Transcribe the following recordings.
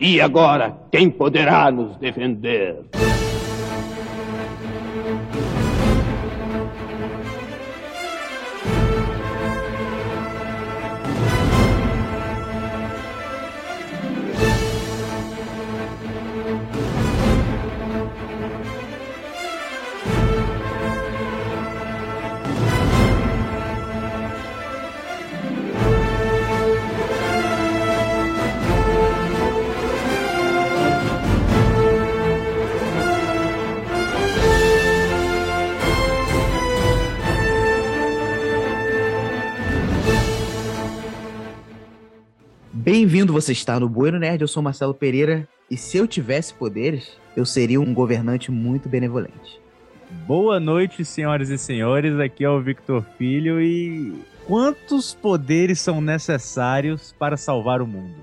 E agora, quem poderá nos defender? Bem-vindo, você está no Bueno Nerd, eu sou Marcelo Pereira e se eu tivesse poderes, eu seria um governante muito benevolente. Boa noite, senhoras e senhores, aqui é o Victor Filho e quantos poderes são necessários para salvar o mundo?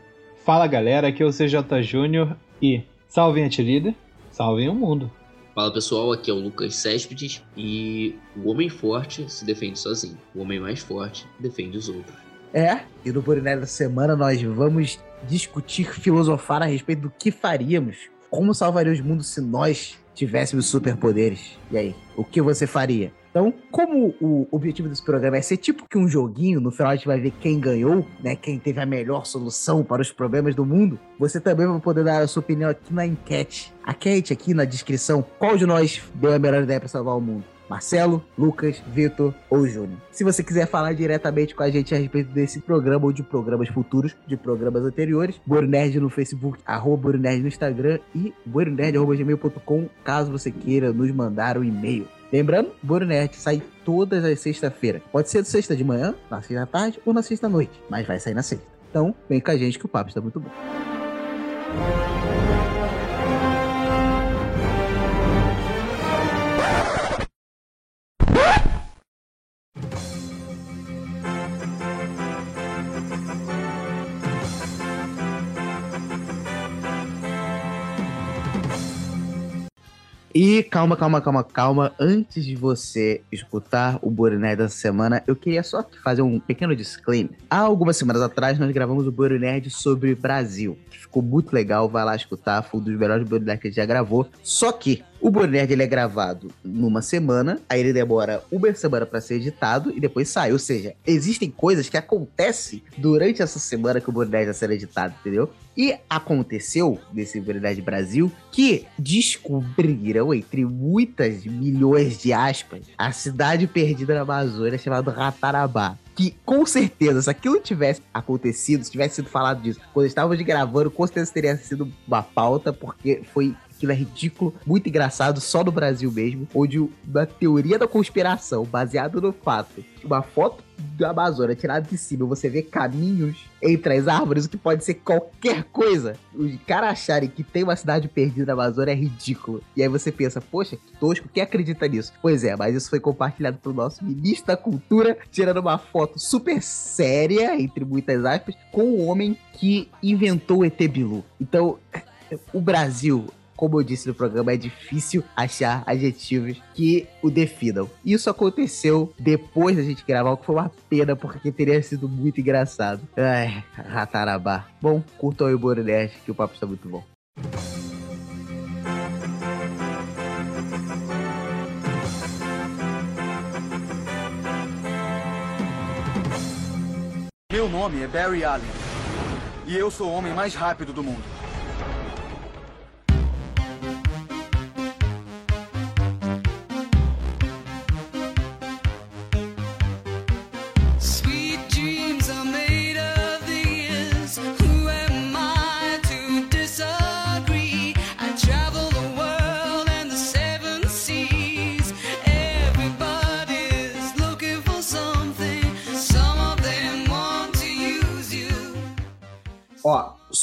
Fala galera, aqui é o CJ Júnior e salvem a T-Líder, salvem o mundo. Fala pessoal, aqui é o Lucas Céspedes e o homem forte se defende sozinho, o homem mais forte defende os outros. É, e no Buriné da semana nós vamos discutir, filosofar a respeito do que faríamos, como salvaríamos o mundo se nós tivéssemos superpoderes. E aí, o que você faria? Então, como o objetivo desse programa é ser tipo que um joguinho, no final a gente vai ver quem ganhou, né? Quem teve a melhor solução para os problemas do mundo. Você também vai poder dar a sua opinião aqui na enquete. A enquete aqui na descrição. Qual de nós deu a melhor ideia para salvar o mundo? Marcelo, Lucas, Vitor ou Júnior. Se você quiser falar diretamente com a gente a respeito desse programa ou de programas futuros, de programas anteriores, Boronerd no Facebook, arroba Boronerd no Instagram e boronerd.gmail.com, caso você queira nos mandar um e-mail. Lembrando, Boronerd sai todas as sexta-feiras. Pode ser sexta de manhã, na sexta tarde ou na sexta noite, mas vai sair na sexta. Então, vem com a gente que o papo está muito bom. E calma, calma, calma, calma. Antes de você escutar o Buriné dessa semana, eu queria só fazer um pequeno disclaimer. Há algumas semanas atrás, nós gravamos o Buriné sobre Brasil. Ficou muito legal, vai lá escutar. Foi um dos melhores Buriné que a gente já gravou. Só que o Bonerd ele é gravado numa semana, aí ele demora uma semana para ser editado e depois sai. Ou seja, existem coisas que acontecem durante essa semana que o Bonerd está sendo editado, entendeu? E aconteceu nesse Bonerd Brasil que descobriram, entre muitas milhões de aspas, a cidade perdida na Amazônia chamada Ratarabá que com certeza, se aquilo tivesse acontecido, se tivesse sido falado disso, quando estávamos gravando, com certeza teria sido uma pauta, porque foi aquilo é ridículo, muito engraçado, só no Brasil mesmo, onde uma teoria da conspiração, baseado no fato, uma foto da Amazônia tirada de cima, você vê caminhos entre as árvores, o que pode ser qualquer coisa. Os caras acharem que tem uma cidade perdida na Amazônia é ridículo. E aí você pensa, poxa, que tosco, quem acredita nisso? Pois é, mas isso foi compartilhado pelo nosso ministro da Cultura, tirando uma foto super séria, entre muitas aspas, com o homem que inventou o ET Bilu. Então, o Brasil como eu disse no programa, é difícil achar adjetivos que o definam. Isso aconteceu depois da gente gravar, o que foi uma pena, porque teria sido muito engraçado. Ai, ratarabá. Bom, curtam aí o Boro que o papo está muito bom. Meu nome é Barry Allen. E eu sou o homem mais rápido do mundo.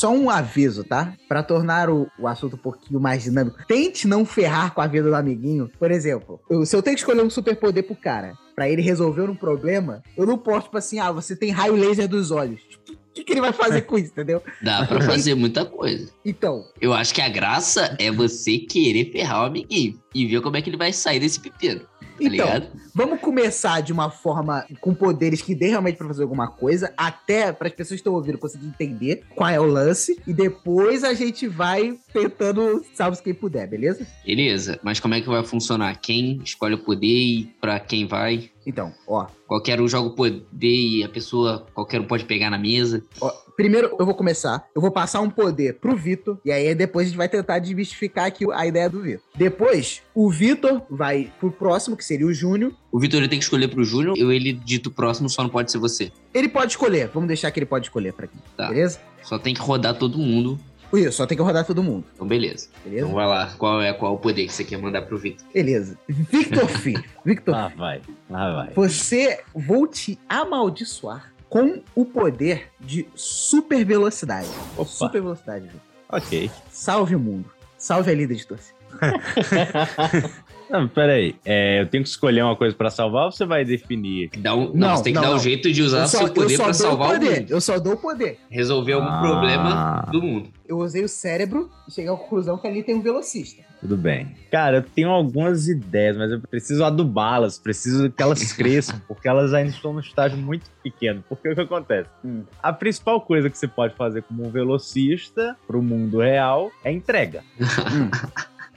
Só um aviso, tá? Pra tornar o, o assunto um pouquinho mais dinâmico. Tente não ferrar com a vida do amiguinho. Por exemplo, eu- se eu tenho que escolher um superpoder pro cara, pra ele resolver um problema, eu não posso, tipo assim, ah, você tem raio laser dos olhos. O que, que ele vai fazer com isso, entendeu? Dá pra fazer muita coisa. Então, Eu acho que a graça é você querer ferrar o amiguinho e ver como é que ele vai sair desse pepino. Então, ligado? vamos começar de uma forma com poderes que dê realmente pra fazer alguma coisa, até para as pessoas que estão ouvindo conseguir entender qual é o lance, e depois a gente vai tentando salve quem puder, beleza? Beleza, mas como é que vai funcionar? Quem escolhe o poder e pra quem vai? Então, ó, Qualquer um joga o poder e a pessoa, qualquer um pode pegar na mesa. ó, primeiro eu vou começar, eu vou passar um poder pro Vitor, e aí depois a gente vai tentar desmistificar aqui a ideia do Vitor. Depois, o Vitor vai pro próximo, que seria o Júnior, O Vitor ele tem que escolher pro Júnior, ou ele dito próximo só não pode ser você. ele pode escolher, vamos deixar que ele pode escolher pra aqui, Tá. beleza? Só tem que rodar todo mundo. Isso, só tem que rodar todo mundo, Então beleza. beleza? Então vai lá, qual é qual é o poder que você quer mandar pro Vitor? Beleza. Victor Filho, Victor Lá vai, lá vai. Você vou te amaldiçoar com o poder de super velocidade. Opa. Super velocidade, Vitor. Ok. Salve o mundo. Salve a líder de torcida. Não, peraí. É, eu tenho que escolher uma coisa pra salvar ou você vai definir? Dá um, não, Não, você tem que não, dar um não. jeito de usar só, seu eu poder pra o salvar o poder. mundo. Eu só dou o poder. Resolver algum Ah. problema do mundo. Eu usei o cérebro e cheguei à conclusão que ali tem um velocista. Tudo bem. Cara, eu tenho algumas ideias, mas eu preciso adubá-las, preciso que elas cresçam, porque elas ainda estão num estágio muito pequeno. Porque o que acontece? Hum. A principal coisa que você pode fazer como um velocista pro mundo real é entrega. Hum.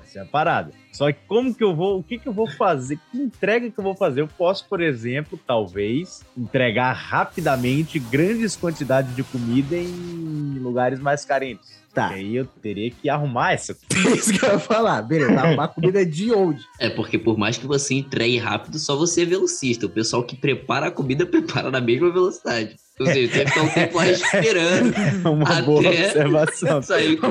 Essa é a parada. Só que como que eu vou, o que que eu vou fazer? Que entrega que eu vou fazer? Eu posso, por exemplo, talvez, entregar rapidamente grandes quantidades de comida em lugares mais carentes. Tá. E aí eu teria que arrumar essa É isso que eu ia falar. Beleza, uma comida de old. É, porque por mais que você entregue rápido, só você é velocista. O pessoal que prepara a comida prepara na mesma velocidade. Ou seja, tem que ficar um tempo lá esperando uma boa Até- observação. sair com.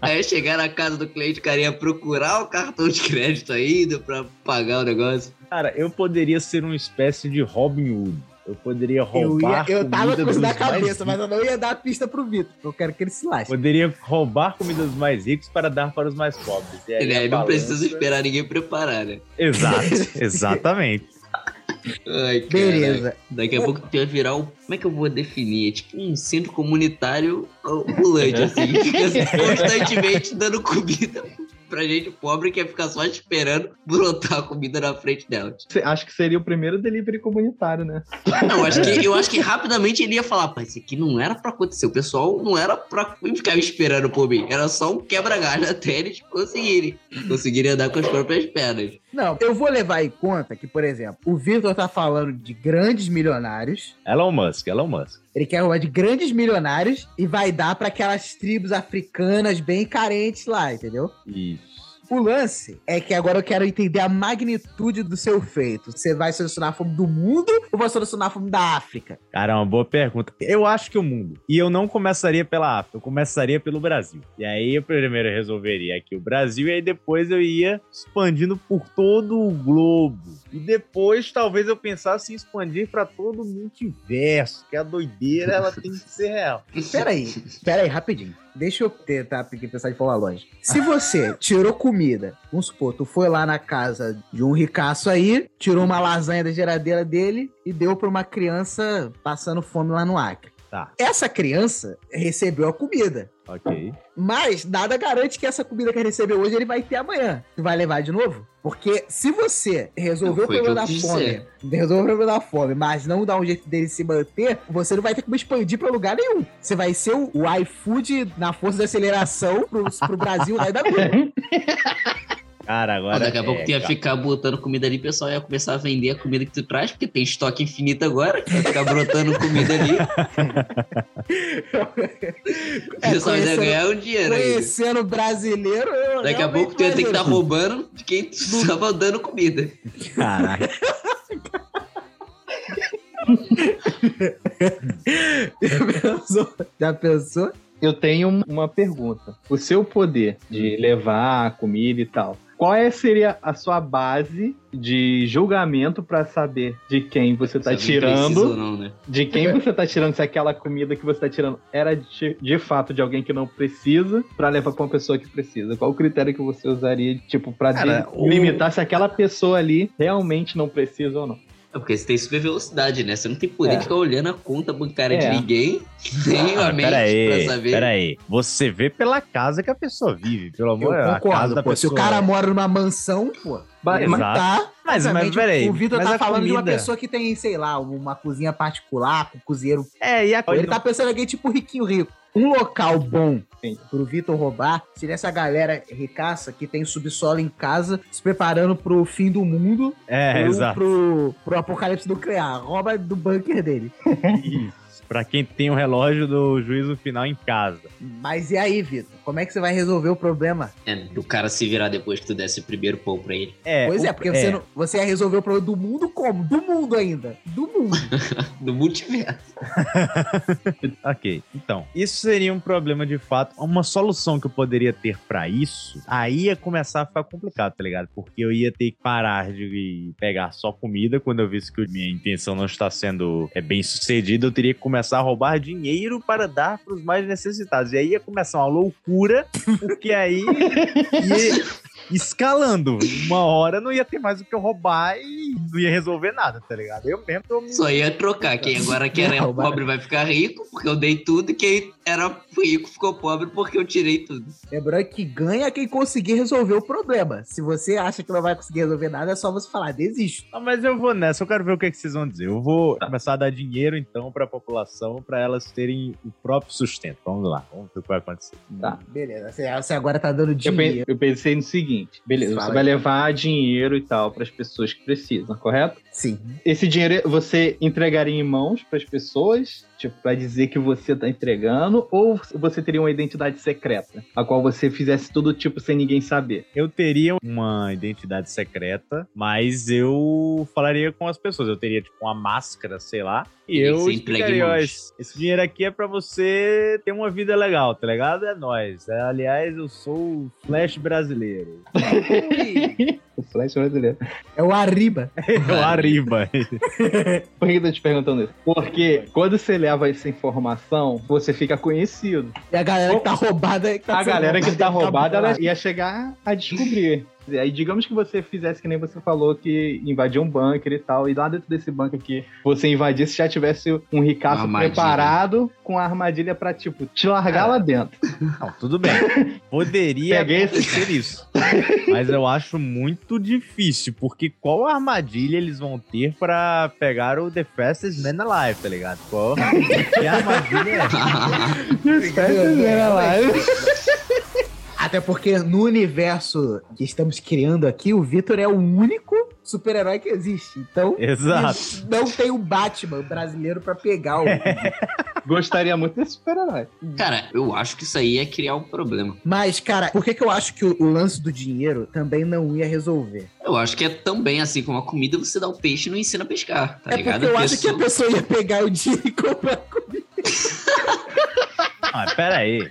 Aí chegar na casa do cliente, o cara ia procurar o cartão de crédito ainda pra pagar o negócio. Cara, eu poderia ser uma espécie de Robin Hood. Eu poderia Eu, ia, roubar eu tava com isso na cabeça, mas eu não ia dar a pista pro Vitor. Eu quero que ele se lasque. Poderia roubar comida dos mais ricos para dar para os mais pobres. E aí Ele a aí não balança- precisa esperar ninguém preparar, né? Exato, exatamente. Ai, cara. Beleza. Daqui a pouco tu ia virar um. Como é que eu vou definir? É tipo um centro comunitário ambulante, assim. Fica constantemente dando comida pra gente pobre que ia ficar só esperando brotar a comida na frente dela. Acho que seria o primeiro delivery comunitário, né? Não, acho que, eu acho que rapidamente ele ia falar, pá, isso aqui não era pra acontecer. O pessoal não era pra ficar esperando por mim. Era só um quebra-galho até eles conseguirem. Conseguirem andar com as próprias pernas. Não, eu vou levar em conta que, por exemplo, o Vitor tá falando de grandes milionários. Elon Musk, Elon Musk. Ele quer roubar de grandes milionários e vai dar pra aquelas tribos africanas bem carentes lá, entendeu? Isso. O lance é que agora eu quero entender a magnitude do seu feito. Você vai solucionar a fome do mundo ou vai solucionar a fome da África? Cara, é uma boa pergunta. Eu acho que o mundo. E eu não começaria pela África, eu começaria pelo Brasil. E aí eu primeiro resolveria aqui o Brasil, e aí depois eu ia expandindo por todo o globo. E depois talvez eu pensasse em expandir pra todo o multiverso, que a doideira ela tem que ser real. Pera aí, pera aí, rapidinho. Deixa eu tentar pensar de forma lógica. Se você tirou comida, vamos supor, tu foi lá na casa de um ricaço aí, tirou uma lasanha da geladeira dele e deu pra uma criança passando fome lá no Acre. Tá, Essa criança recebeu a comida. ok. Mas nada garante que essa comida que ele recebeu hoje ele vai ter amanhã. Tu vai levar de novo? Porque se você resolveu o problema da fome, dizer. resolveu o problema da fome, mas não dá um jeito dele se manter, você não vai ter como expandir pra lugar nenhum. Você vai ser o, o iFood na força de aceleração pro, pro Brasil lá e da vida. Cara, agora. daqui a pouco é, tu ia cara. ficar botando comida ali, o pessoal ia começar a vender a comida que tu traz, porque tem estoque infinito agora, que vai ficar brotando comida ali. O É, pessoal ia ganhar um dinheiro aí. Conhecendo brasileiro, eu Daqui a pouco tu ia ter que estar imagino. roubando de quem tu estava dando comida. Caraca. Já pensou? Já pensou? Eu tenho um- uma pergunta. O seu poder de levar comida e tal, qual é, seria a sua base de julgamento pra saber de quem você tá tirando? não, né? De quem você tá tirando, se aquela comida que você tá tirando era de, de fato de alguém que não precisa pra levar pra uma pessoa que precisa? Qual o critério que você usaria, tipo, pra Cara, de- o- limitar se aquela pessoa ali realmente não precisa ou não? É porque você tem super velocidade, né? Você não tem poder É. de ficar olhando a conta bancária de É. ninguém, nem a Ah, mente pera aí, pra saber. pera aí. Você vê pela casa que a pessoa vive, pelo Eu amor a casa concordo, da pô. Se o pessoa. cara mora numa mansão, pô. Mas- tá. Mas, mas peraí. O Vitor tá a falando de uma comida- pessoa que tem, sei lá, uma cozinha particular, com cozinheiro. É, e a Ele tá pensando em alguém tipo riquinho rico. Um local bom pro Vitor roubar seria essa galera ricaça que tem subsolo em casa, se preparando pro fim do mundo É, ou exato. pro, pro apocalipse nuclear. Rouba do bunker dele. Isso. Pra quem tem o relógio do juízo final em casa. Mas e aí, Vitor? Como é que você vai resolver o problema? É, do cara se virar depois que tu desse o primeiro pão pra ele. É, pois o- é, porque Você, não, você ia resolver o problema do mundo como? Do mundo ainda. Do mundo. Do multiverso. Ok, então, isso seria um problema de fato. Uma solução que eu poderia ter pra isso, aí ia começar a ficar complicado, tá ligado? Porque eu ia ter que parar de pegar só comida quando eu visse que minha intenção não está sendo é, bem sucedida. Eu teria que começar a roubar dinheiro para dar pros mais necessitados. E aí ia começar uma loucura, porque aí ia escalando. Uma hora não ia ter mais o que eu roubar e não ia resolver nada, tá ligado? Eu mesmo tô me Só ia trocar. Quem agora que era pobre vai ficar rico, porque eu dei tudo, e quem era rico ficou pobre porque eu tirei tudo. Lembrando que ganha quem conseguir resolver o problema. Se você acha que não vai conseguir resolver nada, é só você falar, desisto. Ah, mas eu vou nessa, eu quero ver o que, é que vocês vão dizer. Eu vou começar a dar dinheiro, então, pra população, pra elas terem o próprio sustento. Vamos lá, vamos ver o que vai acontecer. Tá. Beleza, você, agora tá dando dinheiro. eu pensei no seguinte: beleza, Fala você vai levar dinheiro e tal para as pessoas que precisam, correto? Sim. Esse dinheiro você entregaria em mãos para as pessoas, tipo, para dizer que você tá entregando, ou você teria uma identidade secreta, a qual você fizesse tudo tipo sem ninguém saber? Eu teria uma identidade secreta, mas eu falaria com as pessoas. Eu teria, tipo, uma máscara, sei lá. E que eu explicaria, ó, mãos. esse, esse dinheiro aqui é pra você ter uma vida legal, tá ligado? É nóis. É, aliás, eu sou o Flash brasileiro. O Flash brasileiro. É o Arriba. Eu arriba. Por que eu tô te perguntando isso? Porque quando você leva essa informação, você fica conhecido. E a galera que tá roubada. Que tá A galera que tá roubada, roubada, ela ia chegar a descobrir. Aí, digamos que você fizesse que nem você falou, que invadiu um bunker e tal, e lá dentro desse bunker que você invadisse, já tivesse um ricaço preparado com a armadilha pra, tipo, te largar lá dentro. Não, tudo bem. Poderia acontecer isso. Mas eu acho muito difícil, porque qual armadilha eles vão ter pra pegar o The Fastest Man Alive, tá ligado? Qual que armadilha é? Até porque no universo que estamos criando aqui, o Vitor é o único super-herói que existe. Então, Exato. não tem o Batman brasileiro pra pegar o. Gostaria muito desse super-herói. Cara, eu acho que isso aí é criar um problema. Mas, cara, por que, que eu acho que o, o lance do dinheiro também não ia resolver? Eu acho que é também assim como a comida, você dá o peixe e não ensina a pescar, tá é ligado? porque eu A acho que a pessoa- pessoa ia pegar o dinheiro e comprar comida. Ah, pera aí.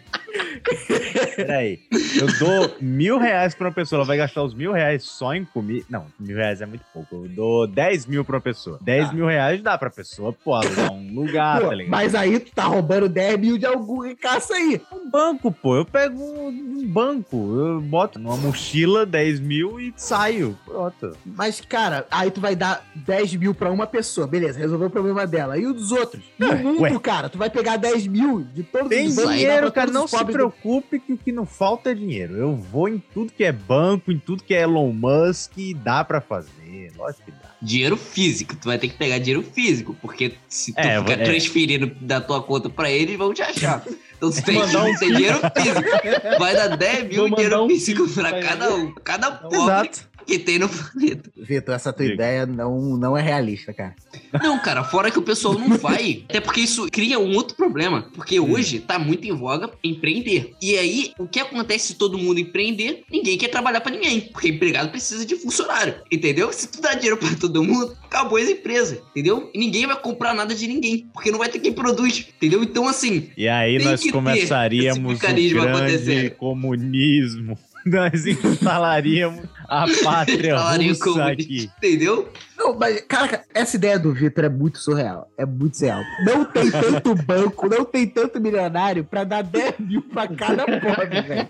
Pera aí. Eu dou mil reais pra uma pessoa, ela vai gastar os mil reais só em comida. Não, mil reais é muito pouco. Eu dou 10 mil pra uma pessoa. 10 Tá. mil reais dá pra pessoa, pô, alugar um lugar, Pô, tá ligado? mas aí tu tá roubando 10 mil de algum ricaço aí. Um banco, pô. Eu pego um, banco, eu boto numa mochila 10 mil e saio. Pronto. Mas, cara, aí tu vai dar 10 mil pra uma pessoa, beleza, resolveu o problema dela. E os dos outros? No Ué, mundo, ué. cara, tu vai pegar 10 mil de todos Tem os dinheiro, cara. Não se pobres do- preocupe que o que não falta é dinheiro. Eu vou em tudo que é banco, em tudo que é Elon Musk, e dá pra fazer. Lógico que dá. Dinheiro físico, tu vai ter que pegar dinheiro físico, porque se tu É, ficar é. transferindo da tua conta pra eles, vão te achar. Então você tem que Mandar um ter dinheiro físico. Vai dar 10 mil dinheiro um físico pra cada um. Cada pobre Exato. Que tem no planeta. Vitor, essa tua Diga. ideia não, não é realista, cara. Não, cara, fora que o pessoal não vai. Até porque isso cria um outro problema. Porque hoje tá muito em voga empreender. E aí, o que acontece se todo mundo empreender? Ninguém quer trabalhar pra ninguém. Porque empregado precisa de funcionário. Entendeu? Se tu dá dinheiro pra todo mundo, acabou as empresas. Entendeu? E ninguém vai comprar nada de ninguém. Porque não vai ter quem produz. Entendeu? Então, assim, E aí Tem nós que ter começaríamos um mecanismo grande acontecer. comunismo. Nós instalaríamos a pátria russa aqui. entendeu? Não, mas, cara, essa ideia do Vitor é muito surreal. É muito surreal. Não tem tanto banco, não tem tanto milionário pra dar 10 mil pra cada pobre, velho.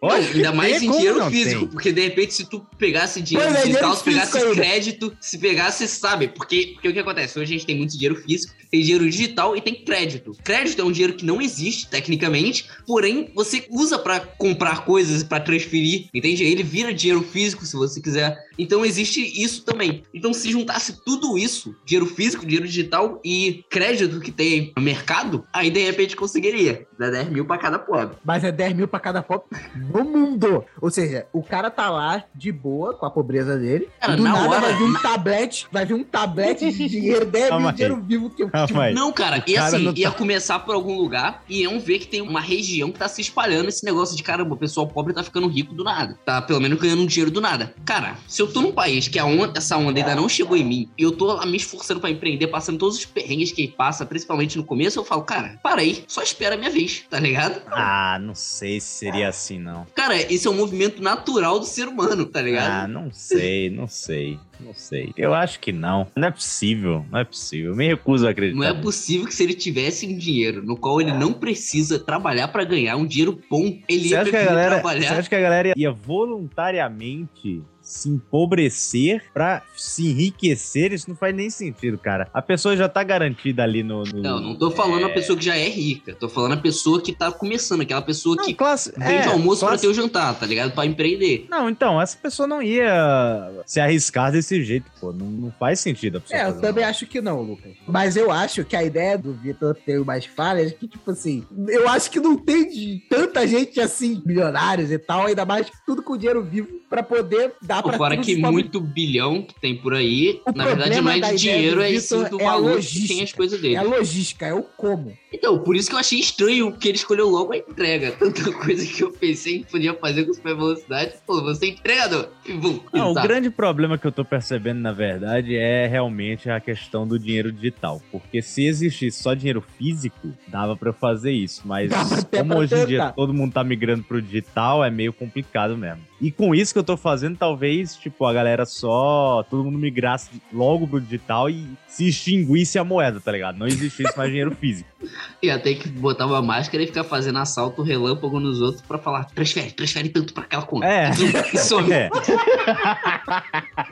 Olha, Ainda mais em dinheiro físico, tem? porque de repente se tu pegasse dinheiro Pois é, digital, dinheiro se pegasse ainda. crédito, se pegasse, sabe? Porque, porque o que acontece? Hoje a gente tem muito dinheiro físico, tem dinheiro digital e tem crédito. Crédito é um dinheiro que não existe, tecnicamente, porém você usa pra comprar coisas, pra transferir, entende? Ele vira dinheiro físico, se você quiser. Então existe isso também. Então se juntasse tudo isso, dinheiro físico, dinheiro digital e crédito que tem no mercado, aí de repente conseguiria. Dá 10 mil pra cada pobre. Mas é 10 mil pra cada pobre no mundo. Ou seja, o cara tá lá de boa com a pobreza dele. Cara, do na nada hora- vai vir um tablete, vai vir um tablete de dinheiro, 10 Calma mil dinheiro vivo que eu aí. Não, cara, e cara assim, não tá- ia começar por algum lugar e iam ver que tem uma região que tá se espalhando esse negócio de caramba, o pessoal pobre tá ficando rico do nada. Tá pelo menos ganhando um dinheiro do nada. Cara, se eu tô num país que a onda, essa onda ainda não chegou em mim e eu tô lá me esforçando pra empreender, passando todos os perrengues que passa, principalmente no começo, eu falo, cara, para aí, só espera a minha vez, tá ligado? Ah, não sei se seria assim, não. Cara, esse é um movimento natural do ser humano, tá ligado? Ah, não sei, não sei, não sei. Eu acho que não. Não é possível, não é possível. Eu me recuso a acreditar. Não é possível que se ele tivesse um dinheiro no qual ele não precisa trabalhar pra ganhar um dinheiro bom, ele Você ia acha, que a galera, trabalhar. você acha que a galera ia voluntariamente se empobrecer pra se enriquecer? Isso não faz nem sentido, cara. A pessoa já tá garantida ali no. no- Não, não tô falando a pessoa que já é rica. Tô falando a pessoa que tá começando, aquela pessoa Não, que classe, vende é, almoço pra classe- ter o jantar, tá ligado? Pra empreender. Não, então, essa pessoa não ia se arriscar desse jeito, pô. Não, não faz sentido a pessoa. É, eu também acho que não, Lucas. Mas eu acho que a ideia do Vitor ter mais falhas é que, tipo assim, eu acho que não tem de tanta gente assim, milionários e tal, ainda mais tudo com dinheiro vivo pra poder dar pra Fora que muito bilhão que tem por aí, O na verdade, é ideia dinheiro, é sim do é a valor que logística. tem as coisas dele. É a logística, é o como. Então, por isso que eu achei estranho que ele escolheu logo a entrega. Tanta coisa que eu pensei que podia fazer com super velocidade. Pô, você é entregador. E bum, Não, o tá. grande problema que eu tô percebendo, na verdade, é realmente a questão do dinheiro digital. Porque se existisse só dinheiro físico, dava pra eu fazer isso. Mas como hoje em dia todo mundo tá migrando pro digital, é meio complicado mesmo. E com isso que eu tô fazendo, talvez, tipo, a galera só. Todo mundo migrasse logo pro digital e se extinguisse a moeda, tá ligado? Não existisse mais dinheiro físico. Ia ter que botar uma máscara e ficar fazendo assalto relâmpago nos outros pra falar: transfere, transfere tanto pra aquela conta. É. E some. É.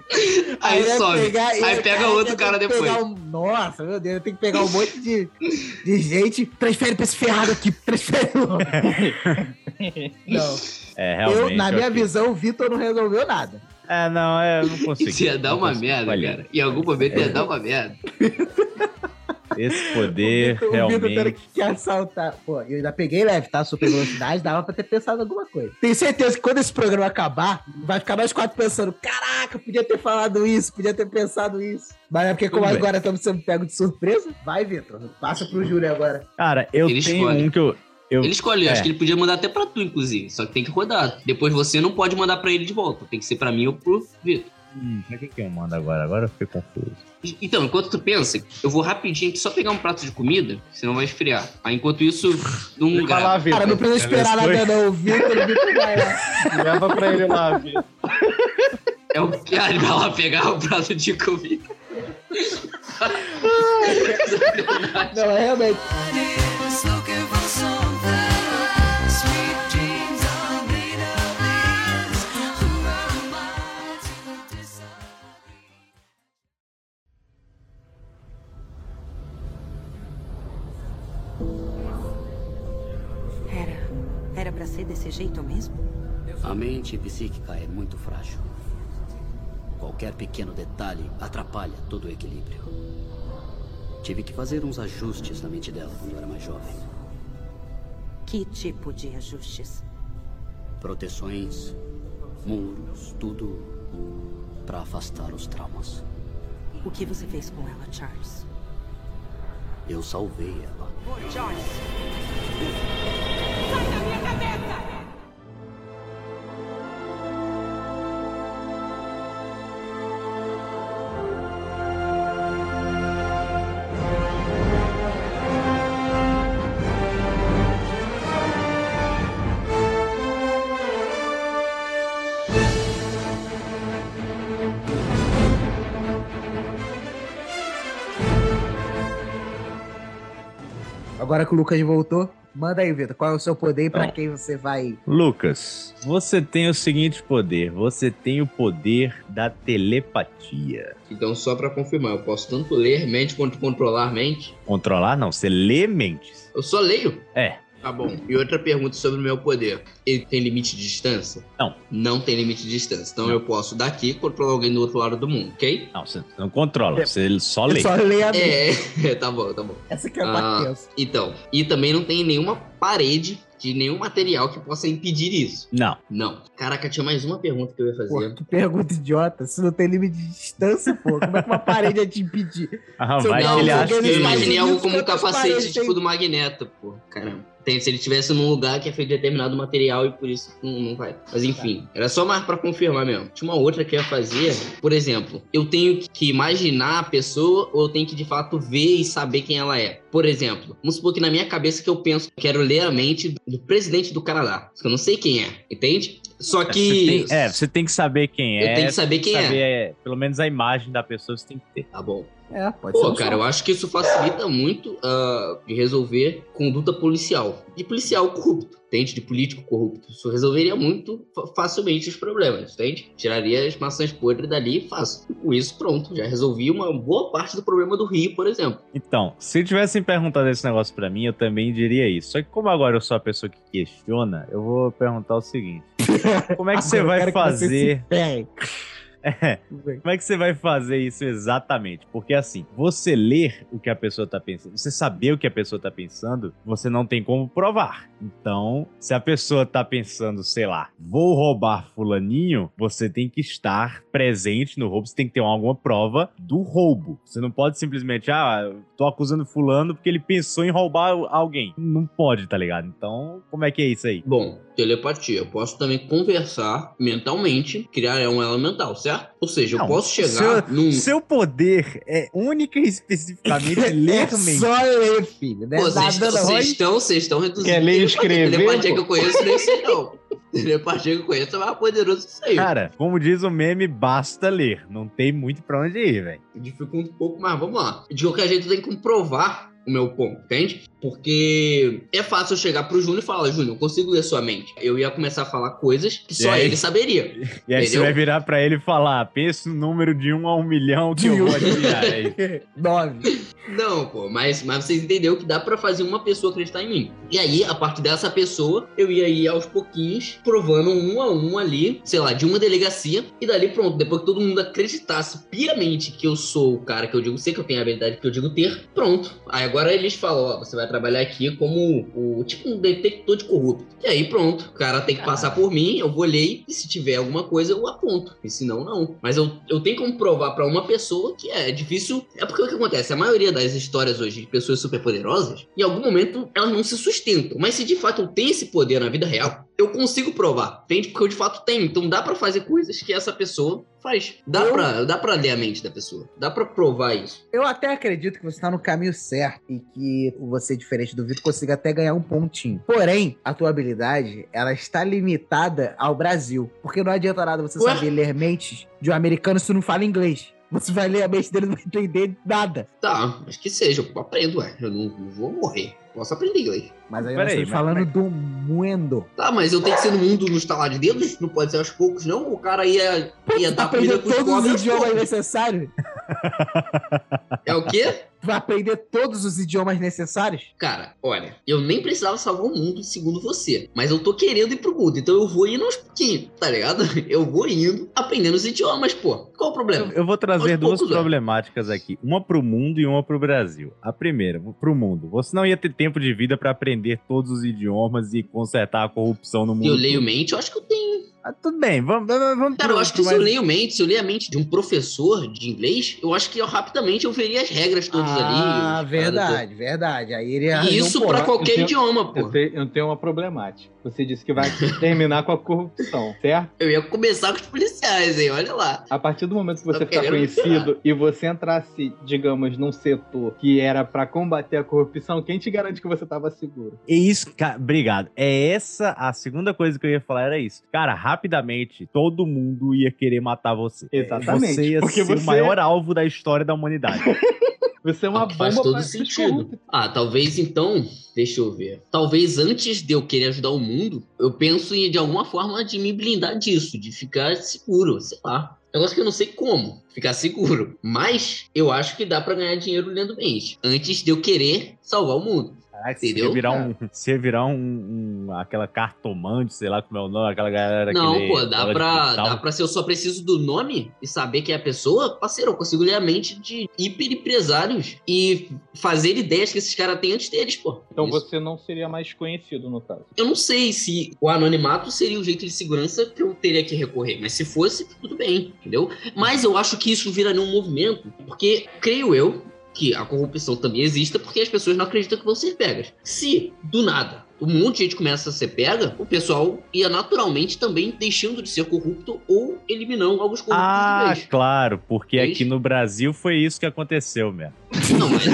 Aí some. pegar- Aí pega aí outro cara depois. um- Nossa, meu Deus, eu tenho que pegar um monte de, de gente. Transfere pra esse ferrado aqui, transfere. logo. não, É, realmente. eu, na minha visão, o Vitor não resolveu nada. É, não, é, eu não consigo. Isso ia dar uma merda, falhei. cara. Em algum momento ia dar uma merda. Esse poder, o Vitor, o Vitor tendo realmente. que assaltar. Pô, eu ainda peguei leve, tá? Super velocidade, dava pra ter pensado em alguma coisa. Tenho certeza que quando esse programa acabar, vai ficar nós quatro pensando: caraca, podia ter falado isso, podia ter pensado isso. Mas é porque, como Tudo bem. agora estamos sendo pego de surpresa, vai, Vitor. Passa pro Júlio agora. Cara, eu Ele tenho escolhe. um que eu. Eu Ele escolhe, é. acho que ele podia mandar até pra tu, inclusive. Só que tem que rodar. Depois você não pode mandar pra ele de volta. Tem que ser pra mim ou pro Vitor. Hum, pra que, que eu mando agora? Agora eu fiquei confuso. Então, enquanto tu pensa, eu vou rapidinho aqui só pegar um prato de comida, senão vai esfriar. Aí, enquanto isso, num Vai lá, lugar. Vitor. Cara, não precisa esperar nada, não. O Vitor, o Vitor vai lá. Leva pra ele lá, Vitor. É o que ele vai lá pegar o prato de comida. Não, é realmente. Jeito mesmo? A mente psíquica é muito frágil. Qualquer pequeno detalhe atrapalha todo o equilíbrio. Tive que fazer uns ajustes na mente dela quando era mais jovem. Que tipo de ajustes? Proteções, muros, tudo para afastar os traumas. O que você fez com ela, Charles? Eu salvei ela. Agora que o Lucas voltou, Manda aí, Vitor. Qual é o seu poder e pra Então. quem você vai. Lucas, você tem o seguinte poder: você tem o poder da telepatia. Então, só pra confirmar, eu posso tanto ler mente quanto controlar mente? Controlar, não, você lê mentes. Eu só leio? É. Tá bom. E outra pergunta sobre o meu poder. Ele tem limite de distância? Não. Não tem limite de distância. Então Não. eu posso daqui controlar alguém do outro lado do mundo, ok? Não, você não controla, você só lê. Só lê a É, é, tá bom, tá bom. Essa que é a Ah. Então, e também não tem nenhuma parede de nenhum material que possa impedir isso. Não. Não. Caraca, tinha mais uma pergunta que eu ia fazer. Pô, que pergunta idiota. Se não tem limite de distância, pô, como é que uma parede ia te impedir? Ah, vai não, que ele acha Eu que... Estados imaginei algo como um capacete tipo tem? do Magneto, pô. Caramba. Tem, se ele estivesse num lugar que é feito de determinado material e por isso não, não vai. Mas enfim, era só mais pra confirmar mesmo. Tinha uma outra que eu ia fazer, por exemplo, eu tenho que imaginar a pessoa ou eu tenho que de fato ver e saber quem ela é. Por exemplo, vamos supor que na minha cabeça que eu penso, quero ler a mente do presidente do Canadá. Que eu não sei quem é, entende? Só que. Você tem, é, você tem que saber quem Eu é. tenho que saber quem é. saber, Pelo menos a imagem da pessoa você tem que ter. Tá bom. É, pode ser. Pô, um cara, eu acho que isso facilita muito ah, de resolver conduta policial. De policial corrupto, entende? De político corrupto. Isso resolveria muito fa- facilmente os problemas, entende? Tiraria as maçãs podres dali fácil. E com isso, pronto, já resolvi uma boa parte do problema do Rio, por exemplo. Então, se tivessem perguntado esse negócio pra mim, eu também diria isso. Só que como agora eu sou a pessoa que questiona, eu vou perguntar o seguinte. Como é que você vai quero que você fazer... É, como é que você vai fazer isso exatamente? Porque assim, você ler o que a pessoa tá pensando, você saber o que a pessoa tá pensando, você não tem como provar. Então, se a pessoa tá pensando, sei lá, vou roubar fulaninho, você tem que estar presente no roubo, você tem que ter alguma prova do roubo. Você não pode simplesmente, ah, tô acusando fulano porque ele pensou em roubar alguém. Não pode, tá ligado? Então, como é que é isso aí? Bom, telepatia. Eu posso também conversar mentalmente, criar um elemental, certo? Ou seja, eu Não, posso chegar seu, num. seu poder é única e especificamente ler É mente. só ler, filho. Né? Vocês Nada, não. vocês estão, vocês estão reduzindo. Quer ler e escrever, Telepatia pô? que eu conheço nem sei não. Telepatia que eu conheço é mais poderoso que isso aí. Cara, como diz o meme, basta ler. Não tem muito pra onde ir, velho. dificulta um pouco, mas vamos lá. De qualquer jeito, tem que comprovar o meu ponto, entende? Porque é fácil eu chegar pro Júnior e falar, Júnior, eu consigo ler sua mente. Eu ia começar a falar coisas que só aí? ele saberia. E aí você Entendeu? vai virar pra ele e falar: pensa no número de um a um milhão que De eu vou adivinhar. aí. Nove. Não, pô, mas, mas vocês entenderam que dá pra fazer uma pessoa acreditar em mim. E aí, a partir dessa pessoa, eu ia ir aos pouquinhos, provando um a um ali, sei lá, de uma delegacia, e dali pronto, depois que todo mundo acreditasse piamente que eu sou o cara que eu digo ser, que eu tenho a habilidade que eu digo ter, pronto. Aí agora eles falam, ó, você vai trabalhar aqui como o tipo um detector de corrupto. E aí pronto, o cara tem que passar por mim, eu vou ler, e se tiver alguma coisa eu aponto. E se não, não. Mas eu, eu tenho como provar pra uma pessoa que é difícil. É porque o que acontece? A maioria das histórias hoje de pessoas superpoderosas, em algum momento elas não se sustentam. Mas se de fato eu tenho esse poder na vida real, eu consigo provar. Entende? Porque eu de fato tenho. Então dá pra fazer coisas que essa pessoa faz. Dá, Eu- pra, dá pra ler a mente da pessoa. Dá pra provar isso. Eu até acredito que você tá no caminho certo e que você, diferente do Vitor, consiga até ganhar um pontinho. Porém, a tua habilidade, ela está limitada ao Brasil. Porque não adianta nada você Ué? saber ler mentes de um americano se não fala inglês. Você vai ler a mente dele e não vai entender nada. Tá, mas que seja, eu aprendo, ué. Eu não, não vou morrer. Posso aprender inglês. Mas aí Pera nós aí, estamos mas falando como do mundo. Tá, mas eu tenho que ser no mundo no estalar de dedos? Não pode ser aos poucos, não? O cara ia, ia Vai dar comida pros todos pobres os idiomas necessários? É o quê? Vai aprender todos os idiomas necessários? Cara, olha, eu nem precisava salvar o mundo, segundo você. Mas eu tô querendo ir pro mundo, então eu vou indo aos pouquinhos, tá ligado? Eu vou indo, aprendendo os idiomas, pô. Qual o problema? Eu vou trazer Aos duas poucos, é. problemáticas aqui. Uma pro mundo e uma pro Brasil. A primeira, pro mundo. Você não ia ter tempo de vida pra aprender todos os idiomas e consertar a corrupção no mundo. Eu leio mente, eu acho que eu tenho. Ah, tudo bem, vamos, vamos, Cara, eu acho que pro se eu mais- leio mente, se eu leio a mente de um professor de inglês, eu acho que eu, rapidamente eu veria as regras todas ali. Ah, as paradas verdade, verdade. Aí ele E isso porra. pra qualquer eu tenho- idioma, pô. Eu tenho, eu tenho uma problemática. Você disse que vai terminar com a corrupção, certo? Eu ia começar com os policiais, hein? Olha lá. A partir do momento que você ficar conhecido e você entrasse, digamos, num setor que era pra combater a corrupção, quem te garante que você tava seguro? É isso, cara, obrigado. É essa a segunda coisa que eu ia falar era isso. Cara, rapidamente todo mundo ia querer matar você. Exatamente, Você ia porque ser você- o maior alvo da história da humanidade. Você é uma Ah, faz bomba todo pra sentido. Ah, talvez então, deixa eu ver. Talvez antes de eu querer ajudar o mundo, eu penso em de alguma forma de me blindar disso, de ficar seguro, sei lá. Negócio que eu não sei como ficar seguro. Mas eu acho que dá pra ganhar dinheiro lendo mente. Antes de eu querer salvar o mundo. Caraca, se Entendeu? ia virar, um, se ia virar um, um- aquela cartomante, sei lá como é o nome, aquela galera Não, aquele pô, dá pra, dá pra. Se eu só preciso do nome e saber quem é a pessoa, parceiro, eu consigo ler a mente de hiper empresários e fazer ideias que esses caras têm antes deles, pô. Então Isso. você não seria mais conhecido, no caso. Eu não sei se o anonimato seria o jeito de segurança que eu teria que recorrer, mas se fosse, tudo bem, entendeu? Mas eu acho que isso viraria um movimento, porque creio eu que a corrupção também exista porque as pessoas não acreditam que vão ser pegas. Se, do nada, um monte de gente começa a ser pega, o pessoal ia naturalmente também deixando de ser corrupto ou eliminando alguns corruptos Ah, claro, porque Fez? aqui no Brasil foi isso que aconteceu, mesmo. Não, mas...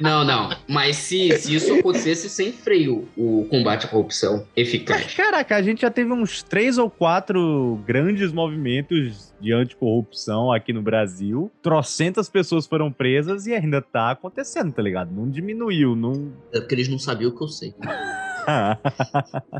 não, não. Mas se, se isso acontecesse sem freio, o combate à corrupção eficaz. Caraca, a gente já teve uns três ou quatro grandes movimentos de anticorrupção aqui no Brasil. Trocentas pessoas foram presas e ainda tá acontecendo, tá ligado? Não diminuiu, não. É porque eles não sabiam o que eu sei.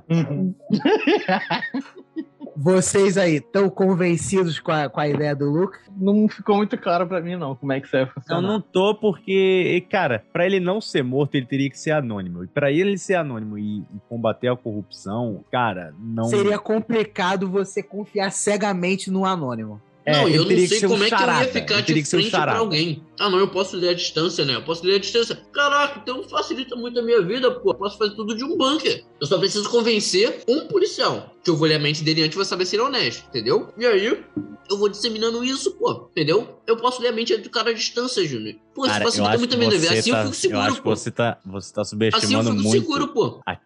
Vocês aí, estão convencidos com a, com a ideia do Luke? Não ficou muito claro pra mim, não, como é que isso vai Eu funcionar. não tô porque, cara, pra ele não ser morto, ele teria que ser anônimo. E pra ele ser anônimo e, e combater a corrupção, cara, não. Seria complicado você confiar cegamente no anônimo. É, não, eu não sei ser um como é que eu ia ficar de ser um frente pra alguém. Ah, não, eu posso ler a distância, né? Eu posso ler a distância. Caraca, então facilita muito a minha vida, pô. Eu posso fazer tudo de um bunker. Eu só preciso convencer um policial. Que eu vou ler a mente dele antes e vou saber se ele é honesto, entendeu? E aí, eu vou disseminando isso, pô. Entendeu? Eu posso ler a mente do cara à distância, Júnior. Pô, Cara, eu facilita acho muito que a minha vida. você Assim tá- eu fico seguro, eu acho que pô. você tá, você tá Assim eu subestimando fico muito seguro, pô. a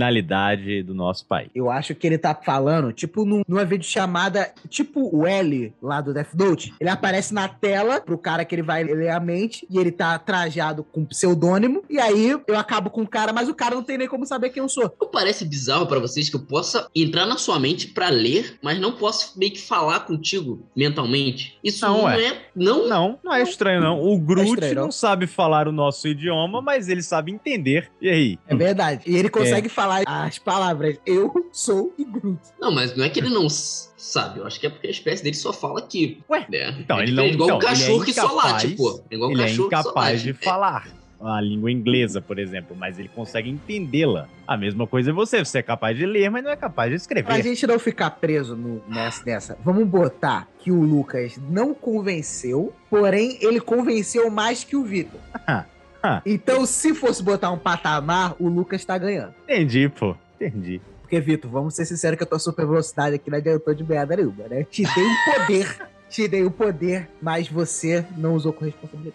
criminalidade do nosso país. Eu acho que ele tá falando, tipo, num, numa videochamada, tipo o L lá do Death Note. Ele aparece na tela pro cara que ele vai ler a mente e ele tá trajado com pseudônimo. E aí eu acabo com o cara, mas o cara não tem nem como saber quem eu sou. Não parece bizarro pra vocês que eu possa entrar na sua mente pra ler, mas não posso meio que falar contigo mentalmente? Isso Não, não, ué. é. Não, Não, não é estranho, não. O Groot estranho, não. não sabe falar o nosso idioma, mas ele sabe entender. E aí? É verdade. E ele consegue falar as palavras eu sou e Groot. Não, mas não é que ele não sabe. Eu acho que é porque a espécie dele só fala aqui. Ué, né? então, é ele não- diferente, igual então, um cachorro ele é que só late, incapaz- pô. É igual um ele é cachorro que só incapaz late. de É, falar a língua inglesa, por exemplo, mas ele consegue entendê-la. A mesma coisa é você. Você é capaz de ler, mas não é capaz de Pra escrever. gente não ficar preso no- nessa, nessa, vamos botar que o Lucas não convenceu, porém ele convenceu mais que o Vitor. Ah. então, se fosse botar um patamar, o Lucas tá ganhando. Entendi, pô. Entendi. Porque, Vitor, vamos ser sinceros que a tua super velocidade aqui não adiantou de merda nenhuma, né? Te dei o poder, te dei o poder, mas você não usou com responsabilidade.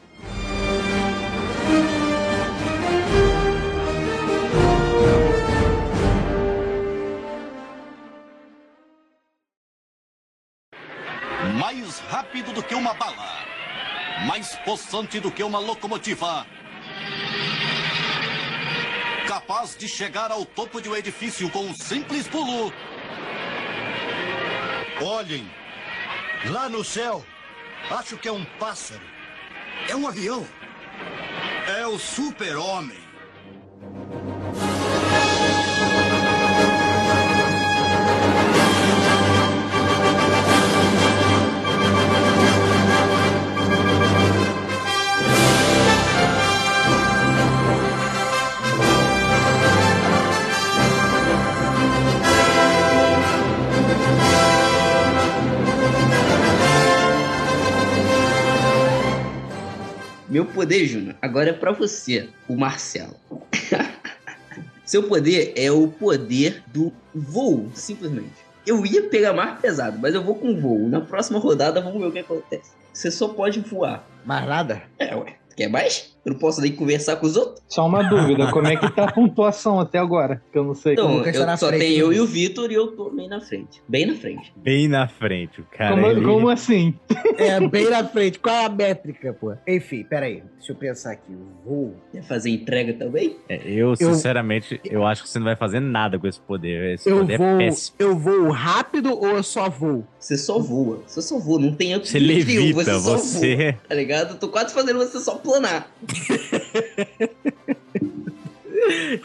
Mais rápido do que uma bala. Mais possante do que uma locomotiva. Capaz de chegar ao topo de um edifício com um simples pulo. Olhem, lá no céu, acho que é um pássaro. É um avião. É o super-homem. Meu poder, Júnior, agora é pra você, o Marcelo. Seu poder é o poder do voo, simplesmente. Eu ia pegar mais pesado, mas eu vou com voo. Na próxima rodada, vamos ver o que acontece. Você só pode voar. Mais nada? É, ué. Quer mais? Eu não posso nem conversar com os outros. Só uma dúvida, como é que tá a pontuação até agora? Que eu não sei Então, como eu, na só frente, tem eu Lucas. e o Vitor e eu tô bem na frente. Bem na frente. Bem na frente, o cara. como, ele- como assim? É, bem na frente. Qual é a métrica, pô? Enfim, peraí. Deixa eu pensar aqui. Voo. Quer fazer entrega também? É, eu, sinceramente, eu... acho que você não vai fazer nada com esse poder. Esse Eu poder é vou, péssimo. eu vou rápido ou eu só vou? Você só voa. Você só voa. Não tem Você equilíbrio nenhum, levita, Você só você. voa. Tá ligado? Eu tô quase fazendo você só planar.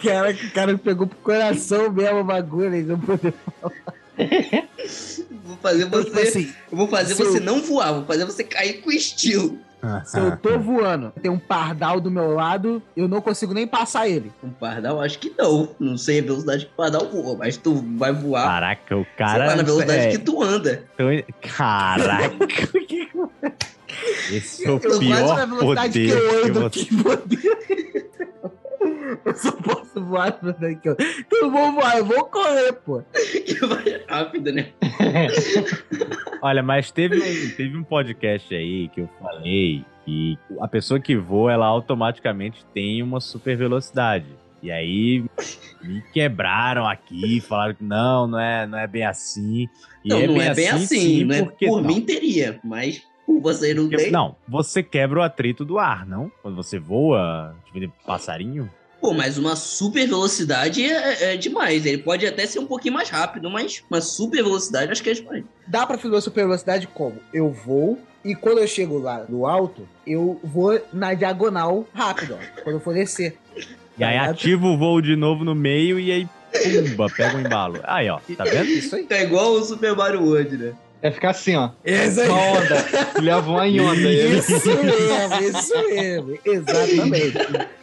Cara, o cara pegou pro coração mesmo o bagulho. eles não poder- Vou fazer você. tipo assim, eu vou fazer você eu- não voar. Vou fazer você cair com estilo. Se eu tô voando, tem um pardal do meu lado, eu não consigo nem passar ele. Um pardal, acho que não. Não sei a velocidade que o pardal voa, mas tu vai voar. Caraca, o cara. lá, na velocidade é, que tu anda. então, Caraca. Esse é o Eu pior poder que eu que ando. você... Que poder. Eu só posso voar na velocidade que eu Então eu não vou voar, eu vou correr, pô. Que vai rápido, né? Olha, mas teve um, teve um podcast aí que eu falei que a pessoa que voa, ela automaticamente tem uma super velocidade. E aí me quebraram aqui, falaram que não, não é, não é bem assim. E não, não é bem assim. sim, não é porque por não. mim teria, mas você não Porque- tem. Não, você quebra o atrito do ar, não? Quando você voa, tipo de passarinho. Pô, mas uma super velocidade é, é demais. Ele pode até ser um pouquinho mais rápido, mas uma super velocidade acho que é demais. Dá pra fazer super velocidade como? Eu vou e quando eu chego lá no alto, eu vou na diagonal rápido, ó. Quando eu for descer. E aí Caraca. ativa o voo de novo no meio e aí, pumba, pega um embalo. Aí, ó, tá vendo? Isso aí. É igual o Super Mario World, né? É ficar assim, ó. Isso aí. Uma onda. Leva uma em onda. Isso mesmo, isso mesmo. Exatamente.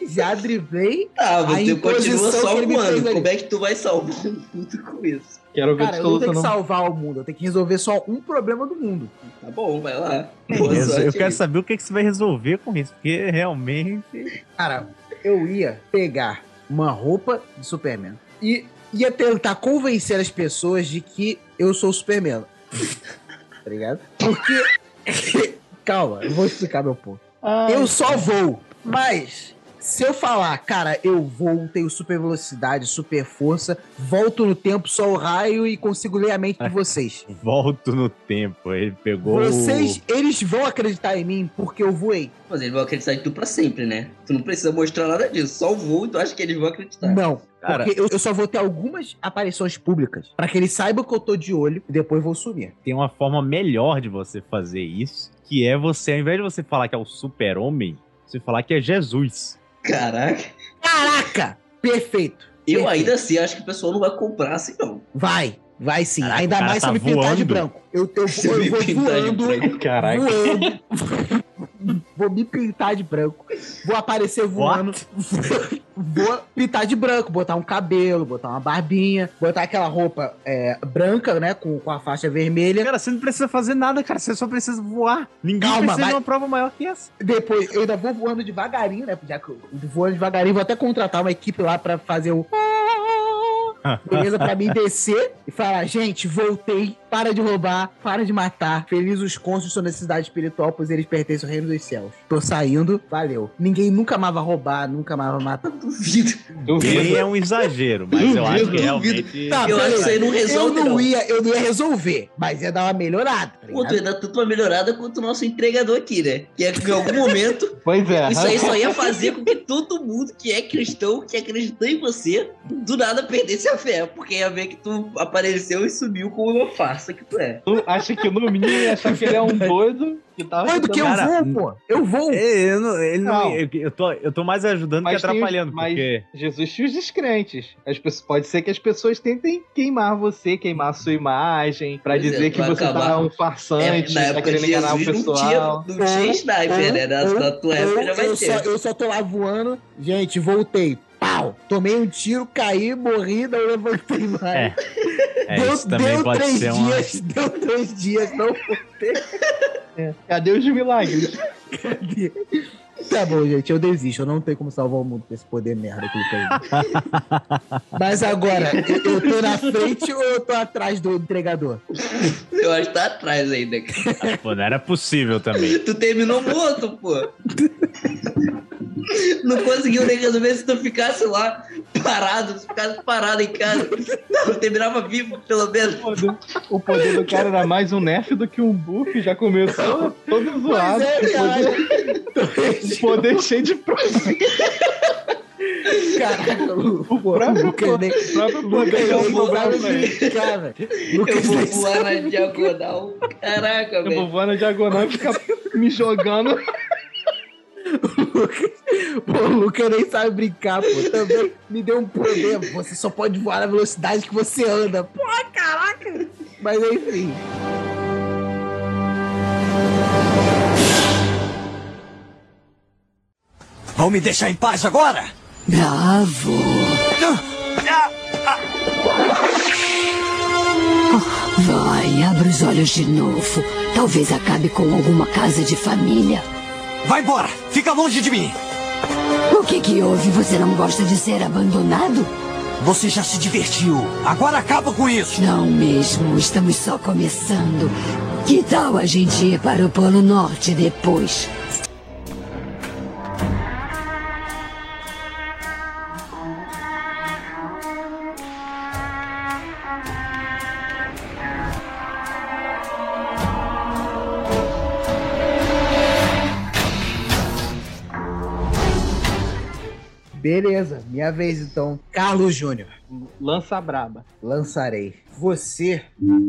Já driblei. Ah, A você continua imposição só que ele me voando. fez ali. Como é que tu vai salvar o mundo com isso? Quero ver Cara, tu eu não tenho que salvar o mundo, eu tenho que resolver só um problema do mundo. Tá bom, vai lá. Eu, Boa eu sorte quero aí. saber o que, que você vai resolver com isso, porque realmente. Cara, eu ia pegar uma roupa de Superman e ia tentar convencer as pessoas de que eu sou o Superman. Tá ligado? Porque. Calma, eu vou explicar meu ponto. Ai, Eu só vou, mas se eu falar, cara, eu vou, tenho super velocidade, super força, volto no tempo, só o raio e consigo ler a mente de vocês. Volto no tempo. Ele pegou. Vocês, eles vão acreditar em mim porque eu voei. Mas eles vão acreditar em tu pra sempre, né? Tu não precisa mostrar nada disso. Só o voo e tu acha que eles vão acreditar. Não. Cara- Porque eu, eu só vou ter algumas aparições públicas pra que eles saibam que eu tô de olho e depois vou sumir. Tem uma forma melhor de você fazer isso, que é você, ao invés de você falar que é o super-homem, você falar que é Jesus. Caraca. Caraca! Perfeito. Eu Perfeito. ainda assim acho que o pessoal não vai comprar assim, não. Vai, vai sim. Caraca, Ainda mais se tá eu me pintar de voando. branco. Eu, eu, Se eu me vou pintar de voando, branco. Caraca. voando. vou me pintar de branco. Vou aparecer voando. vou pintar de branco, botar um cabelo, botar uma barbinha, botar aquela roupa é, branca, né? Com, com a faixa vermelha. Cara, você não precisa fazer nada, cara. Você só precisa voar. Ninguém Calma, precisa vai- de uma prova maior que essa. Depois, eu ainda vou voando devagarinho, né? Já que eu voando devagarinho, vou até contratar uma equipe lá pra fazer o. Beleza, pra mim descer e falar, gente, voltei, para de roubar, para de matar. Feliz os cônsules sua necessidade espiritual, pois eles pertencem ao reino dos céus. Tô saindo, valeu. Ninguém nunca vai roubar, nunca vai matar. Duvido. Duvido. é um exagero, mas eu acho que Duvido, realmente. Tá, Eu acho que isso aí não resolve, eu não, não. Ia, eu não ia resolver, mas ia dar uma melhorada, tá Pô, tu ia dar tanto uma melhorada quanto o nosso entregador aqui, né? Que é que em algum momento Pois é. Isso aí só ia fazer com que todo mundo que é cristão, que acreditou em você, do nada perdesse a fé. Porque ia ver que tu apareceu e sumiu como uma farsa que tu é. Tu acha que no mínimo ia achar que ele é um doido que tava. Doido que eu Cara, vou, pô. Eu vou. É, eu, não, ele não- Não. eu, eu tô, eu tô mais ajudando Mas que tem os- atrapalhando, mas porque. Jesus tinha os descrentes. As pessoas, pode ser que as pessoas tentem queimar você, queimar a sua imagem, pra Pois é, dizer que vai você acabar. tá um É, farsante, na tá época querendo de enganar o Jesus não tinha, pessoal. não tinha sniper, né? Na, na tua época já vai eu, ter. só, eu só tô lá voando. Gente, voltei. Pau! Tomei um tiro, caí, morri, não levantei mais. É, É, deu isso também deu pode três ser uma. dias, deu três dias, não voltei. Cadê os milagres? Cadê? Tá bom, gente, eu desisto. Eu não tenho como salvar o mundo com esse poder merda que ele tem. Mas agora, eu, eu tô na frente ou eu tô atrás do entregador? Eu acho que tá atrás ainda, cara. Pô, não era possível também. Tu terminou morto, pô. Não conseguiu nem resolver se tu ficasse lá parado, se ficasse parado em casa. Tu terminava vivo, pelo menos. O poder, o poder do cara era mais um nerf do que um buff, já começou todo zoado. é, o, cara. poder, o poder cheio de problema. Caraca, o, O próprio, Lucas nem- o próprio Lucas é problema, sabe velho. explicar, velho. Eu Lucas vou voar na diagonal. Caraca, Eu vou velho. voar na diagonal e ficar me jogando. Pô, o Lucas nem sabe brincar, pô. Também me deu um poder. Você só pode voar na velocidade que você anda. Pô, caraca! Mas enfim. Vão me deixar em paz agora? Bravo! Vai, abre os olhos de novo. Talvez acabe com alguma casa de família. Vai embora! Fica longe de mim! O que que houve? Você não gosta de ser abandonado? Você já se divertiu. Agora acaba com isso! Não mesmo, estamos só começando. Que tal a gente ir para o Polo Norte depois? Beleza, minha vez então. Carlos Júnior, Lança braba. lançarei. Você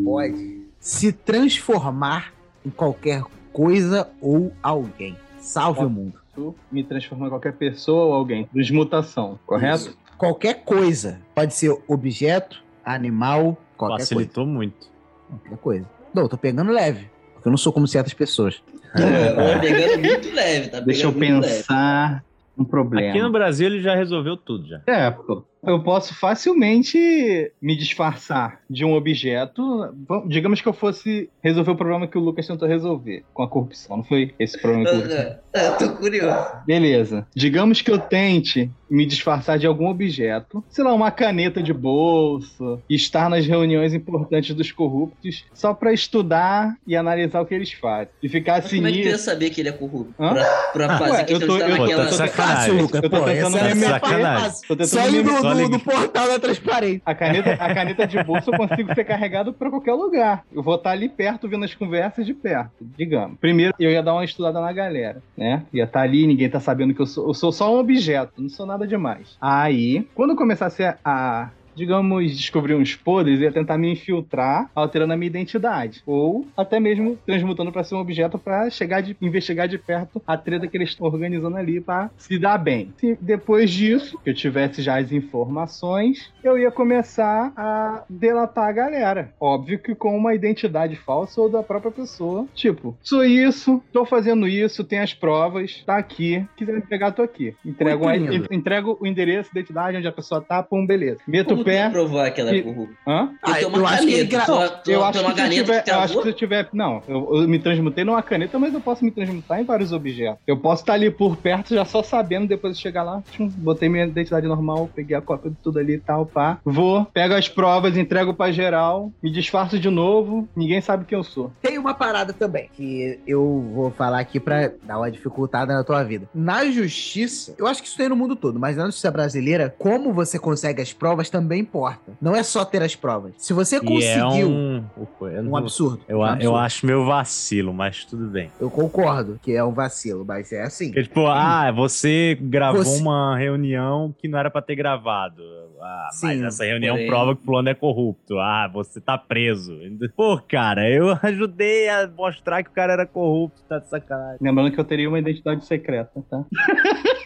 pode se transformar em qualquer coisa ou alguém. Salve o mundo. Tu me transformar em qualquer pessoa ou alguém. Desmutação, correto? Isso. Qualquer coisa. Pode ser objeto, animal, qualquer Facilitou muito. coisa. Qualquer coisa. Não, eu tô pegando leve. Porque eu não sou como certas pessoas. Tá pegando muito leve, tá Deixa eu muito pensar um problema. Aqui no Brasil ele já resolveu tudo já. É, pô. Eu posso facilmente me disfarçar de um objeto. Vamos- Digamos que eu fosse resolver o problema que o Lucas tentou resolver com a corrupção. Não foi esse problema que o Lucas Eu, eu tô curioso. Beleza. Digamos que eu tente me disfarçar de algum objeto, sei lá, uma caneta de bolso, estar nas reuniões importantes dos corruptos só pra estudar e analisar o que eles fazem. E ficar Mas como é que tu ia saber que ele é corrupto? Hã? Pra, pra fazer Ué, questão eu tô- de estar eu naquela... Pô, tá sacanagem. Fácil, Lucas. Eu tô Pô, tentando me parte é fácil. Tô tentando Só me aqui. no portal da transparência. A caneta, a caneta de bolso eu consigo ser carregado pra qualquer lugar. Eu vou estar ali perto, vendo as conversas de perto, digamos. Primeiro, eu ia dar uma estudada na galera, né? Ia estar ali, ninguém tá sabendo que eu sou. Eu sou só um objeto, não sou nada demais. Aí, quando começasse a. Digamos, descobrir uns podres, ia tentar me infiltrar, alterando a minha identidade. Ou até mesmo transmutando pra ser um objeto pra chegar de, investigar de perto a treta que eles estão organizando ali pra se dar bem. Se depois disso, que eu tivesse já as informações, eu ia começar a delatar a galera. Óbvio que com uma identidade falsa ou da própria pessoa. Tipo, sou isso, tô fazendo isso, tem as provas, tá aqui. Quiser me pegar, tô aqui. Entrego, lindo. entrego o endereço, identidade, onde a pessoa tá, pum, beleza. Meto Como pé. provar que ela corrupta? Hã? Ah, eu acho que gra- Eu acho, que se tiver, eu acho que travou. se eu tiver. Não, eu, eu me transmutei numa caneta, mas eu posso me transmutar em vários objetos. Eu posso estar ali por perto já só sabendo, depois de chegar lá, tchum, botei minha identidade normal, peguei a cópia de tudo ali e tal, pá. Vou, pego as provas, entrego pra geral, me disfarço de novo, ninguém sabe quem eu sou. Tem uma parada também que eu vou falar aqui pra dar uma dificultada na tua vida. Na justiça, eu acho que isso tem no mundo todo, mas na justiça brasileira, como você consegue as provas também importa. Não é só ter as provas. Se você E é conseguiu um, eu um não- absurdo. Eu, um a- eu absurdo. acho meio vacilo, mas tudo bem. Eu concordo que é um vacilo, mas é assim. Porque, tipo, ah, você gravou Você- uma reunião que não era pra ter gravado. Ah, mas Sim, essa reunião porém- prova que o fulano é corrupto. Ah, você tá preso. Pô, cara, eu ajudei a mostrar que o cara era corrupto, tá de sacanagem. Lembrando que eu teria uma identidade secreta, tá?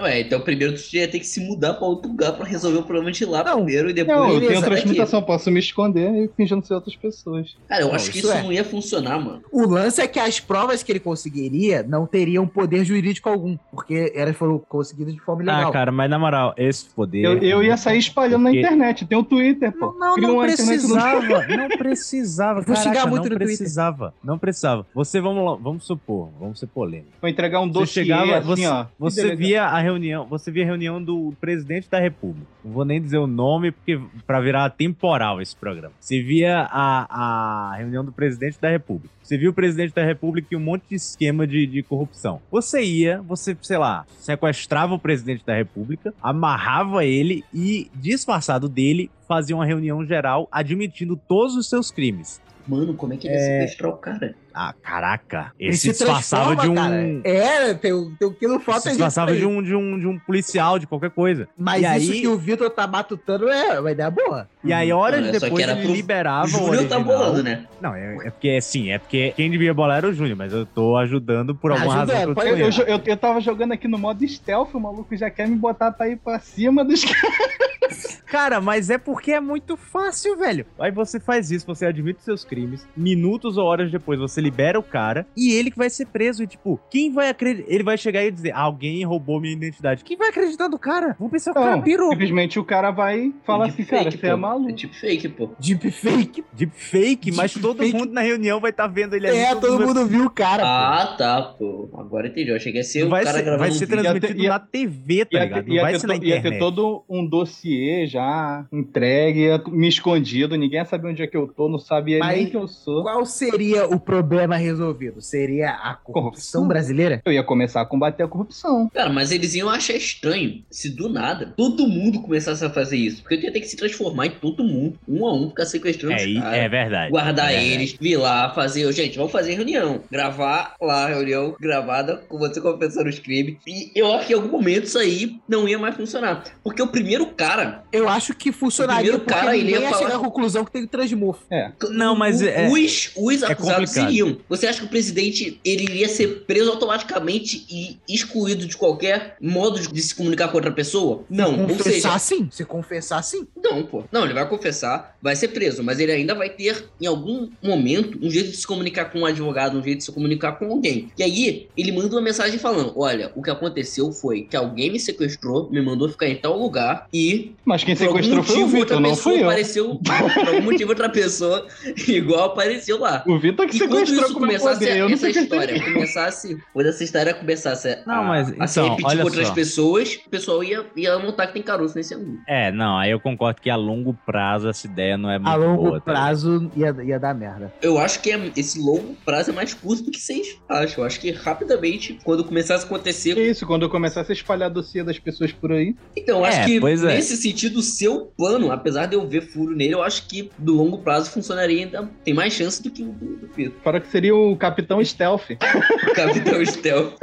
Ué, então primeiro tu ia ter que se mudar pra outro lugar pra resolver o problema de lá Não, primeiro e depois... Não, eu tenho daqui. transmutação, posso me esconder e fingindo ser outras pessoas. Cara, eu Não, acho que isso isso é. não ia funcionar, mano. O lance é que as provas que ele conseguiria não teriam poder jurídico algum, porque elas foram conseguidas de forma ilegal. Ah, cara, mas na moral, esse poder. Eu, eu ia sair espalhando na Porque- internet. Tem o Twitter, pô. Não, não internet no- precisava, não precisava. Vou xingar muito não no Twitter. precisava, não precisava. Você, vamos lá, vamos supor, vamos ser polêmicos. Vou entregar um Você dossiê chegava, assim, você, ó. você via a reunião, você via a reunião do presidente da República. Não vou nem dizer o nome, porque para virar temporal esse programa. Você via a, a reunião do presidente da República. Você viu o presidente da República e um monte de esquema de, de corrupção. Você ia, você, sei lá, sequestrava o presidente da República, amarrava ele e, disfarçado dele, fazia uma reunião geral admitindo todos os seus crimes. Mano, como é que ele É. sequestrar o cara? Ah, caraca. Ele, Ele se disfarçava de um. cara. É, tem, o- tem o que não falta se disfarçava de um, de, um, de um policial, de qualquer coisa. Mas e isso aí, que o Vitor tá matutando é uma ideia boa. E aí, horas que depois, era ele pro- liberava o Júnior tá bolando, né? Não, é, é porque, assim, é porque quem devia bolar era o Júnior, mas eu tô ajudando por alguma Ajuda, razão. eu Eu, eu, eu, tava jogando aqui no modo stealth, o maluco já quer me botar pra ir pra cima dos caras. Cara, mas é porque é muito fácil, velho. Aí você faz isso, você admite seus crimes, minutos ou horas depois você libera o cara e ele que vai ser preso. E tipo, quem vai acreditar? Ele vai chegar e dizer: alguém roubou minha identidade. Quem vai acreditar no cara? Vou pensar que o cara Não, pirou. simplesmente o cara vai falar assim, cara, você é pô. Maluco. É tipo fake, pô. Deepfake. Deepfake, mas todo Deepfake. mundo na reunião vai estar vendo ele ali. É, todo mundo viu o cara. pô. Ah, tá, pô. Agora entendi. Eu achei que ia ser o Vai cara ser, gravando vai ser transmitido Ia na TV, tá Ia ligado? ter, Não ia vai ter ser na ia ter todo um dossiê já entregue, ia me escondido, ninguém ia saber onde é que eu tô, não sabia Mas- nem que eu sou. Qual seria o problema resolvido? Seria a corrupção Corrupção? brasileira? Eu ia começar a combater a corrupção. Cara, mas eles iam achar estranho se do nada todo mundo começasse a fazer isso. Porque eu ia ter que se transformar em todo mundo, um a um, ficar sequestrando É, os e- caras. é verdade. Guardar É verdade. eles, vir lá, fazer. Gente, vamos fazer reunião. Gravar lá a reunião gravada com você confessando os crimes. E eu acho que em algum momento isso aí não ia mais funcionar. Porque o primeiro cara. Eu acho que funcionaria primeiro porque cara, ele ia ia falar- chegar à conclusão que tem transmorfo. É. Não, mas o- é- os, os é acusados complicado. iriam. Você acha que o presidente ele iria ser preso automaticamente e excluído de qualquer modo de se comunicar com outra pessoa? Não. Ou confessar seja, sim. Se confessar sim. não, pô. Não, ele vai confessar, vai ser preso, mas ele ainda vai ter, em algum momento, um jeito de se comunicar com um advogado, um jeito de se comunicar com alguém. E aí, ele manda uma mensagem falando: Olha, o que aconteceu foi que alguém me sequestrou, me mandou ficar em tal lugar e. Mas quem Por algum sequestrou foi o Vitor, outra não pessoa fui eu. apareceu. Por algum motivo, outra pessoa igual apareceu lá. O Vitor que E sequestrou isso poder, eu não essa história começasse, quando essa história começasse a, Não, mas, a se então, repetir olha com outras só. pessoas, o pessoal ia, ia notar que tem caroço nesse ângulo. É, não, aí eu concordo que a longo prazo essa ideia não é muito A longo boa. tá prazo ia, ia dar merda. Eu acho que é- esse longo prazo é mais curto do que vocês acham. Eu acho que rapidamente, quando começasse a acontecer. Que isso, quando eu começasse a espalhar dossiê das pessoas por aí. Então, eu acho É, que pois é. nesse sentido, o seu plano, apesar de eu ver furo nele, eu acho que do longo prazo funcionaria ainda. Tem mais chance do que o do, do Pedro. Fora que seria o Capitão Stealth. O Capitão Stealth.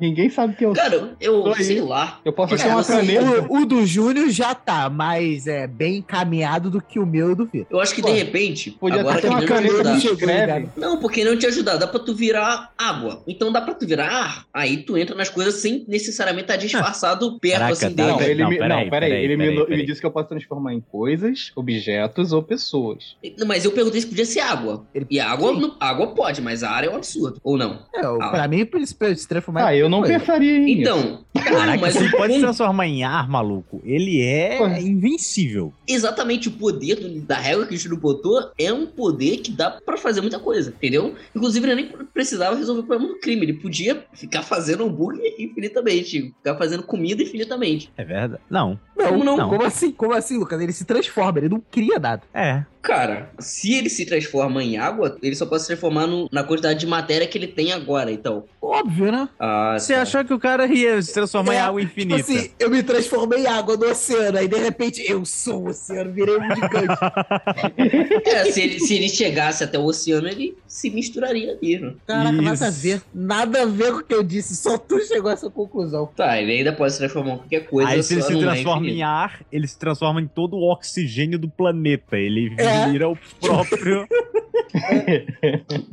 Ninguém sabe quem eu sou. Cara, eu Tô aí. sei lá. Eu posso Mas ser uma caneta. O, o do Júnior já tá mais é, bem encaminhado do que o meu e do Vitor. Eu acho que Pô, de repente, Podia agora que ter uma não te caneta que escreve. Não, porque não te ajudar. Dá pra tu virar água. Então dá pra tu virar ar. Aí tu entra nas coisas sem necessariamente estar disfarçado perto Caraca, assim tá dele. Não, Não, ele me, peraí, não, peraí, peraí, ele, me, peraí, peraí. disse que eu posso transformar em coisas, objetos ou pessoas. Mas eu perguntei se podia ser água. Ele- E água, não- água pode, mas a ar é um absurdo. Ou não? É, Ah. pra mim, se transformar Ah, eu não coisa. pensaria em isso. Então, cara, Caraca, mas ele pode se transformar em ar, maluco, ele é invencível. exatamente o poder do- da regra que o Júlio botou é um poder que dá pra fazer muita coisa, entendeu? Inclusive, ele nem precisava resolver o problema do crime. Ele podia ficar fazendo hambúrguer infinitamente, ficar fazendo comida infinitamente. É verdade? Não. Não, Como não? Como assim? Como assim, Lucas? Ele se transforma, ele não cria nada. É. Cara, se ele se transforma em água, ele só pode se transformar no- na quantidade de matéria que ele tem agora, então. Óbvio, né? Ah, Você tá. achou que o cara ia se transformar em É, água Tipo infinita? assim, eu me transformei em água no oceano, aí de repente eu sou o oceano, virei um gigante. É, se ele, se ele chegasse até o oceano, ele se misturaria ali, né? Caraca, nada a Isso. ver. Nada a ver com o que eu disse, só tu chegou a essa conclusão. Tá, ele ainda pode se transformar em qualquer coisa. Aí se ele se não é transforma em ar, ele se transforma em todo o oxigênio do planeta. Ele É. vira o próprio.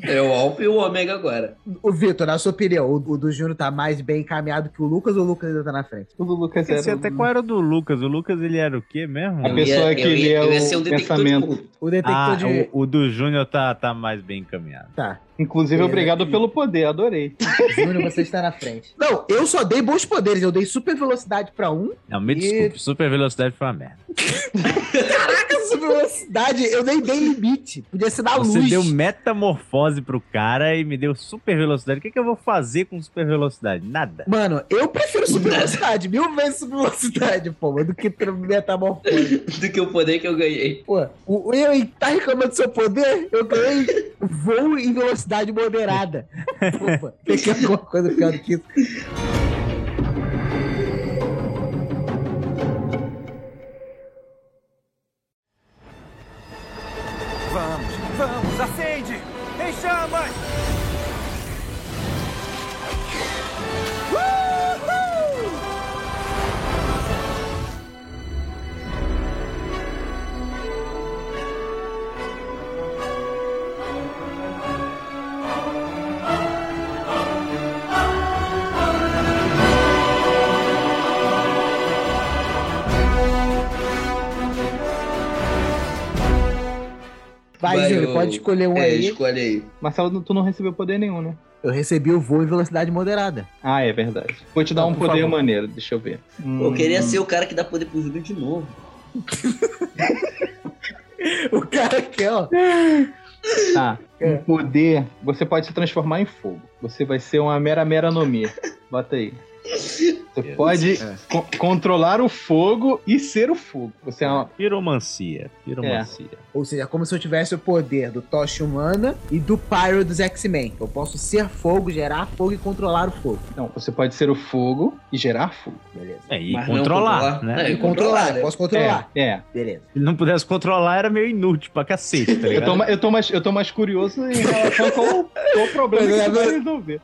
É o Alfa e o Ômega agora. O Vitor, na sua opinião, o, o do Júnior tá mais bem encaminhado que o Lucas ou o Lucas ainda tá na frente? O do Lucas era até o- qual era o do Lucas. O Lucas, ele era o quê mesmo? A pessoa ia- que eu ia o ser um detector de pensamento. O detector Ah, de. o, o do Júnior tá, tá mais bem encaminhado. Tá. Inclusive, É, obrigado e- pelo poder, adorei. Júnior, você está na frente. Não, eu só dei bons poderes. Eu dei super velocidade pra um. Não, me E- desculpe, super velocidade foi uma merda. Caraca, super velocidade, eu nem dei limite. Podia ser na Você luz. deu metamorfose pro cara e me deu super velocidade. O que, que eu vou fazer com super velocidade? Nada. Mano, eu prefiro super velocidade, mil vezes super velocidade, pô, do que ter metamorfose. Do que o poder que eu ganhei. Pô, o, o eu tá reclamando do seu poder? Eu ganhei voo em velocidade moderada. Pô, pô, tem que alguma coisa pior do que isso. Vai, Vai, Júlio, pode escolher um é, aí. escolhe aí. Marcelo, tu não recebeu poder nenhum, né? Eu recebi o voo em velocidade moderada. Ah, é verdade. Vou te dar Não, um poder favor. maneiro, deixa eu ver. Eu queria Hum. ser o cara que dá poder pro Júlio de novo. O cara quer, ó. Tá. É. Um poder, você pode se transformar em fogo. Você vai ser uma mera meranomia. Bota aí. Você pode É. co- controlar o fogo e ser o fogo. Você é uma. Piromancia. Piromancia. Ou seja, como se eu tivesse o poder do Tocha Humana e do Pyro dos X-Men. Eu posso ser fogo, gerar fogo e controlar o fogo. Não, você pode ser o fogo e gerar fogo. Beleza. É, e Mas controlar, controlar. né? É, E controlar, né? posso controlar. É, é. Beleza. Se ele não pudesse controlar, era meio inútil pra cacete, tá Eu ligado? tô, ma- eu, tô mais, eu tô mais curioso em relação a qual, qual o problema que é, você vai resolver.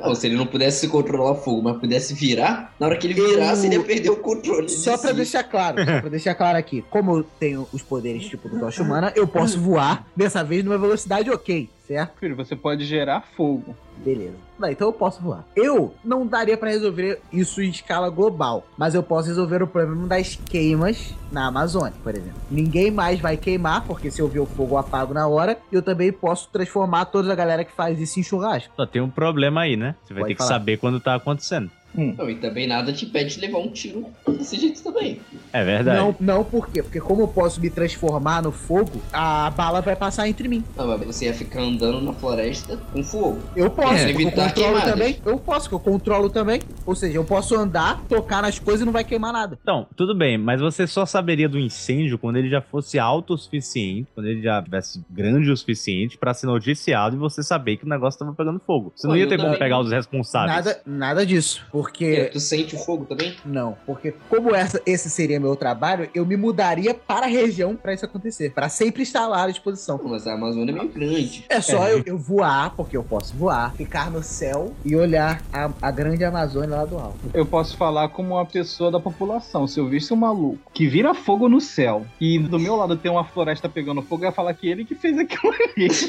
Não, se ele não pudesse controlar o fogo, mas pudesse virar, na hora que ele Eu- virasse, ele ia perder o controle. Só de pra si. deixar claro, só pra deixar claro aqui, como eu tenho os poderes tipo do Tocha Humana, eu posso voar, dessa vez numa velocidade ok, certo? Filho, você pode gerar fogo. Beleza. Então eu posso voar. Eu não daria pra resolver isso em escala global, mas eu posso resolver o problema das queimas na Amazônia, por exemplo. Ninguém mais vai queimar, porque se eu ver o fogo eu apago na hora, e eu também posso transformar toda a galera que faz isso em churrasco. Só tem um problema aí, né? Você vai Pode ter que falar. saber quando tá acontecendo. Não, e também nada te impede de levar um tiro desse jeito também. É verdade. Não, não, por quê? Porque como eu posso me transformar no fogo, a bala vai passar entre mim. Não, mas você ia ficar andando na floresta com fogo. Eu posso, É, eu evitar controlo queimadas. também. Eu posso, que eu controlo também. Ou seja, eu posso andar, tocar nas coisas e não vai queimar nada. Então, tudo bem, mas você só saberia do incêndio quando ele já fosse autossuficiente, quando ele já tivesse grande o suficiente pra ser noticiado e você saber que o negócio tava pegando fogo. Você Pô, não ia ter como também- pegar os responsáveis. Nada, nada disso. É, Porque. tu sente o fogo também? Não, porque como essa, esse seria meu trabalho, eu me mudaria para a região para isso acontecer. Para sempre estar lá à disposição. Mas a Amazônia é meio grande. É só eu, eu voar, porque eu posso voar, ficar no céu e olhar a, a grande Amazônia lá do alto. Eu posso falar como uma pessoa da população. Se eu visse um maluco que vira fogo no céu e do meu lado tem uma floresta pegando fogo, eu ia falar que ele que fez aquilo ali.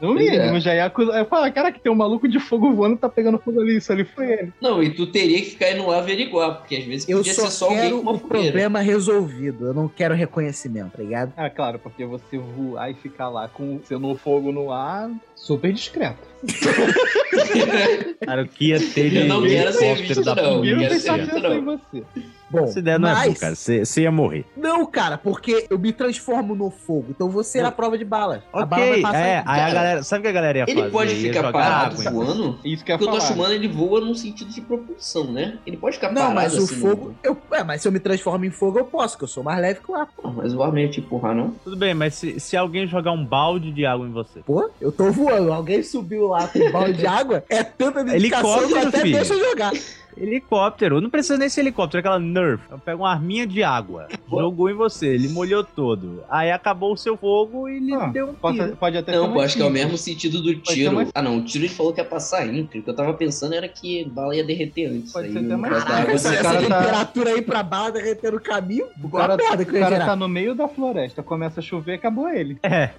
No é. mínimo, já ia acusar. Eu ia falar, cara, que tem um maluco de fogo voando e tá pegando fogo ali. Isso ali foi ele. Não, e tu teria que ficar indo lá averiguar, porque às vezes Eu podia só ser só alguém quero com uma o fogueira. problema resolvido. Eu não quero reconhecimento, tá ligado? Ah, claro, porque você voar e ficar lá com sendo fogo no ar, super discreto. Cara, o que ia ter de Eu não quero ser visto, da não. Eu pensar visto, em não. você. Bom, Essa ideia não é mas... boa, cara. Você ia morrer. Não, cara, porque eu me transformo no fogo. Então você é a prova de bala. a bala vai Ok, passar é. Aí a Cara, galera. Sabe o que a galera ia Ele fazer? pode Ia ficar parado água voando, Isso que eu porque o falar. Tocha Humana ele voa num sentido de propulsão, né? Ele pode ficar Não, parado mas o assim. fogo. Eu, é, mas se eu me transformo em fogo, eu posso, que eu sou mais leve que o ar. Não, mas o ar não ia te empurrar, não. Tudo bem, mas se, se alguém jogar um balde de água em você. Pô, eu tô voando. Alguém subiu lá com um balde de água. É tanta dedicação que eu Helicóptero, até filho. deixa eu jogar. Helicóptero. Não precisa nem ser helicóptero, é aquela Nerf. Eu pego uma arminha de água, jogou em você, ele molhou todo. Aí acabou o seu fogo e ele Ah, deu um Pode, tiro. pode até Não, ser pô, acho que é o mesmo sentido do tiro. mais- Ah, não, o tiro ele falou que ia passar entre. O que eu tava pensando era que a bala ia derreter antes. Pode aí ser até mais água, Essa, o essa cara tá- temperatura aí pra bala derreter no caminho. O cara, merda que o cara tá no meio da floresta, começa a chover, acabou ele. É.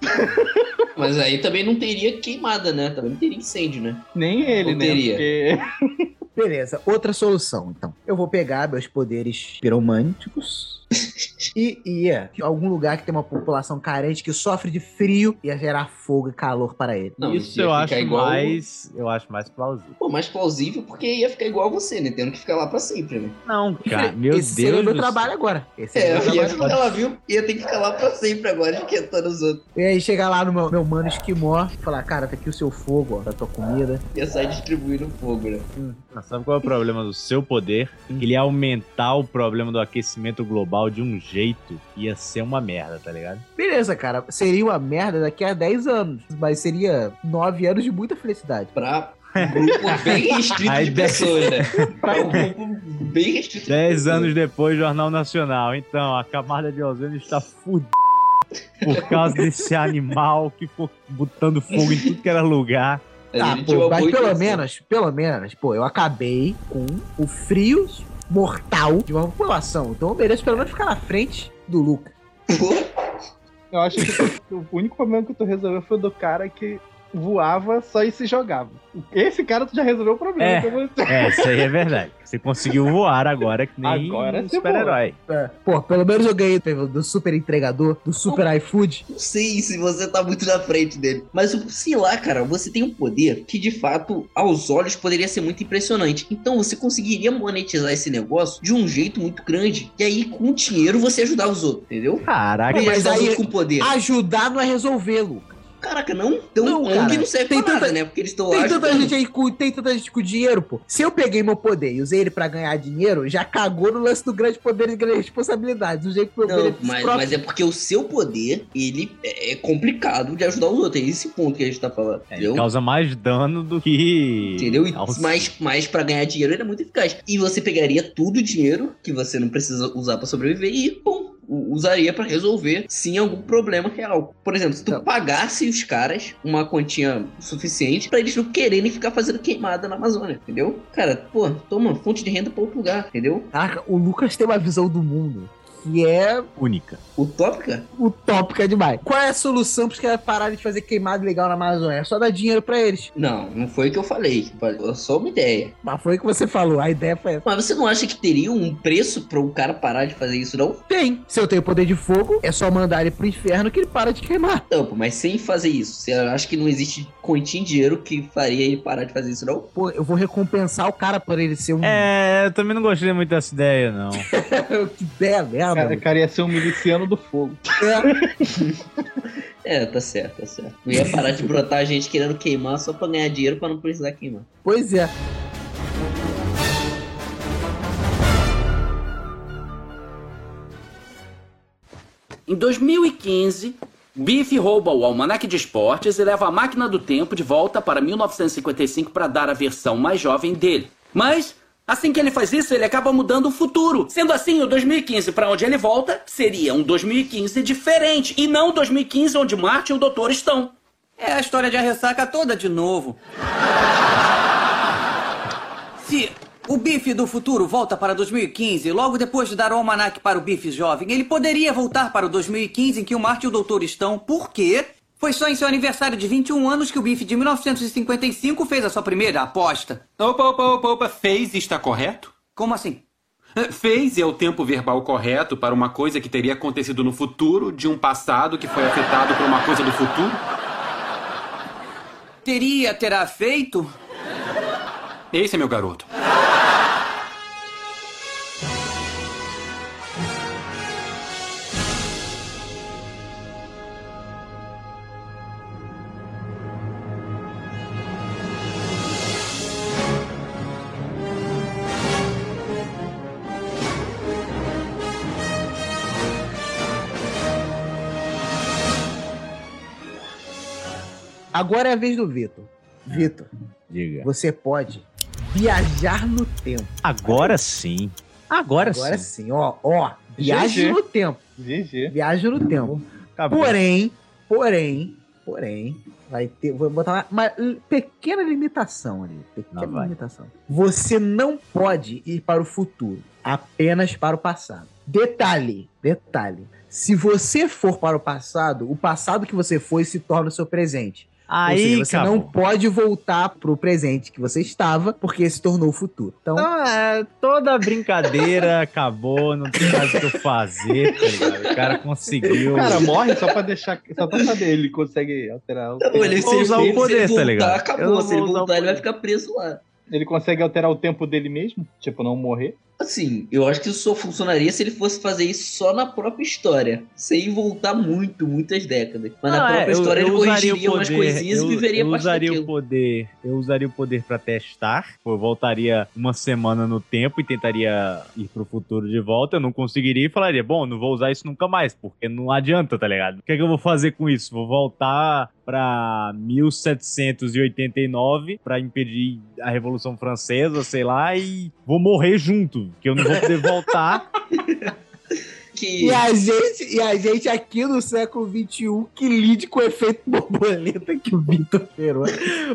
Mas aí também não teria queimada, né? Também não teria incêndio, né? Nem ele, Ou né? teria. Porque Beleza, outra solução, então. Eu vou pegar meus poderes piromânticos e ia em algum lugar que tem uma população carente que sofre de frio ia gerar fogo e calor para ele. Não, Isso eu ficar acho igual- mais. Eu acho mais plausível. Pô, mais plausível porque ia ficar igual você, né? Tendo que ficar lá pra sempre, né? Não, cara, meu Esse seria Deus. o meu do trabalho agora. Esse É, é, o meu ia, agora. ela viu, ia ter que ficar lá pra sempre agora, esquentando os outros. E aí chega lá no meu, meu mano esquimó e falar, cara, tá aqui o seu fogo, ó, da tua comida. Ia sair distribuindo fogo, né? Mas Sabe qual é o problema do seu poder? Que ele ia aumentar o problema do aquecimento global de um jeito que ia ser uma merda, tá ligado? Beleza, cara, seria uma merda daqui a 10 anos, mas seria 9 anos de muita felicidade. Pra um grupo bem restrito Aí de desce- pessoas, né? Pra um grupo bem restrito de Dez pessoas. anos depois, Jornal Nacional. Então, a camada de ozônio está fudida por causa desse animal que ficou botando fogo em tudo que era lugar. Ah, pô, mas pelo menos, pelo menos, pô, eu acabei com o frio mortal de uma população. Então eu mereço pelo menos ficar na frente do Luca. Eu acho que o único problema que tu resolveu foi do cara que voava só e se jogava. Esse cara tu já resolveu o problema. É. você- É, isso aí é verdade. Você conseguiu voar agora que nem Agora um super-herói. É. Pô, pelo menos eu ganhei do super entregador, do super iFood. Não sei se você tá muito na frente dele. Mas sei lá, cara, você tem um poder que de fato, aos olhos, poderia ser muito impressionante. Então você conseguiria monetizar esse negócio de um jeito muito grande. E aí, com o dinheiro, você ajudar os outros, entendeu? Caraca, mas aí- com poder. Ajudar não é resolver, Luca. Caraca, não? Então Não, ONG cara. não serve Tem pra nada, tanta- né? Porque eles estão Tem tanta gente aí com, tem tanta gente com dinheiro, pô. Se eu peguei meu poder e usei ele pra ganhar dinheiro, já cagou no lance do grande poder e grande responsabilidade. Do jeito que meu Não, benefício mas, mas é porque o seu poder, ele é é complicado de ajudar os outros. É esse ponto que a gente tá falando, Ele entendeu? causa mais dano do que. Entendeu? E auxílio. mais, mais pra ganhar dinheiro ele é muito eficaz. E você pegaria tudo o dinheiro que você não precisa usar pra sobreviver e, pum, u- usaria pra resolver sim algum problema real. Por exemplo, se tu Não. pagasse os caras uma quantia suficiente pra eles não quererem ficar fazendo queimada na Amazônia, entendeu? Cara, pô, toma fonte de renda pra outro lugar, entendeu? Caraca, o Lucas tem uma visão do mundo que é Única. Utópica? utópica demais. Qual é a solução pros caras pararem de fazer queimada legal na Amazônia? É só dar dinheiro pra eles. Não, não foi o que eu falei. Foi só uma ideia. Mas foi o que você falou, a ideia foi essa. Mas você não acha que teria um preço pra um cara parar de fazer isso, não? Tem. Se eu tenho poder de fogo, é só mandar ele pro inferno que ele para de queimar. Não, mas sem fazer isso. Você acha que não existe quantia em dinheiro que faria ele parar de fazer isso, não? Pô, eu vou recompensar o cara por ele ser um. É, eu também não gostei muito dessa ideia, não. que ideia merda. Cara, mano. cara ia ser um miliciano do fogo. É, tá certo, tá certo. Não ia parar de brotar gente querendo queimar só pra ganhar dinheiro pra não precisar queimar. Pois é. Em 2015, Biff rouba o almanaque de esportes e leva a máquina do tempo de volta para 1955 para dar a versão mais jovem dele. Mas, assim que ele faz isso, ele acaba mudando o futuro. Sendo assim, o 2015 para onde ele volta seria um 2015 diferente e não o 2015 onde Martin e o Doutor estão. É a história de a ressaca toda de novo. Se o Bife do futuro volta para 2015, logo depois de dar o almanac para o Bife jovem, ele poderia voltar para o 2015 em que o Marte e o Doutor estão, porque foi só em seu aniversário de 21 anos que o Bife de 1955 fez a sua primeira aposta. Opa, opa, opa, opa. Fez está correto? Como assim? Fez é o tempo verbal correto para uma coisa que teria acontecido no futuro de um passado que foi afetado por uma coisa do futuro? Teria, terá feito? Esse é meu garoto. Agora é a vez do Vitor. Vitor, Diga. você pode viajar no tempo. Agora sim. Agora, Agora sim. sim, ó, ó. Viaje no tempo. GG. Viaje no tempo. Acabou. Porém, porém, porém, vai ter. Vou botar uma, uma pequena limitação ali. Pequena limitação. Você não pode ir para o futuro, apenas para o passado. Detalhe, detalhe. Se você for para o passado, o passado que você foi se torna o seu presente. Aí, Ou seja, você acabou. não pode voltar pro presente que você estava, porque se tornou o futuro. Então, Então, é, toda a brincadeira acabou, não tem mais o que eu fazer, tá ligado? O cara conseguiu. O cara morre só pra deixar. Só pra saber, ele consegue alterar o Não, ele, se, usar o poder, tá ligado? Acabou. Se ele voltar, ele vai ficar preso lá. Ele consegue alterar o tempo dele mesmo? Tipo, não morrer? Assim, eu acho que isso só funcionaria se ele fosse fazer isso só na própria história. Sem voltar muito, muitas décadas. Mas na é, própria eu- história eu ele usaria corrigiria umas coisinhas eu, e viveria eu usaria o poder Eu usaria o poder pra testar. Eu voltaria uma semana no tempo e tentaria ir pro futuro de volta. Eu não conseguiria e falaria: Bom, não vou usar isso nunca mais, porque não adianta, tá ligado? O que, é que eu vou fazer com isso? Vou voltar pra 1789 pra impedir a Revolução Francesa, sei lá, e vou morrer junto, que eu não vou poder voltar. E a gente, e a gente aqui no século XXI que lide com o efeito borboleta que o Vitor Peron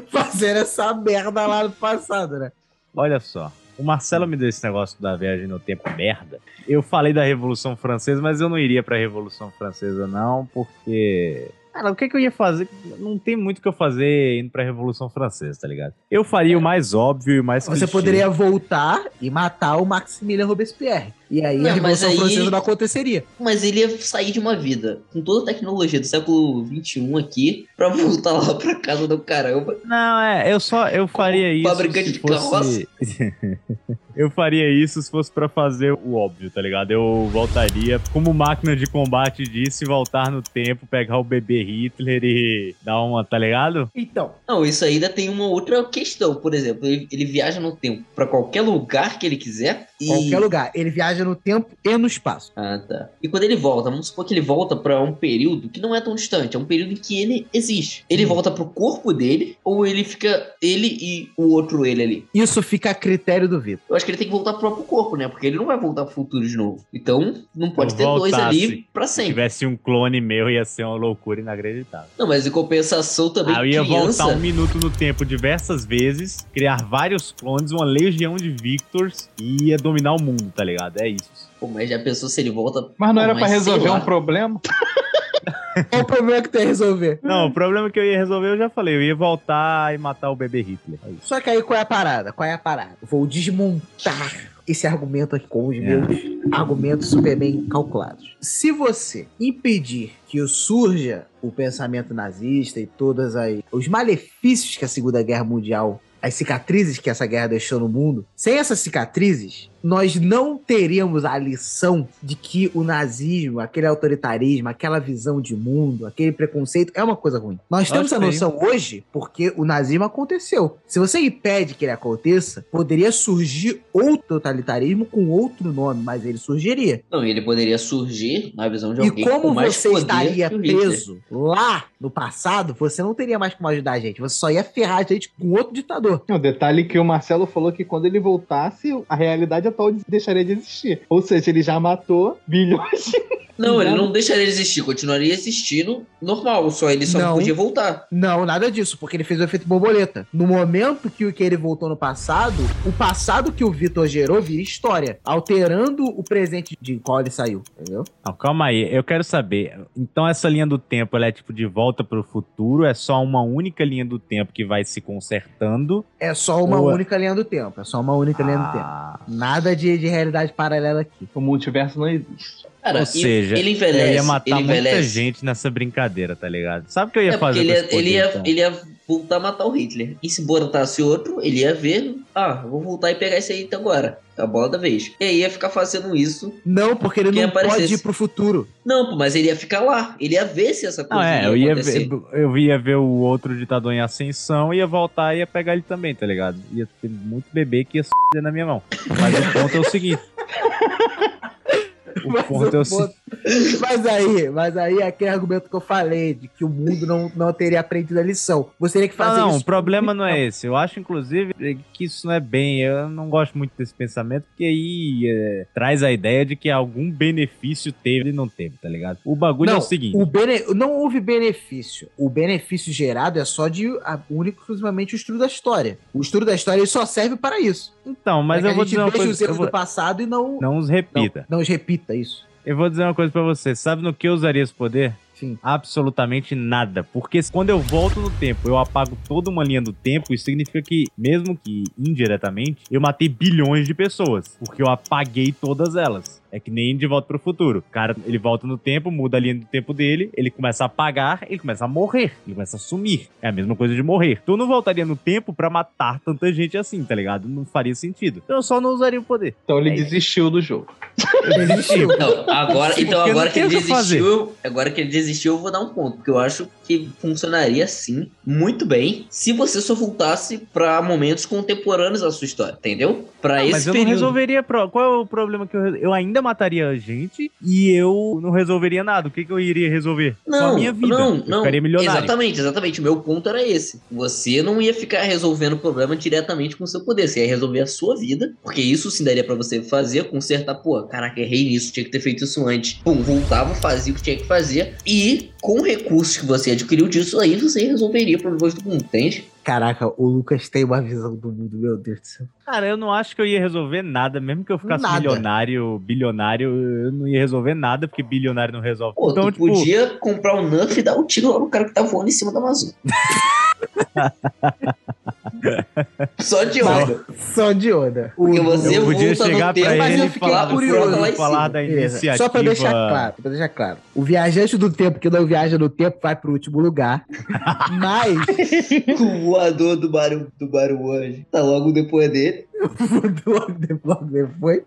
fazendo essa merda lá no passado, né? Olha só. O Marcelo me deu esse negócio da viagem no tempo merda. Eu falei da Revolução Francesa, mas eu não iria pra Revolução Francesa, não, porque. Cara, o que, que eu ia fazer? Não tem muito o que eu fazer indo pra Revolução Francesa, tá ligado? Eu faria o mais óbvio e o mais Você clichê. poderia voltar e matar o Maximilien Robespierre. E aí a Não, mas Revolução aí- Francesa não aconteceria. Mas ele ia sair de uma vida com toda a tecnologia do século XXI aqui pra voltar lá pra casa do caramba. Não, é, eu só eu faria isso fabricante se de fosse Eu faria isso se fosse pra fazer o óbvio, tá ligado? Eu voltaria como máquina de combate disse, voltar no tempo, pegar o bebê Hitler e dar uma, tá ligado? Então. Não, isso ainda tem uma outra questão. Por exemplo, ele, ele viaja no tempo pra qualquer lugar que ele quiser. E... Qualquer lugar. Ele viaja no tempo e no espaço. Ah, tá. E quando ele volta, vamos supor que ele volta pra um período que não é tão distante, é um período em que ele existe. Ele volta pro corpo dele ou ele fica ele e o outro ele ali? Isso fica a critério do Vitor. Eu acho que ele tem que voltar pro próprio corpo, né? Porque ele não vai voltar pro futuro de novo. Então, não pode ter dois ali voltasse, pra Se sempre. tivesse um clone meu, ia ser uma loucura inacreditável. Não, mas em compensação também, Aí eu ia criança... voltar um minuto no tempo diversas vezes, criar vários clones, uma legião de Victors e ia dominar o mundo, tá ligado? É isso. Pô, mas já pensou se ele volta... Mas não Pô, era pra sei resolver um problema? Qual o problema que tem a resolver? Não, o problema que eu ia resolver, eu já falei, eu ia voltar e matar o bebê Hitler. É isso. Só que aí qual é a parada? Qual é a parada? Eu vou desmontar esse argumento aqui com os meus argumentos super bem calculados. Se você impedir que surja o pensamento nazista e todas as, os malefícios que a Segunda Guerra Mundial, as cicatrizes que essa guerra deixou no mundo, sem essas cicatrizes, nós não teríamos a lição de que o nazismo, aquele autoritarismo, aquela visão de mundo, aquele preconceito é uma coisa ruim. Nós temos a noção hoje porque o nazismo aconteceu. Se você impede que ele aconteça, poderia surgir outro totalitarismo com outro nome, mas ele surgiria. Não, e ele poderia surgir na visão de E alguém com como você estaria preso lá no passado, você não teria mais como ajudar a gente. Você só ia ferrar a gente com outro ditador. O detalhe é que o Marcelo falou que quando ele voltasse, a realidade deixaria de existir. Ou seja, ele já matou bilhões de... Não, ele não deixaria de existir, continuaria existindo normal, só ele só não, Não. podia voltar. Não, nada disso, porque ele fez o efeito borboleta. No momento que, o- que ele voltou no passado, o passado que o Vitor gerou vira história, alterando o presente de qual ele saiu, entendeu? Não, calma aí, eu quero saber. Então essa linha do tempo, ela é tipo de volta pro futuro? É só uma única linha do tempo que vai se consertando? É só uma Ou- única linha do tempo. É só uma única linha do Ah. tempo. Nada de, de realidade paralela aqui. O multiverso não existe. Cara, Ou seja, ele envelhece, eu ia matar ele muita envelhece. gente nessa brincadeira, tá ligado? Sabe o que eu ia É fazer ele ia, poder, ele, ia, então? ele ia voltar a matar o Hitler. E se botasse outro, ele ia ver. Ah, vou voltar e pegar esse aí então agora. É a bola da vez. E aí ia ficar fazendo isso. Não, porque ele não pode aparecesse. ir pro futuro. Não, mas ele ia ficar lá. Ele ia ver se essa Não, coisa é, ia eu ia, acontecer. ver, eu ia ver o outro ditador em ascensão, ia voltar e ia pegar ele também, tá ligado? Ia ter muito bebê que ia se na minha mão. Mas o ponto é o seguinte. O Mas, ponto é o seguinte. ponto- mas aí, mas aí é aquele argumento que eu falei, de que o mundo não, não teria aprendido a lição. Você teria que fazer Não, não, isso. o problema não é esse. Eu acho, inclusive, que isso não é bem. Eu não gosto muito desse pensamento, porque aí é, traz a ideia de que algum benefício teve e não teve, tá ligado? O bagulho não, é o seguinte. o bene- não houve benefício. O benefício gerado é só de único exclusivamente o estudo da história. O estudo da história só serve para isso. Então, mas Pra eu vou dizer uma os coisa. Eu erros vou, do passado e não, não os repita. não os repita isso. Eu vou dizer uma coisa pra você. Sabe no que eu usaria esse poder? Sim. Absolutamente nada. Porque quando eu volto no tempo, eu apago toda uma linha do tempo, isso significa que, mesmo que indiretamente, eu matei bilhões de pessoas. Porque eu apaguei todas elas. É que nem de volta pro futuro. O cara, ele volta no tempo, muda a linha do tempo dele, ele começa a apagar, ele começa a morrer, ele começa a sumir. É a mesma coisa de morrer. Tu não voltaria no tempo pra matar tanta gente assim, tá ligado? Não faria sentido. Então eu só não usaria o poder. Então ele É desistiu do jogo. Ele desistiu. Não, agora, então Porque agora que ele o que fazer. desistiu, agora que ele desistiu, eu vou dar um ponto, porque eu acho que funcionaria sim, muito bem, se você só voltasse pra momentos contemporâneos da sua história, entendeu? Pra Ah, esse mas eu período. não resolveria. pro- Qual é o problema que eu. Eu ainda mataria a gente e eu não resolveria nada. O que, que eu iria resolver? Só Não, a minha vida. não, eu não. ficaria milionário. Exatamente, exatamente. O meu ponto era esse. Você não ia ficar resolvendo o problema diretamente com o seu poder. Você ia resolver a sua vida, porque isso sim daria pra você fazer, consertar. Pô, caraca, errei nisso, tinha que ter feito isso antes. Pum, voltava, fazia o que tinha que fazer. E com recursos que você adquiriu disso aí, você resolveria problemas do mundo, entende? Caraca, o Lucas tem uma visão do mundo, meu Deus do céu. Cara, eu não acho que eu ia resolver nada. Mesmo que eu ficasse Nada. milionário, bilionário, eu não ia resolver nada, porque bilionário não resolve. Pô, então, tu tipo. podia comprar um Nuff e dar um tiro lá no cara que tá voando em cima da Amazônia. Só de onda. Só de onda. Porque você eu podia chegar pra tempo, mas ele eu e fiquei falar, curioso falar, da iniciativa. Só pra deixar claro, pra deixar claro. O viajante do tempo que não viaja no tempo vai pro último lugar. Mas o voador do Baru, do Baru hoje tá logo depois dele. logo de- logo depois,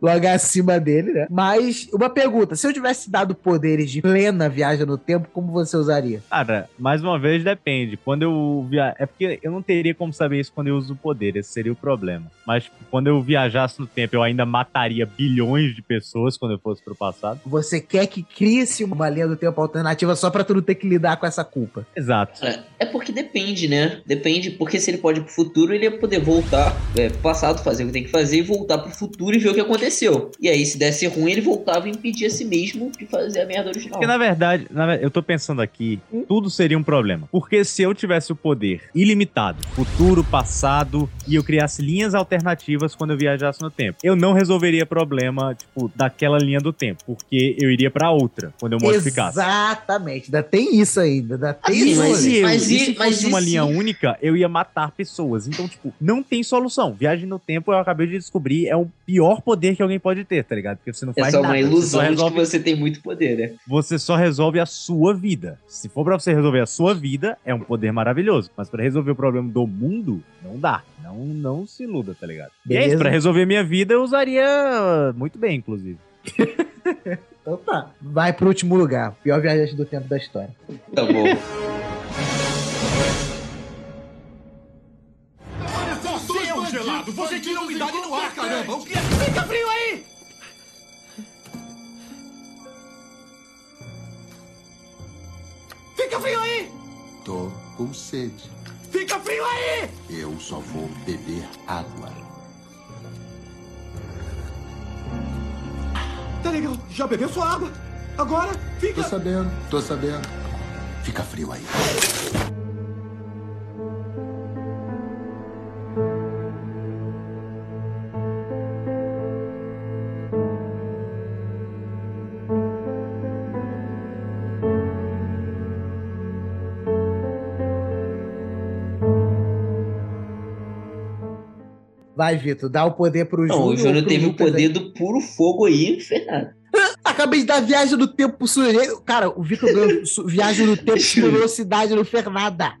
logo acima dele, né? Mas uma pergunta: se eu tivesse dado poderes de plena viagem no tempo, como você usaria? Cara, mais uma vez depende. Quando eu via... É porque eu não teria como saber isso quando eu uso o poder, esse seria o problema. Mas quando eu viajasse no tempo, eu ainda mataria bilhões de pessoas quando eu fosse pro passado. Você quer que crie-se uma linha do tempo alternativa só pra tu não ter que lidar com essa culpa? Exato. É, é porque depende, né? Depende, porque se ele pode ir pro futuro, ele ia poder voltar, é, pro passado, fazer o que tem que fazer e voltar pro futuro e ver o que aconteceu. E aí, se desse ruim, ele voltava e impedia a si mesmo de fazer a merda original. Porque na verdade, na ver- eu tô pensando aqui, tudo seria um problema. Porque se eu tivesse o poder ilimitado, futuro, passado, e eu criasse linhas alternativas quando eu viajasse no tempo, eu não resolveria problema, tipo, daquela linha do tempo. Porque eu iria pra outra quando eu modificasse. Exatamente, ainda tem isso ainda, ainda tem isso. se, eu, mas se mas fosse e uma linha única, eu ia matar pessoas. Então, tipo, não tem solução. Viagem no tempo, eu acabei de descobrir, é o pior poder que alguém pode ter, tá ligado? Porque você não É faz só nada. uma você só ilusão de resolve que você tem muito poder, né? você só resolve a sua vida. Se for pra você resolver a sua vida, é um poder maravilhoso. Mas pra resolver o problema do mundo, não dá. Não, não se iluda, tá ligado? E é Beleza. isso, pra resolver a minha vida, eu usaria muito bem, inclusive. Então tá. Vai pro último lugar. Pior viajante do tempo da história. Tá bom. Você tira a umidade do ar, caramba! O que é? Fica frio aí! Fica frio aí! Tô com sede. Fica frio aí! Eu só vou beber água. Tá legal, já bebeu sua água? Agora fica. Tô sabendo, tô sabendo. Fica frio aí. Vai, Vitor, dá o poder pro Não, Júnior. o Júnior teve o poder aí. do puro fogo aí, Fernando. Acabei de dar viagem no tempo pro sujeito. Cara, o Vitor ganhou viagem no tempo por velocidade não fez nada.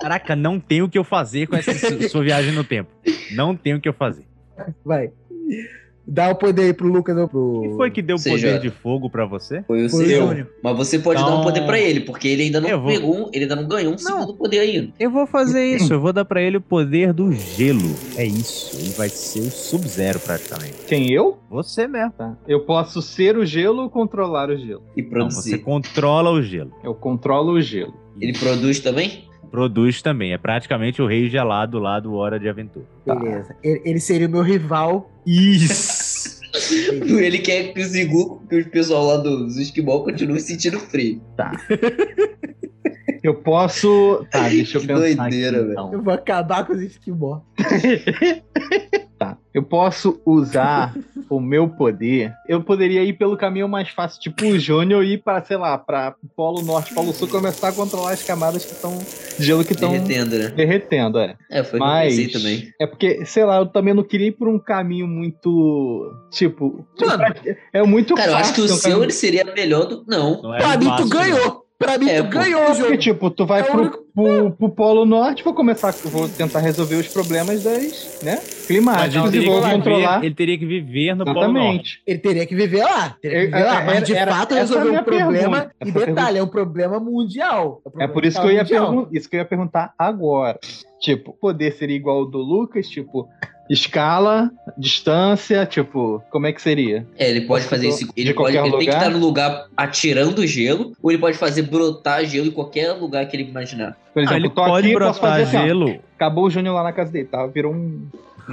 Caraca, não tem o que eu fazer com essa su- sua viagem no tempo. Não tem o que eu fazer. Vai. Dá o poder aí pro Lucas ou pro. Quem foi que deu o poder de fogo pra você? Foi o seu. Mas você pode dar um Então- poder pra ele, porque ele ainda não vou- pegou, um- ele ainda não ganhou um segundo poder ainda. Eu vou fazer isso, eu vou dar pra ele o poder do gelo. É isso, ele vai ser o Sub-Zero praticamente. Quem eu? Você mesmo. Tá. Eu posso ser o gelo ou controlar o gelo? E Não, produzir. você controla o gelo. Eu controlo o gelo. Ele produz também? Produz também, é praticamente o rei gelado lá do Hora de Aventura. Beleza. Ele, ele seria o meu rival. Isso! Ele quer que os Igu, que o pessoal lá do- dos esquimó continue sentindo frio. Eu posso. Tá, deixa eu Que pensar. doideira, aqui, velho. então. Eu vou acabar com os esquimó. Tá. Eu posso usar o meu poder, eu poderia ir pelo caminho mais fácil, tipo o Júnior ir para, sei lá, para Polo Norte, Polo Sul, começar a controlar as camadas que estão gelo que estão Derretendo, né? derretendo, é. É, foi o que eu Mas também. é porque, sei lá, eu também não queria ir por um caminho muito, tipo, é muito Cara, eu acho que o fácil, um seu caminho- ele seria melhor do. Não. Pra mim, tu ganhou. Pra mim, É, tu ganhou o Porque, jogo. tipo, tu vai É o pro, único- pro, pro Polo Norte, vou começar, vou tentar resolver os problemas das, né, Mas climáticos ele e vou teria, que controlar. viver, ele teria que viver no Polo Exatamente. Norte. Ele teria que viver lá. Teria que Eu- viver lá. Mas de era- fato é a resolveu um problema. pergunta. E detalhe, é um problema mundial. um É problema por isso que, eu ia isso que eu ia perguntar agora. Tipo, poder seria igual ao do Lucas, tipo, escala, distância, tipo, como é que seria? É, ele pode Você fazer isso. de Ele, pode, ele tem que lugar? estar no lugar atirando gelo, ou ele pode fazer brotar gelo em qualquer lugar que ele imaginar. Por exemplo, Ah, ele tô pode aqui, posso brotar fazer assim, gelo. Acabou o Júnior lá na casa dele, tá? Virou um. Se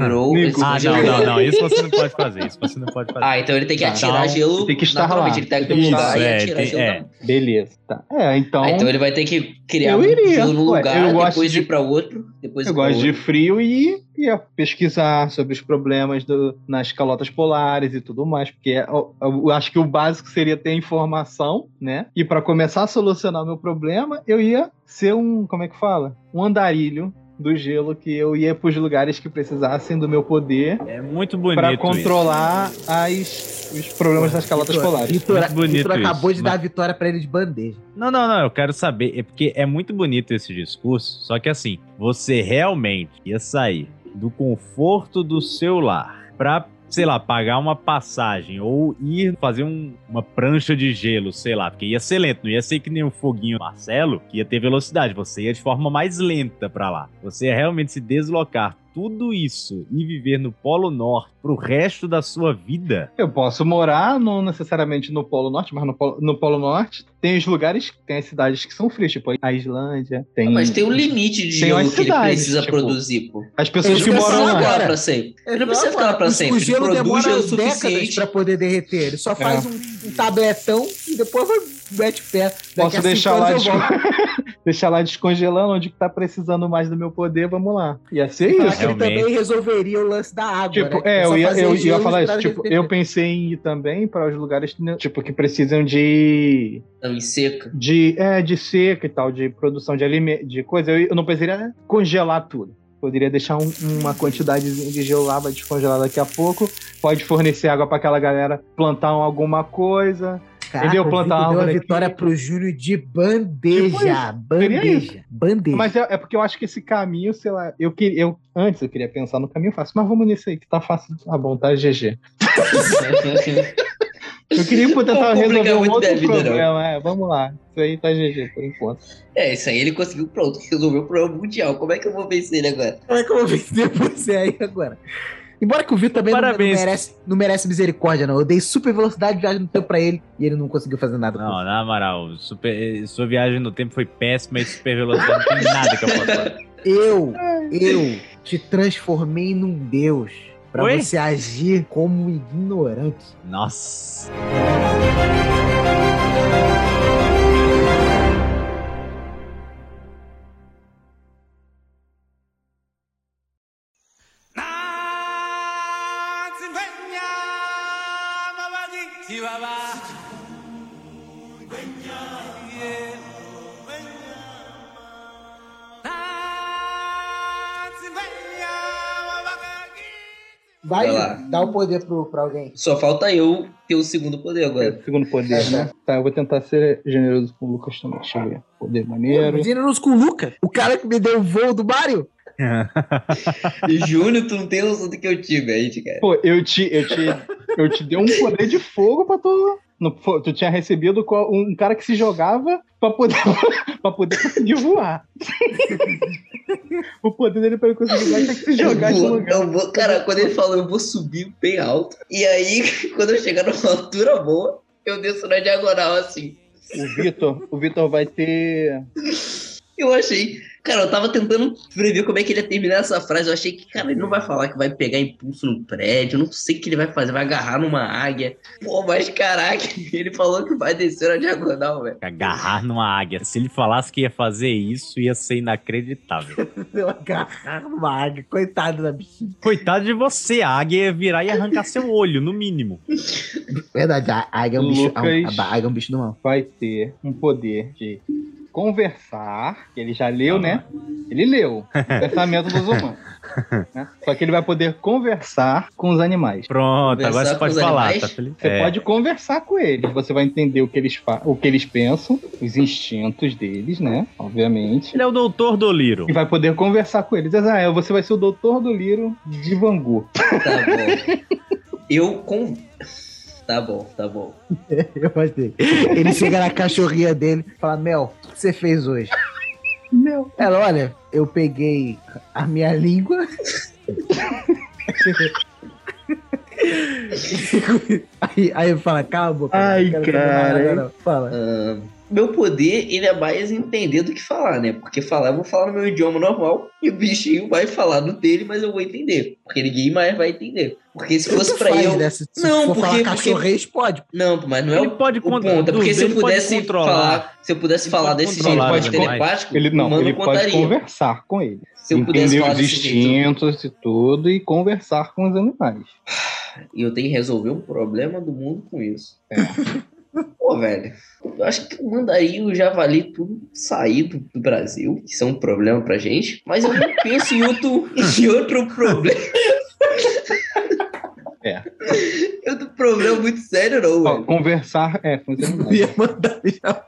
Ah, não, não, não. Isso você não pode fazer. Isso você não pode fazer. Ah, então ele tem que atirar Então, gelo. tem que estar lá. Ele tem que e é, atirar tem- gelo. é. Beleza. Tá. É, então. Ah, então ele vai ter que criar Eu um gelo num lugar, eu gosto depois de- ir pra outro, depois Eu gosto de outro. frio e ia pesquisar sobre os problemas do- nas calotas polares e tudo mais, porque é- eu, eu acho que o básico seria ter informação, né? E para começar a solucionar o meu problema, eu ia ser um, como é que fala? Um andarilho do gelo que eu ia para os lugares que precisassem do meu poder É muito bonito para isso. controlar as, os problemas das calotas Vitor, polares. Vitor, Muito bonito Vitor acabou isso, de mas- dar a vitória pra ele de bandeja. Não, não, não, eu quero saber. É porque é muito bonito esse discurso. Só que assim, você realmente ia sair do conforto do seu lar pra, sei lá, pagar uma passagem ou ir fazer um- uma prancha de gelo, sei lá, porque ia ser lento, não ia ser que nem o foguinho Marcelo, que ia ter velocidade, você ia de forma mais lenta pra lá. Você ia realmente se deslocar tudo isso e viver no Polo Norte pro resto da sua vida. Eu posso morar, não necessariamente no Polo Norte, mas no Polo, no Polo Norte tem os lugares, tem as cidades que são frias, tipo a Islândia, tem... Mas tem um limite de Tem gelo umas que ele cidades, precisa tipo, produzir, pô. As pessoas que moram lá. ficar lá agora. pra sempre. Ele não precisa ficar lá pra o- sempre. O gelo ele demora décadas pra poder derreter. Ele só faz um, um tabletão e depois vai, mete pé. Daqui Posso deixar lá, deixar lá descongelando, onde que tá precisando mais do meu poder, vamos lá. Ia ser Falar isso. que ele também resolveria o lance da água. Tipo, né? É, eu ia, eu ia falar isso. Tipo, eu pensei em ir também para os lugares tipo, que precisam de, Não, seca. de, é, de seca e tal, de produção de alimento, de coisa. Eu, eu não precisaria congelar tudo. Poderia deixar um- uma quantidade de gelo lá, vai descongelar daqui a pouco. Pode fornecer água para aquela galera plantar alguma coisa. Caraca, entendeu? o Plantar Vitor deu a árvore aqui. vitória pro Júnior de bandeja. Tipo bandeja. Bandeja. Mas é, é porque eu acho que esse caminho, sei lá, eu queria. Eu, antes eu queria pensar no caminho fácil, mas vamos nisso aí, que tá fácil. Tá bom, tá GG. Eu queria poder Não resolver complica um outro vida, não. problema. É, vamos lá. Isso aí tá GG por enquanto. É, isso aí ele conseguiu, pronto, resolveu o problema mundial. Como é que eu vou vencer ele agora? Como é que eu vou vencer você aí agora? Embora que o Vitor também não, não merece, não merece misericórdia, não. Eu dei super velocidade de viagem no tempo pra ele e ele não conseguiu fazer nada. com Não, na moral, super- sua viagem no tempo foi péssima e super velocidade não tem nada que eu possa fazer. Eu, eu te transformei num deus pra Oi? você agir como um ignorante. Nossa. Vai, Vai lá. dar o poder pro, pra alguém. Só falta eu ter o segundo poder agora. Segundo poder, né? Tá, eu vou tentar ser generoso com o Lucas também. Deixa eu ver. Poder maneiro. Generoso com o Luca, o cara que me deu o voo do Mario. E Júnior, tu não tem noção do que eu tive aí, cara. Pô, eu te, eu te, eu te dei um poder de fogo pra tu. No- tu tinha recebido um cara que se jogava pra poder, pra poder conseguir voar. o poder dele pra ele conseguir voar tinha que se jogar eu de vou, eu vou- cara, quando ele falou, eu vou subir bem alto. E aí, quando eu chegar numa altura boa, eu desço na diagonal assim. O Vitor, o Vitor vai ter. Eu achei. Cara, eu tava tentando prever como é que ele ia terminar essa frase. Eu achei que, cara, ele não vai falar que vai pegar impulso no prédio. Eu não sei o que ele vai fazer. Vai agarrar numa águia. Pô, mas caraca, ele falou que vai descer na diagonal, velho. Agarrar numa águia. Se ele falasse que ia fazer isso, ia ser inacreditável. Eu agarrar numa águia. Coitado da bichinha. Coitado de você, a águia ia virar e arrancar seu olho, no mínimo. Verdade, a águia é um bicho. Lucas A, a águia é um bicho do mal. vai ter um poder de conversar, que ele já leu, né? Ele leu o pensamento dos humanos. né? Só que ele vai poder conversar com os animais. Pronto, agora Conversar você com pode falar, tá feliz? Você É. pode conversar com eles, você vai entender o que eles o que eles pensam, os instintos deles, né? Obviamente. Ele é o doutor do Liro. E vai poder conversar com eles. Ah, você vai ser o doutor do Liro de Vangu. Tá bom. Eu com. Tá bom, tá bom. Eu gostei. Ele chega na cachorrinha dele e fala: Mel, o que você fez hoje? Mel. Ela, olha, eu peguei a minha língua. aí, aí ele fala, calma, a boca, Ai, cara. não. Fala. Ah, meu poder, ele é mais entender do que falar, né? Porque falar, eu vou falar no meu idioma normal e o bichinho vai falar no dele, mas eu vou entender. Porque ninguém mais vai entender. Porque se fosse faz, eu. né? Se, se Não, for porque- falar porque- cachorrês, pode. Não, mas não é Ele o, pode o ponto. é Porque se eu ele pode pudesse falar, se eu pudesse falar pode desse jeito mais animais. telepático, Ele não, ele pode contaria. conversar com eles. Se eu pudesse entender falar os instintos e tudo e conversar com os animais. E eu tenho que resolver um problema do mundo com isso. É. Pô, velho, eu acho que eu mandaria o javali tudo sair do, do Brasil, que isso é um problema pra gente, mas eu não penso em outro, em outro problema. É. Problema muito sério, não, Ó, conversar é os animais. Ia mandar já.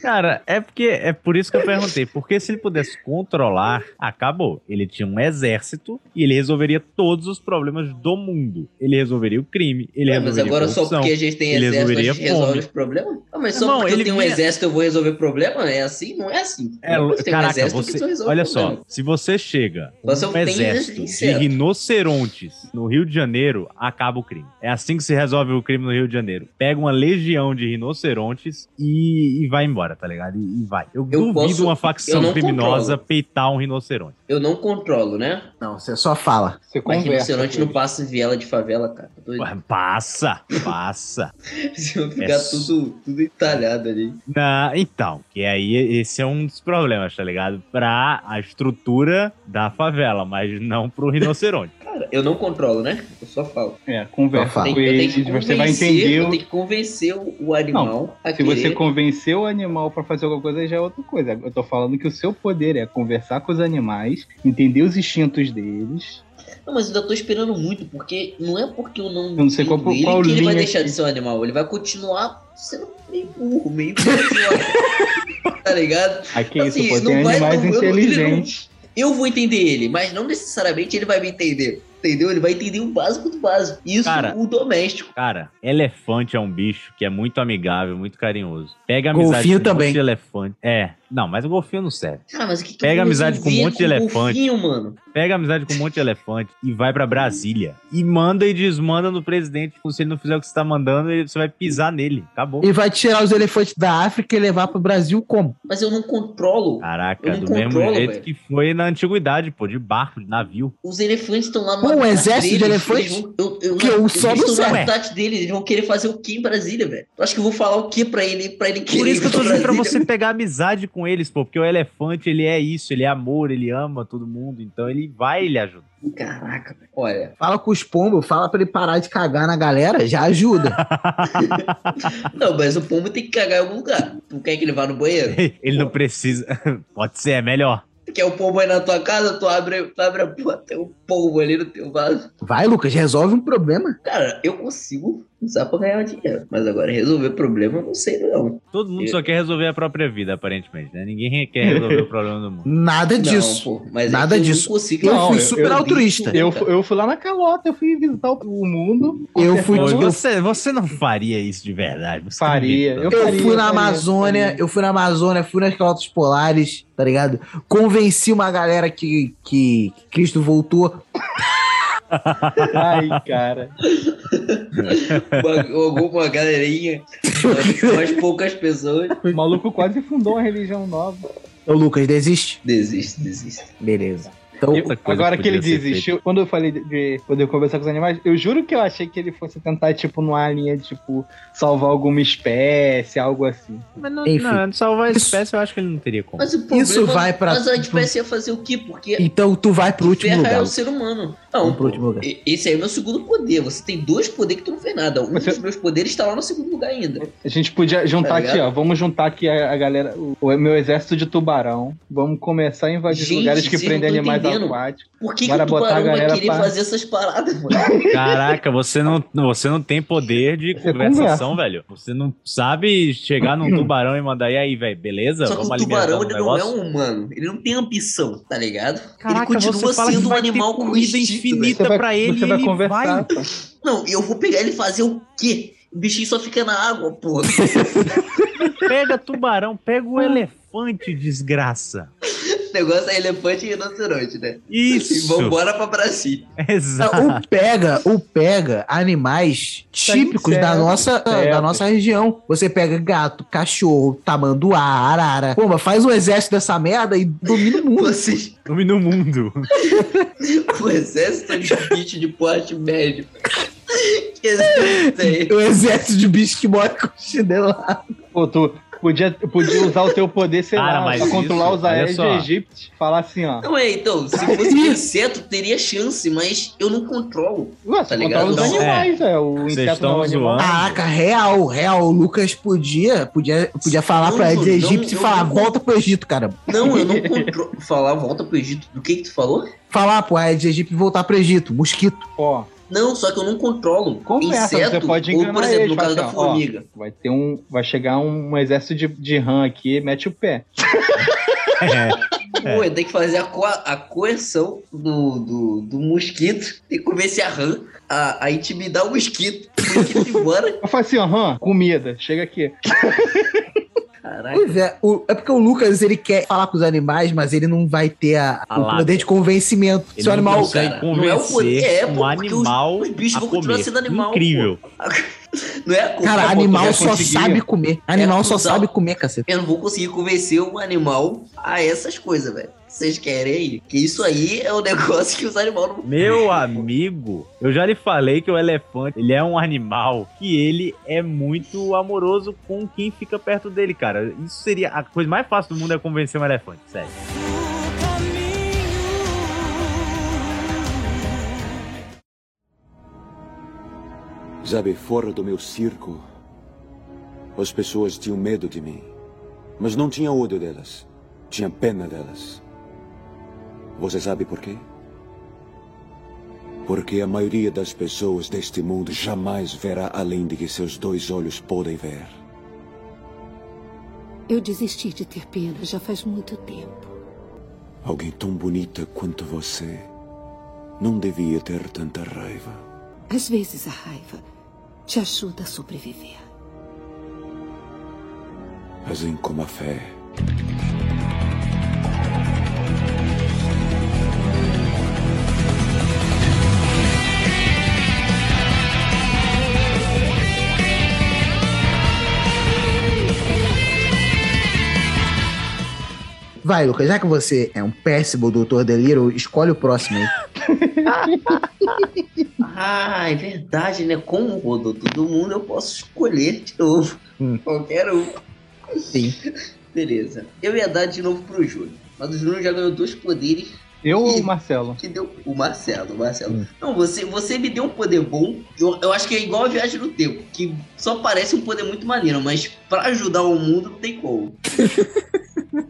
Cara, é porque é por isso que eu perguntei. Porque se ele pudesse controlar, acabou. Ele tinha um exército e ele resolveria todos os problemas do mundo. Ele resolveria o crime, ele Ué, mas resolveria agora a só corrupção, porque a gente tem ele exército, a resolveria gente resolve os problemas? Ah, mas só Irmão, porque ele eu tenho um exército eu vou resolver problema? É assim? Não é assim. É, Não, você tem um caraca, exército você, que resolve olha problema. só, se você chega eu um exército de rinocerontes no Rio de Janeiro, acaba o crime. É assim que se resolve o crime no Rio de Janeiro. Pega uma legião de rinocerontes e, e vai embora, tá ligado? E, e vai. Eu, Eu duvido posso- uma facção não criminosa controlo. peitar um rinoceronte. Eu não controlo, né? Não, você só fala. Você Mas conversa. rinoceronte não passa em viela de favela, cara. Tá? Ué, Passa, passa. Se eu ficar É tudo, tudo entalhado ali. Na- então, que aí esse é um dos problemas, tá ligado? Pra a estrutura da favela, mas não pro rinoceronte. Cara, eu não controlo, né? Eu só falo. É, conversa com eu que você vai entender. O- tenho que convencer o, o animal a Se você convencer o animal pra fazer alguma coisa, já é outra coisa. Eu tô falando que o seu poder é conversar com os animais, entender os instintos deles. Não, mas eu ainda tô esperando muito, porque não é porque eu não, Eu não sei qual- ele qual que ele vai deixar que- de ser um animal. Ele vai continuar sendo meio burro, meio tá ligado? Aqui é isso, Assim, pô, não tem vai- animais não- eu- ele não- inteligentes. Eu vou entender ele, mas não necessariamente ele vai me entender. Entendeu? Ele vai entender o básico do básico. Isso Cara, o doméstico. Cara, elefante é um bicho que é muito amigável, muito carinhoso. Pega amizade Golfinho com também. elefante. É, não, mas o golfinho não serve. Cara, mas o que, que Pega amizade com um monte de elefante. golfinho, mano? Pega amizade com um monte de elefante e vai pra Brasília. E manda e desmanda no presidente. Se ele não fizer o que você tá mandando, ele- você vai pisar nele. Acabou. E vai tirar os elefantes da África e levar pro Brasil como? Mas eu não controlo. Caraca, não do mesmo controlo, jeito velho. que foi na antiguidade, pô, de barco, de navio. Os elefantes estão lá no um exército de deles, elefantes? eles vão- eu, eu, Que eu só eles não sei. deles, eles vão querer fazer o que em Brasília, velho? Tu acha que eu vou falar o que pra ele, pra ele querer Por isso que eu tô dizendo pra você pegar amizade com eles, pô, porque o elefante, ele é isso, ele é amor, ele ama todo mundo, então ele vai e ele ajuda. Caraca, olha. Fala com os pombos, fala pra ele parar de cagar na galera, já ajuda. Não, mas o pombo tem que cagar em algum lugar. Tu quer que ele vá no banheiro? ele não precisa. Pode ser, é melhor. Tu quer o pombo aí na tua casa, tu abre, tu abre a porta, tem um pombo ali no teu vaso. Vai, Lucas, resolve um problema. Cara, eu consigo usar pra ganhar dinheiro. Mas agora resolver problema, eu não sei não. Todo mundo Eu- só quer resolver a própria vida, aparentemente, né? Ninguém quer resolver o problema do mundo. Nada Não, disso. pô, mas é Nada que eu não disso. consigo- eu Não, fui eu- super eu- altruísta. Eu, eu fui lá na calota, eu fui visitar o o mundo. Eu fui- Pô, você, você não faria isso de verdade. Você Faria. Eu faria, fui na faria, Amazônia, faria. eu fui na Amazônia, fui nas calotas polares, tá ligado? Convenci uma galera que, que Cristo voltou. Ai, cara. Uma, alguma galerinha, umas, umas poucas pessoas. O maluco quase fundou uma religião nova. Então, Lucas, desiste? Desiste, desiste. Beleza. Então, Eu- agora que ele desistiu, quando eu falei de, de poder conversar com os animais, eu juro que eu achei que ele fosse tentar, tipo, numa linha, tipo, salvar alguma espécie, algo assim. Mas não, Enfim. não, salvar a espécie eu acho que ele não teria como. Mas o problema, Isso vai pra- Mas a espécie ia fazer o quê? Porque então tu vai pro último é lugar. o ser humano. Não, pro último lugar. esse aí é o meu segundo poder. Você tem dois poderes que tu não fez nada. Um dos meus poderes tá lá no segundo lugar ainda. A gente podia juntar Tá aqui, ó. Vamos juntar aqui a, a galera, o, o meu exército de tubarão. Vamos começar a invadir Gente, lugares que prendem tão Por que, que o tubarão vai querer pra- fazer essas paradas, mano? Caraca, você não, você não tem poder de Você conversação, velho. Você não sabe chegar num tubarão e mandar, e aí, velho, beleza? Só que Vamos o tubarão ele não é negócio?" um humano. Ele não tem ambição, tá ligado? Caraca, ele você continua sendo um animal com comida instinto, infinita pra ele você vai ele conversar, vai. Não, eu vou pegar ele e fazer o quê? O bichinho só fica na água, porra. Pega tubarão, pega o elefante, desgraça. O negócio é elefante e rinoceronte, né? Isso. E vambora pra Brasil. Exato. O pega, o pega animais típicos da certo, nossa, da nossa região. Você pega gato, cachorro, tamanduá, arara. Pô, mas faz um exército dessa merda e domina o mundo. Vocês, Domina o mundo. o exército de bicho de porte médio. Que exército é esse? O exército de bicho que morre com chinelo lá. Pô, tu podia, podia usar o teu poder, sei Cara, lá, mas pra controlar os aéreos de. Egito. Falar assim, ó. Não é, então, se fosse um inseto, teria chance, mas eu não controlo. Ué, Tá ligado? controla os Não. animais, é. O Vocês inseto não é um animal. Caraca, real, real. O Lucas podia, podia, podia falar Não, pra Aedes não, egípcia e falar, não- volta pro Egito, cara. Não, eu não controlo. Falar, volta pro Egito. Do que que tu falou? Falar pro Aedes egípcia e voltar pro Egito. Mosquito. Ó, Não, só que eu não controlo. conversa, inseto, você pode ou, por exemplo, eles, no caso da assim, ó, formiga. vai ter um. Vai chegar um, um exército de, de rã aqui, mete o pé. É. Pô, tem que fazer a, co a coerção do, do, do mosquito e convencer a rã a, a intimidar o mosquito. O mosquito embora. Eu falo assim, ó, rã, comida, chega aqui. Caralho. Pois é, o- é porque o Lucas ele quer falar com os animais, mas ele não vai ter a- A o poder de convencimento. Ele Se o não animal. consegue cara, não é o convencer poder, é, um pô, porque os- animal os bichos vão continuar comer. sendo animal, Incrível. Não é a Cara, pô, animal só conseguia. sabe comer. Animal só cuzão. sabe comer, cacete. Eu não vou conseguir convencer o animal a essas coisas, velho. Vocês querem aí? Que isso aí é um negócio que os animais não. Meu amigo, eu já lhe falei que o elefante, ele é um animal que ele é muito amoroso com quem fica perto dele, cara. Isso seria a coisa mais fácil do mundo é convencer um elefante, sério. Sabe, fora do meu circo, as pessoas tinham medo de mim. Mas não tinha ódio delas. Tinha pena delas. Você sabe por quê? Porque a maioria das pessoas deste mundo jamais verá além de que seus dois olhos podem ver. Eu desisti de ter pena já faz muito tempo. Alguém tão bonita quanto você não devia ter tanta raiva. Às vezes a raiva te ajuda a sobreviver. Assim como a fé. Vai, Lucas, já que você é um péssimo doutor Deliro, escolhe o próximo aí. Ah, é verdade, né? Como rodou todo mundo, eu posso escolher de novo. Qualquer um. Sim. Beleza. Eu ia dar de novo pro Júnior. Mas o Júnior já ganhou dois poderes Eu ou o Marcelo? que deu. O Marcelo, o Marcelo. Não, você, você me deu um poder bom. Eu, eu acho que é igual a viagem no tempo. Que só parece um poder muito maneiro, mas pra ajudar o mundo não tem como.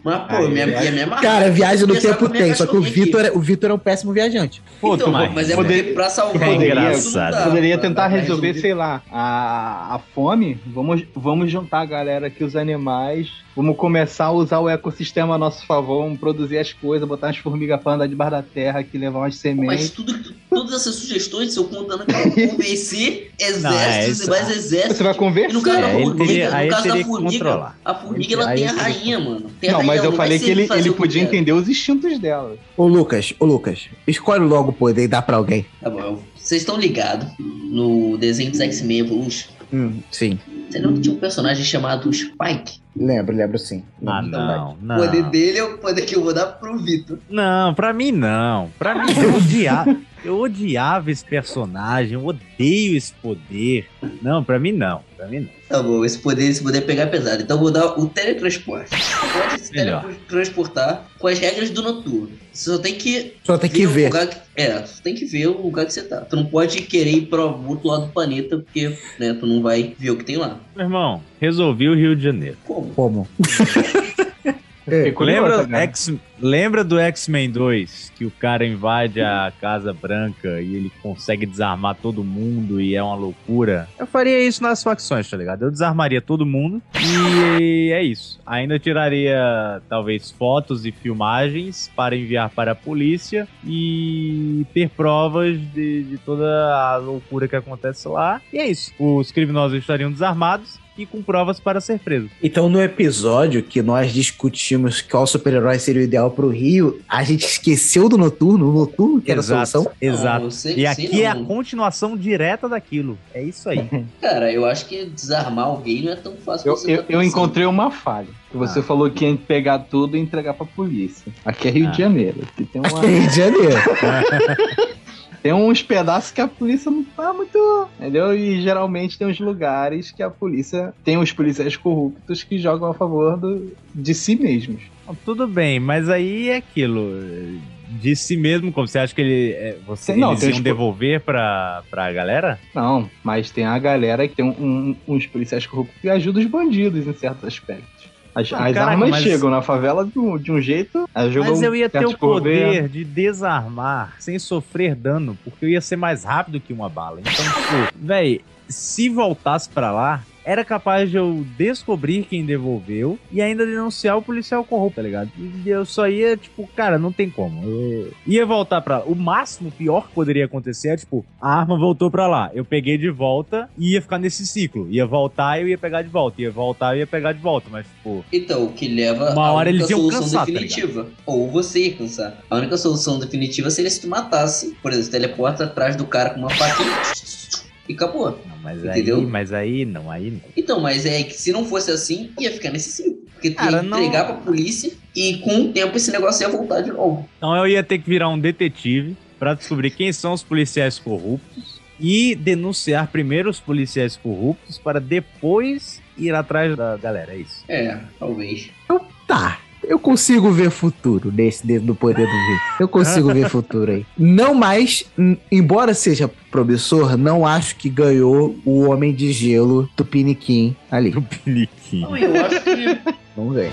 Mas, pô, minha, minha, minha Cara, viagem no tempo tem, só que o Vitor, é- o Vitor é um péssimo viajante. Pô, Então, mas é poder- porque pra salvar É engraçado. dá Poderia pra- tentar pra resolver, sei lá, a, a fome. Vamos, vamos juntar a galera aqui, os animais. Vamos começar a usar o ecossistema a nosso favor. Vamos produzir as coisas, botar as formigas pra andar debaixo da terra aqui, levar umas Mas sementes. tudo, todas essas sugestões, se eu contando que eu convencer exércitos Não, é e isso. mais exércitos. Você vai conversar. No caso É, da ele formiga, teria- aí caso teria da que formiga, controlar. a formiga ela aí tem a que- rainha, mano. Tem Não, rainha, mas eu não falei que ele, ele podia entender os instintos dela. Ô, Lucas, ô, Lucas, escolhe logo o poder e dá pra alguém. Tá bom, vocês estão ligados no desenho dos X-Men Evolution? Hum, sim. Você lembra que tinha um personagem chamado Spike? Lembro, lembro sim. Ah, Lembro não, O não. poder dele é o poder que eu vou dar pro Vitor. Não, pra mim não. Pra mim eu odiava, eu odiava esse personagem, eu odeio esse poder. Não, pra mim não, pra mim não. Tá bom, esse poder, esse poder é pegar pesado. Então eu vou dar o teletransporte. Pode se Melhor. teletransportar com as regras do noturno. Você só tem que. Só tem que o ver. lugar que- é, você tem que ver o lugar que você tá. Tu não pode querer ir pro outro lado do planeta, porque né, tu não vai ver o que tem lá. Meu irmão, resolvi o Rio de Janeiro. Como? Como? Lembra, né? X, lembra do X-Men 2? Que o cara invade a Casa Branca e ele consegue desarmar todo mundo e é uma loucura? Eu faria isso nas facções, tá ligado? Eu desarmaria todo mundo e é isso. Ainda tiraria, talvez, fotos e filmagens para enviar para a polícia e ter provas de, de toda a loucura que acontece lá. E é isso. Os criminosos estariam desarmados e com provas para ser presos. Então, no episódio que nós discutimos qual super-herói seria o ideal pro Rio, a gente esqueceu do Noturno, o Noturno que era a solução? Exato. Não, sei- e aqui é a continuação direta daquilo. É isso aí. Cara, eu acho que desarmar alguém não é tão fácil Eu, eu, tá eu encontrei uma falha. Que você Ah. falou que ia pegar tudo e entregar pra polícia. Aqui é Rio Ah. de Janeiro. Aqui tem uma. Rio de Janeiro. Tem uns pedaços que a polícia não tá muito. Entendeu? E geralmente tem uns lugares que a polícia. Tem os policiais corruptos que jogam a favor do, de si mesmos. Tudo bem, mas aí é aquilo. De si mesmo, como você acha que ele, é, você, Não, eles iam os- devolver pra, pra galera? Não, mas tem a galera que tem um- um- uns policiais corruptos que ajudam os bandidos em certos aspectos. As, Não, as caraca, armas mas- chegam na favela de um, de um jeito, Mas eu ia ter o poder governos. de desarmar sem sofrer dano, porque eu ia ser mais rápido que uma bala. Então, tipo, véi, se voltasse pra lá, era capaz de eu descobrir quem devolveu e ainda denunciar o policial corrupto, tá ligado? E eu só ia, tipo, cara, não tem como. Eu ia voltar pra lá. O máximo, pior que poderia acontecer é, tipo, a arma voltou pra lá. Eu peguei de volta e ia ficar nesse ciclo. Ia voltar e eu ia pegar de volta. Ia voltar e eu ia pegar de volta. Mas, tipo, Então, o que leva Uma a hora eles iam solução cansar, tá definitiva. Ou você ia cansar. A única solução definitiva seria se tu matasse. Por exemplo, teleporta atrás do cara com uma faquinha e acabou. mas Entendeu? aí, mas aí não, aí não. Então, mas é que se não fosse assim, ia ficar nesse ciclo. Porque tu Cara, ia não- entregar pra polícia e com o tempo esse negócio ia voltar de novo. Então eu ia ter que virar um detetive pra descobrir quem são os policiais corruptos e denunciar primeiro os policiais corruptos para depois ir atrás da galera, é isso. É, talvez. Tá. Eu consigo ver futuro nesse dedo do poder do Vitor. Eu consigo ver futuro aí. Não mais, em- embora seja promissor, não acho que ganhou o Homem de Gelo Tupiniquim ali. Tupiniquim. Eu acho que. Vamos ver.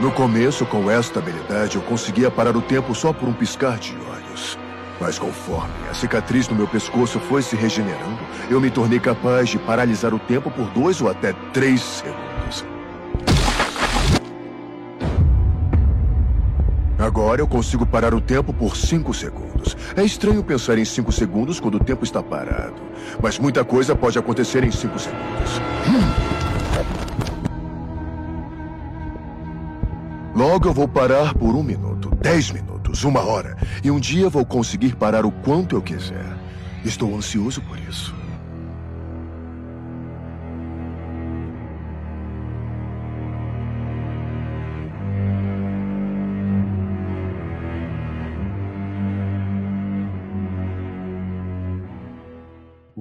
No começo, com esta habilidade, eu conseguia parar o tempo só por um piscar de olhos. Mas conforme a cicatriz no meu pescoço foi se regenerando, eu me tornei capaz de paralisar o tempo por dois ou até três segundos. Agora eu consigo parar o tempo por cinco segundos. É estranho pensar em cinco segundos quando o tempo está parado. Mas muita coisa pode acontecer em cinco segundos. Logo eu vou parar por um minuto, dez minutos, uma hora. E um dia vou conseguir parar o quanto eu quiser. Estou ansioso por isso.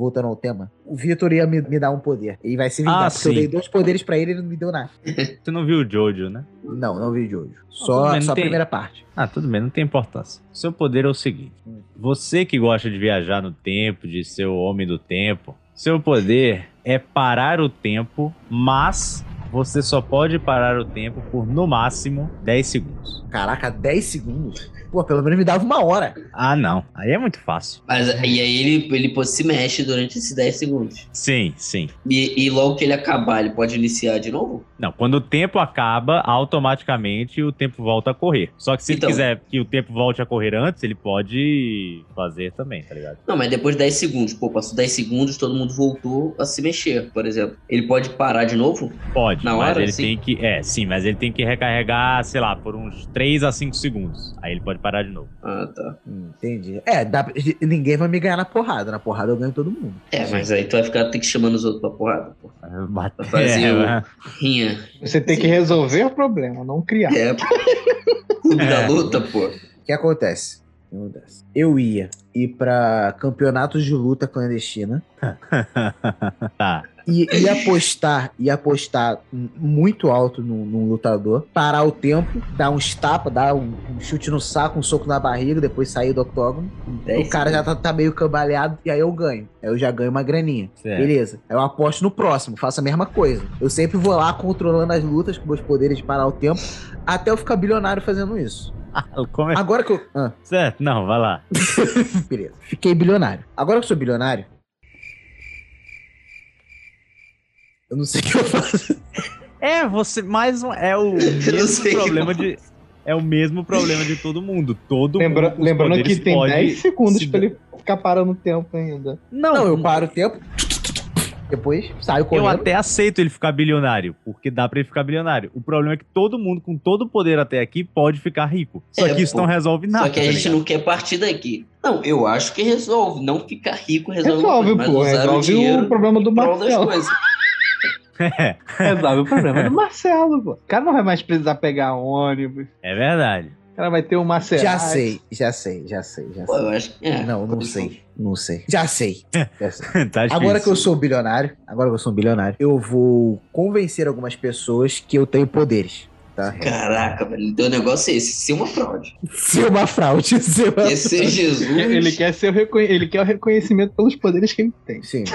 Voltando ao tema, o Vitor ia me, me dar um poder. E vai se vingar, Ah, porque eu sim. dei dois poderes pra ele e ele não me deu nada. Você não viu o Jojo, né? Não, não vi de hoje. tudo Só, bem, só a tem- primeira parte. Ah, tudo bem, não tem importância. Seu poder é o seguinte: você que gosta de viajar no tempo, de ser o homem do tempo, seu poder é parar o tempo, mas você só pode parar o tempo por no máximo 10 segundos. Caraca, 10 segundos? Pô, pelo menos me dava uma hora. Ah, não. Aí é muito fácil. Mas e aí ele, ele pode se mexe durante esses 10 segundos. Sim, sim. E, e logo que ele acabar, ele pode iniciar de novo? Não, quando o tempo acaba, automaticamente o tempo volta a correr. Só que se Então. ele quiser que o tempo volte a correr antes, ele pode fazer também, tá ligado? Não, mas depois de 10 segundos. Pô, passou 10 segundos, todo mundo voltou a se mexer, por exemplo. Ele pode parar de novo? Pode, Na mas hora, ele sim? tem que. É, sim, mas ele tem que recarregar, sei lá, por uns 3 a 5 segundos. Aí ele pode pode parar de novo. Ah, tá. Entendi. É, dá ninguém vai me ganhar na porrada. Na porrada eu ganho todo mundo. É, mas aí tu vai ficar ter que chamando os outros pra porrada, pô. Bater, Pra fazer é, o vai. rinha. Você tem que resolver o problema, não criar. É, clube É. da luta, pô. O que acontece? O que acontece? Eu ia ir pra campeonatos de luta clandestina tá. E ia apostar, ia apostar muito alto num, num lutador, parar o tempo, dar uns tapas, dar um, um chute no saco, um soco na barriga, depois sair do octógono. Dez O cara já tá, tá meio cambaleado e aí eu ganho. Aí eu já ganho uma graninha. Certo. Beleza. Aí eu aposto no próximo, faço a mesma coisa. Eu sempre vou lá controlando as lutas com meus poderes de parar o tempo, até eu ficar bilionário fazendo isso. Como é- Agora que eu. Ah. Certo, não, vai lá. Beleza. Fiquei bilionário. Agora que eu sou bilionário. Eu não sei o que eu faço. É, você mais um. É o mesmo o problema de. É o mesmo problema de todo mundo. Todo Lembra- mundo. lembrando que tem pode 10 segundos se pra ele ficar parando o tempo ainda. Não, eu paro o tempo. Depois saio correndo. Eu até aceito ele ficar bilionário, porque dá pra ele ficar bilionário. O problema é que todo mundo com todo o poder até aqui pode ficar rico. Só É, que isso pô. não resolve nada. Só que a tá gente ligado? não quer partir daqui. Não, eu acho que resolve. Não ficar rico resolve, Resolve, pô. Resolve o, dinheiro problema do Marcelo. É. Resolve o problema do Marcelo, pô. O cara não vai mais precisar pegar ônibus. É verdade. O cara vai ter um Maserati. Já sei, já sei, já sei, já sei. Pô, eu acho que é. Não, não sei. Não sei. Já sei. Já sei. tá. Agora que eu sou bilionário, agora que eu sou um bilionário, eu vou convencer algumas pessoas que eu tenho poderes. Tá? Caraca, velho. Então o negócio é esse: ser uma fraude. Ser uma fraude. Ser uma Esse é Jesus. Ele quer, ser o reconhe- ele quer o reconhecimento pelos poderes que ele tem. Sim.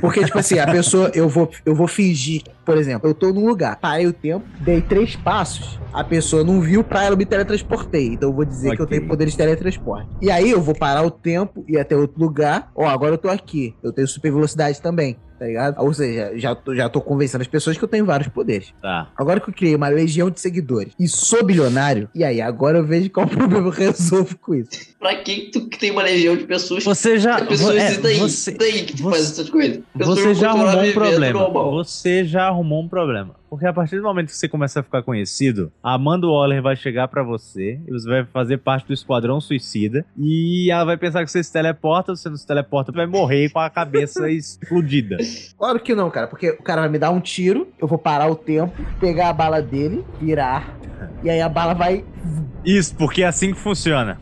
Porque, tipo assim, a pessoa, eu vou, eu vou fingir, por exemplo, eu tô num lugar, parei o tempo, dei três passos, a pessoa não viu pra ela, eu me teletransportei. Então eu vou dizer que eu tenho poderes de teletransporte. E aí eu vou parar o tempo, ir até outro lugar. Ó, agora eu tô aqui. Eu tenho super velocidade também. Tá ligado? Ou seja, já tô, já tô convencendo as pessoas que eu tenho vários poderes. Tá. Agora que eu criei uma legião de seguidores e sou bilionário, e aí, agora eu vejo qual problema eu resolvo com isso. Pra que tu que tem uma legião de pessoas? Você já- Que pessoas é, daí, você- daí que tu faz essas coisas. Pessoas Você já arrumou um problema. normal. Você já arrumou um problema. Porque a partir do momento que você começa a ficar conhecido, a Amanda Waller vai chegar pra você e você vai fazer parte do Esquadrão Suicida e ela vai pensar que você se teleporta, você não se teleporta, vai morrer com a cabeça explodida. Claro que não, cara, porque o cara vai me dar um tiro, eu vou parar o tempo, pegar a bala dele, virar, e aí a bala vai. Isso, porque é assim que funciona.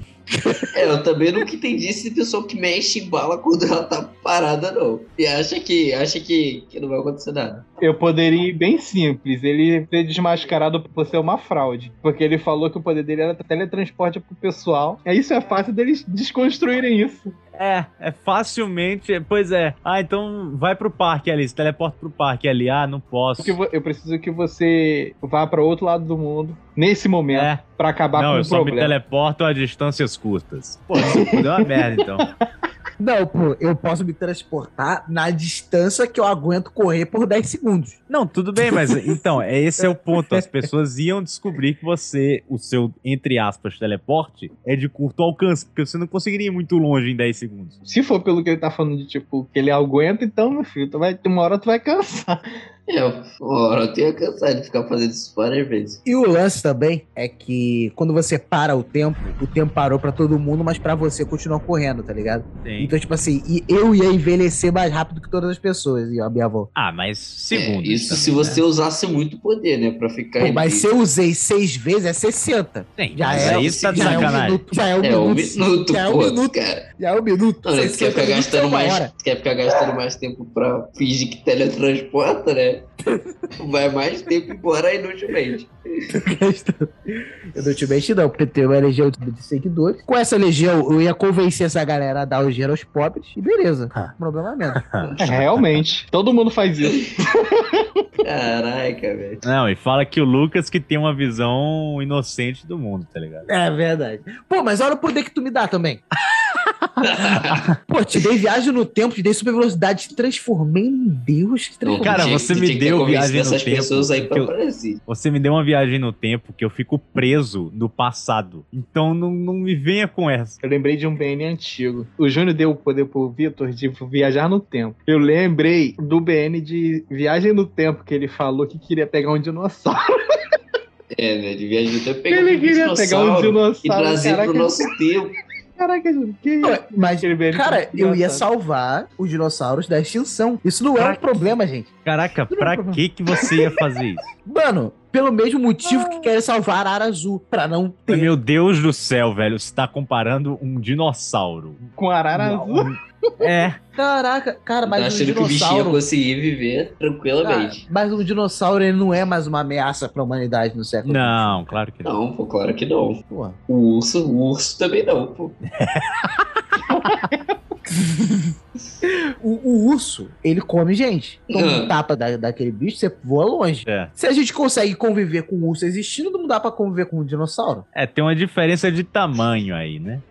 É, eu também nunca entendi esse pessoal que mexe em bala quando ela tá parada, não. E acha que, acha que, que não vai acontecer nada. Eu poderia ir bem simples. Ele ser desmascarado por ser uma fraude. Porque ele falou que o poder dele era teletransporte pro pessoal. É isso é fácil deles desconstruírem isso. É, é facilmente. Pois é. Ah, então vai pro parque ali, se teleporta pro parque ali. Ah, não posso. Eu preciso que você vá pra outro lado do mundo, nesse momento, É. pra acabar não, com eu o só me problema. teleporto a distâncias curtas. Pô, isso deu uma merda então. Não, pô, eu posso me transportar na distância que eu aguento correr por 10 segundos. Não, tudo bem, mas então, é esse é o ponto. As pessoas iam descobrir que você, o seu, entre aspas, teleporte é de curto alcance, porque você não conseguiria ir muito longe em 10 segundos. Se for pelo que ele tá falando de tipo, que ele aguenta, então, meu filho, tu vai, uma hora tu vai cansar. É, eu tenho cansado de ficar fazendo isso várias vezes. E o lance também é que quando você para o tempo, o tempo parou pra todo mundo, mas pra você continua correndo, tá ligado? Sim. Então, tipo assim, e eu ia envelhecer mais rápido que todas as pessoas, e a minha avó. Ah, mas segundo. É, isso se você usasse muito poder, né? Pra ficar. Pô, mas se eu usei seis vezes, é 60. Sim, já é, você tá já é um minuto. Já é um É um minuto. minuto, já é um pô, minuto. cara. Já é um minuto. Não, né? Tu quer 60 ficar minutos é gastando mais. Quer ficar gastando mais tempo pra fingir que teletransporta, né? Vai mais tempo embora inutilmente. Eu não porque tem uma legião de seguidores. Com essa legião, eu ia convencer essa galera a dar o dinheiro aos pobres. E beleza. Ah. Problema mesmo. É, realmente. Todo mundo faz isso. Caraca, velho. Não, e fala que o Lucas que tem uma visão inocente do mundo, tá ligado? É verdade. Pô, mas olha o poder que tu me dá também. Pô, te dei viagem no tempo, te dei super velocidade, te transformei em Deus. Cara, você me deu viagem no tempo. eu-. Você me deu uma viagem no tempo que eu fico preso no passado. Então não, não me venha com essa. Eu lembrei de um BN antigo. O Júnior deu o poder pro Vitor de viajar no tempo. Eu lembrei do BN de Viagem no Tempo, que ele falou que queria pegar um dinossauro. É, né? De viagem no tempo, pegar Ele um queria pegar um dinossauro dinossauro, e trazer caraca. pro nosso tempo. Caraca, que isso? Mas, cara, eu ia engraçado. salvar os dinossauros da extinção. Isso não é um problema, gente. Caraca, pra que que você ia fazer isso? Mano, pelo mesmo motivo que querem salvar a Ara Azul, pra não ter. Meu Deus do céu, velho. Você tá comparando um dinossauro. Com arara Não, azul. É. Caraca, cara, mas tá um achando que o bichinho ia dinossauro. conseguir viver Cara, tranquilamente. mas um dinossauro ele não é mais uma ameaça pra humanidade no século Não, claro que não. Não, pô, claro que não. Pô. O urso, o urso também não, pô. O, urso, ele come gente. Toma um Ah. tapa da, daquele bicho, você voa longe. É. Se a gente consegue conviver com o urso existindo, não dá pra conviver com um dinossauro. É, tem uma diferença de tamanho aí, né?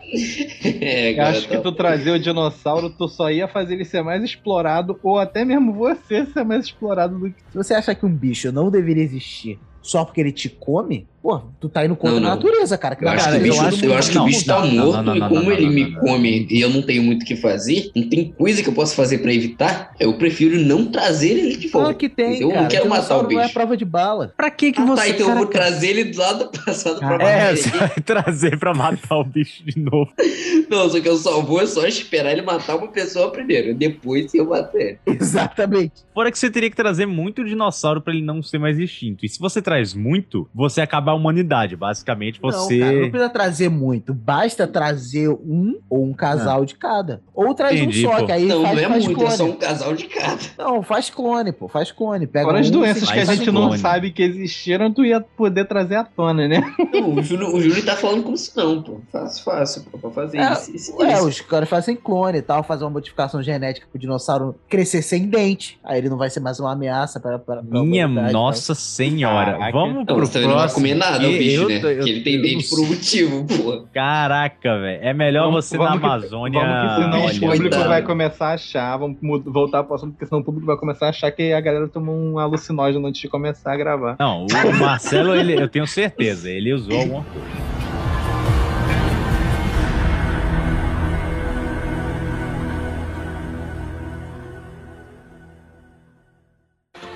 É, Eu cara, acho que tu trazer o dinossauro, tu só ia fazer ele ser mais explorado, ou até mesmo você ser mais explorado do que. Se você acha que um bicho não deveria existir só porque ele te come, pô, tu tá indo contra Não, a não. natureza, cara. Eu acho, Cara, que o bicho, eu acho eu acho que o bicho tá não, não, morto não, e como não, ele não, me não, não. come e eu não tenho muito o que fazer, não tem coisa que eu possa fazer pra evitar, eu prefiro não trazer ele de volta. Claro que tem, Eu cara. não quero matar o Dinossauro não é bicho. prova de bala. Pra que que Ah, você... tá, então eu vou Caraca. trazer ele do lado do passado pra matar É, ele. você vai trazer pra matar o bicho de novo. Não, só que eu só vou é só esperar ele matar uma pessoa primeiro, depois eu mato ele. Exatamente. Fora que você teria que trazer muito dinossauro pra ele não ser mais extinto. E se você traz muito, você acaba a humanidade. Basicamente, você. Não, cara, não precisa trazer muito. Basta trazer um ou um casal de cada. Ou traz Entendi, um só, pô. que aí Não, faz, não é faz muito, clone. é só um casal de cada. Não, faz clone, pô. Faz clone. Pega Fora as um, doenças você que a gente não clone. sabe que existiram, tu ia poder trazer à tona, né? Não, o Júlio, o Júlio tá falando como se não, pô. Fácil, fácil, pô, pra fazer É, isso, isso, é, isso. os caras fazem clone e tal, fazer uma modificação genética pro dinossauro crescer sem dente. Aí ele não vai ser mais uma ameaça para, para, pra Minha nossa senhora. Caraca. Vamos Não, pro não próximo. Nada, o Eu- bicho, eu né? eu- ele tem eu dente por um motivo, pô. Caraca, velho. É melhor Vamos- você vamos na que- Amazônia. Vamos que senão o Olha, público coitado. vai começar a achar, vamos voltar pro assunto, porque senão o público vai começar a achar que a galera tomou um alucinógeno antes de começar a gravar. Não, o Marcelo, ele, eu tenho certeza, ele usou alguma coisa.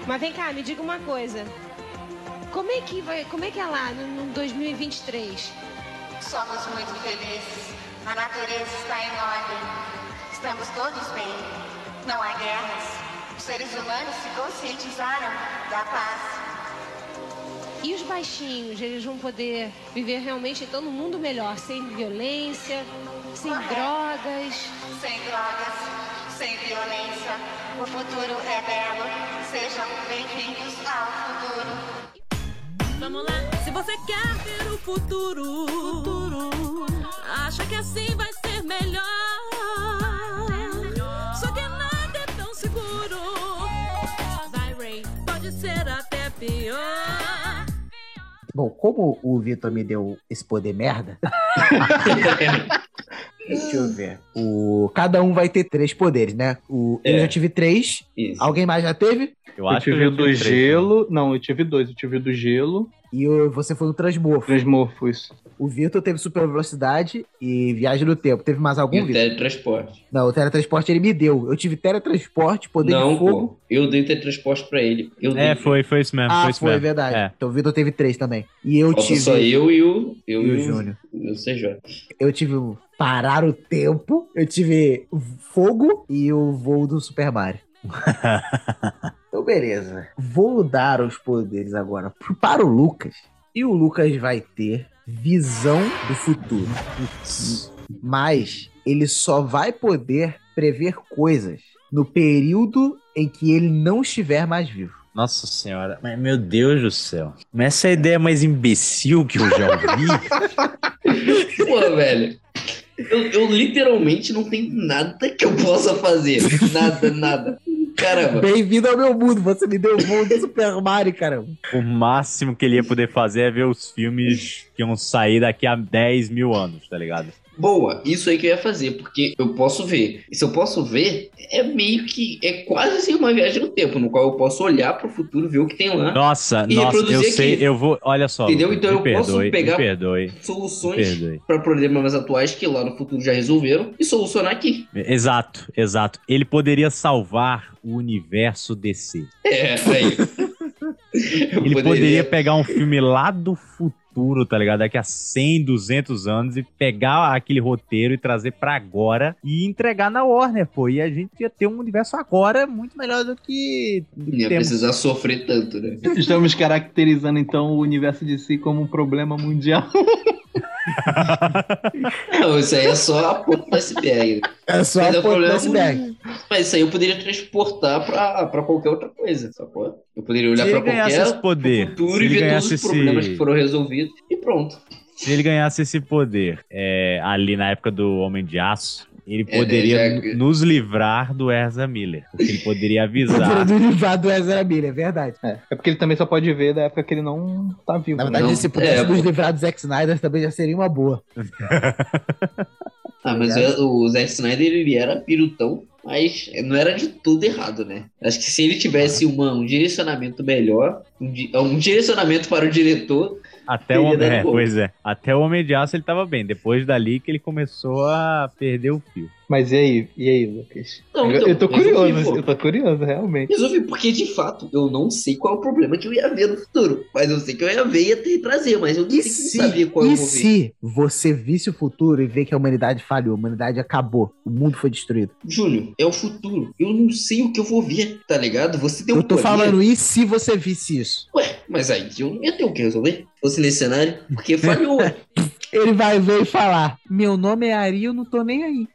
Mas vem cá, me diga uma coisa. Como é que vai, como é que é lá no, no 2023? Somos muito felizes. A natureza está em ordem. Estamos todos bem. Não há guerras. Os seres humanos se conscientizaram da paz. E os baixinhos, eles vão poder viver realmente então num mundo melhor, sem violência, sem drogas. Sem drogas, sem violência. O futuro é belo. Sejam bem-vindos ao futuro. Vamos lá. Se você quer ver o futuro, acha que assim vai ser melhor. Só que nada é tão seguro. Vai, Ray, pode ser até pior. Bom, como o Vitor me deu esse poder merda. Deixa eu ver. O... Cada um vai ter três poderes, né? O... Eu É. já tive três. Isso. Alguém mais já teve? Eu, Eu, acho que tive eu o já do tive três, gelo. Não, eu tive dois. Eu tive o do gelo. E o- você foi um transmorfo. Transmorfo, isso. O Vitor teve super velocidade e viagem no tempo. Teve mais E algum, o Vitor? teletransporte. Não, o teletransporte ele me deu. Eu tive teletransporte, poder Não, de fogo. pô. Eu dei teletransporte pra ele. Eu dei. É, foi, foi isso mesmo. Ah, foi isso foi, mesmo. verdade. É. Então o Vitor teve três também. E eu Falta tive. só eu e o. Eu e o e Júnior. E o CJ. Eu tive o parar o tempo. Eu tive o fogo e o voo do Super Mario. Então, beleza. Vou dar os poderes agora para o Lucas. E o Lucas vai ter visão do futuro. Mas ele só vai poder prever coisas no período em que ele não estiver mais vivo. Nossa senhora, mas meu Deus do céu. Mas essa é a ideia mais imbecil que eu já ouvi. Pô, velho. Eu, eu literalmente não tenho nada que eu possa fazer. Nada, nada. Caramba. Bem-vindo ao meu mundo. Você me deu o voo do Super Mario, caramba. o máximo que ele ia poder fazer é ver os filmes que iam sair daqui a 10 mil anos, tá ligado? Boa, isso aí que eu ia fazer, porque eu posso ver. E se eu posso ver, é meio que. É quase assim uma viagem no tempo, no qual eu posso olhar pro futuro, ver o que tem lá. Nossa, E nossa, eu reproduzir sei, aqui. eu vou. Olha só. Entendeu? Então eu posso perdoe, pegar Me perdoe. Soluções para problemas atuais que lá no futuro já resolveram e solucionar aqui. Exato, exato. Ele poderia salvar o universo DC. É, aí. Ele poderia... poderia- pegar um filme lá do futuro, tá ligado? Daqui a 100, 200 anos e pegar aquele roteiro e trazer pra agora e entregar na Warner, pô. E a gente ia ter um universo agora muito melhor do que, do ia temos. precisar sofrer tanto, né? Estamos caracterizando então o universo de si como um problema mundial. Não, isso aí é só a ponta do iceberg. É só Mas a o ponta do problema- iceberg. Mas isso aí eu poderia transportar pra, pra qualquer outra coisa, sacou? Eu poderia olhar ganhasse qualquer poder, futuro e ver todos os problemas esse- que foram resolvidos e pronto. Se ele ganhasse esse poder é, ali na época do Homem de Aço, ele É, poderia já- nos livrar do Ezra Miller. Porque ele poderia avisar. Do livrar do Ezra Miller, é verdade. É, é porque ele também só pode ver da época que ele não tá vivo. Na verdade, né? se pudesse é, nos livrar do Zack Snyder também já seria uma boa. Ah, mas o, o Zack Snyder ele era pirutão, mas não era de tudo errado, né? Acho que se ele tivesse uma, um direcionamento melhor, um, di- um direcionamento para o diretor, Até o é, pois é. Até o Homem de Aço ele tava bem. Depois dali que ele começou a perder o fio. Mas e aí, e aí, Lucas? Não, eu, então, eu tô resolvi, curioso, pô. eu tô curioso, realmente. resolvi, porque de fato eu não sei qual é o problema que eu ia ver no futuro. Mas eu sei que eu ia ver e ia ter que trazer, mas eu não E sei se, sabia qual eu e vou ver. se você visse o futuro e ver que a humanidade falhou, a humanidade acabou, o mundo foi destruído? Júnior, é o futuro. Eu não sei o que eu vou ver, tá ligado? Você tem um Eu tô poder. falando, e se você visse isso? Ué, mas aí eu não ia ter o que resolver. Se fosse nesse cenário, porque falhou, ué. Ele vai ver e falar: Meu nome é Ari, eu não tô nem aí.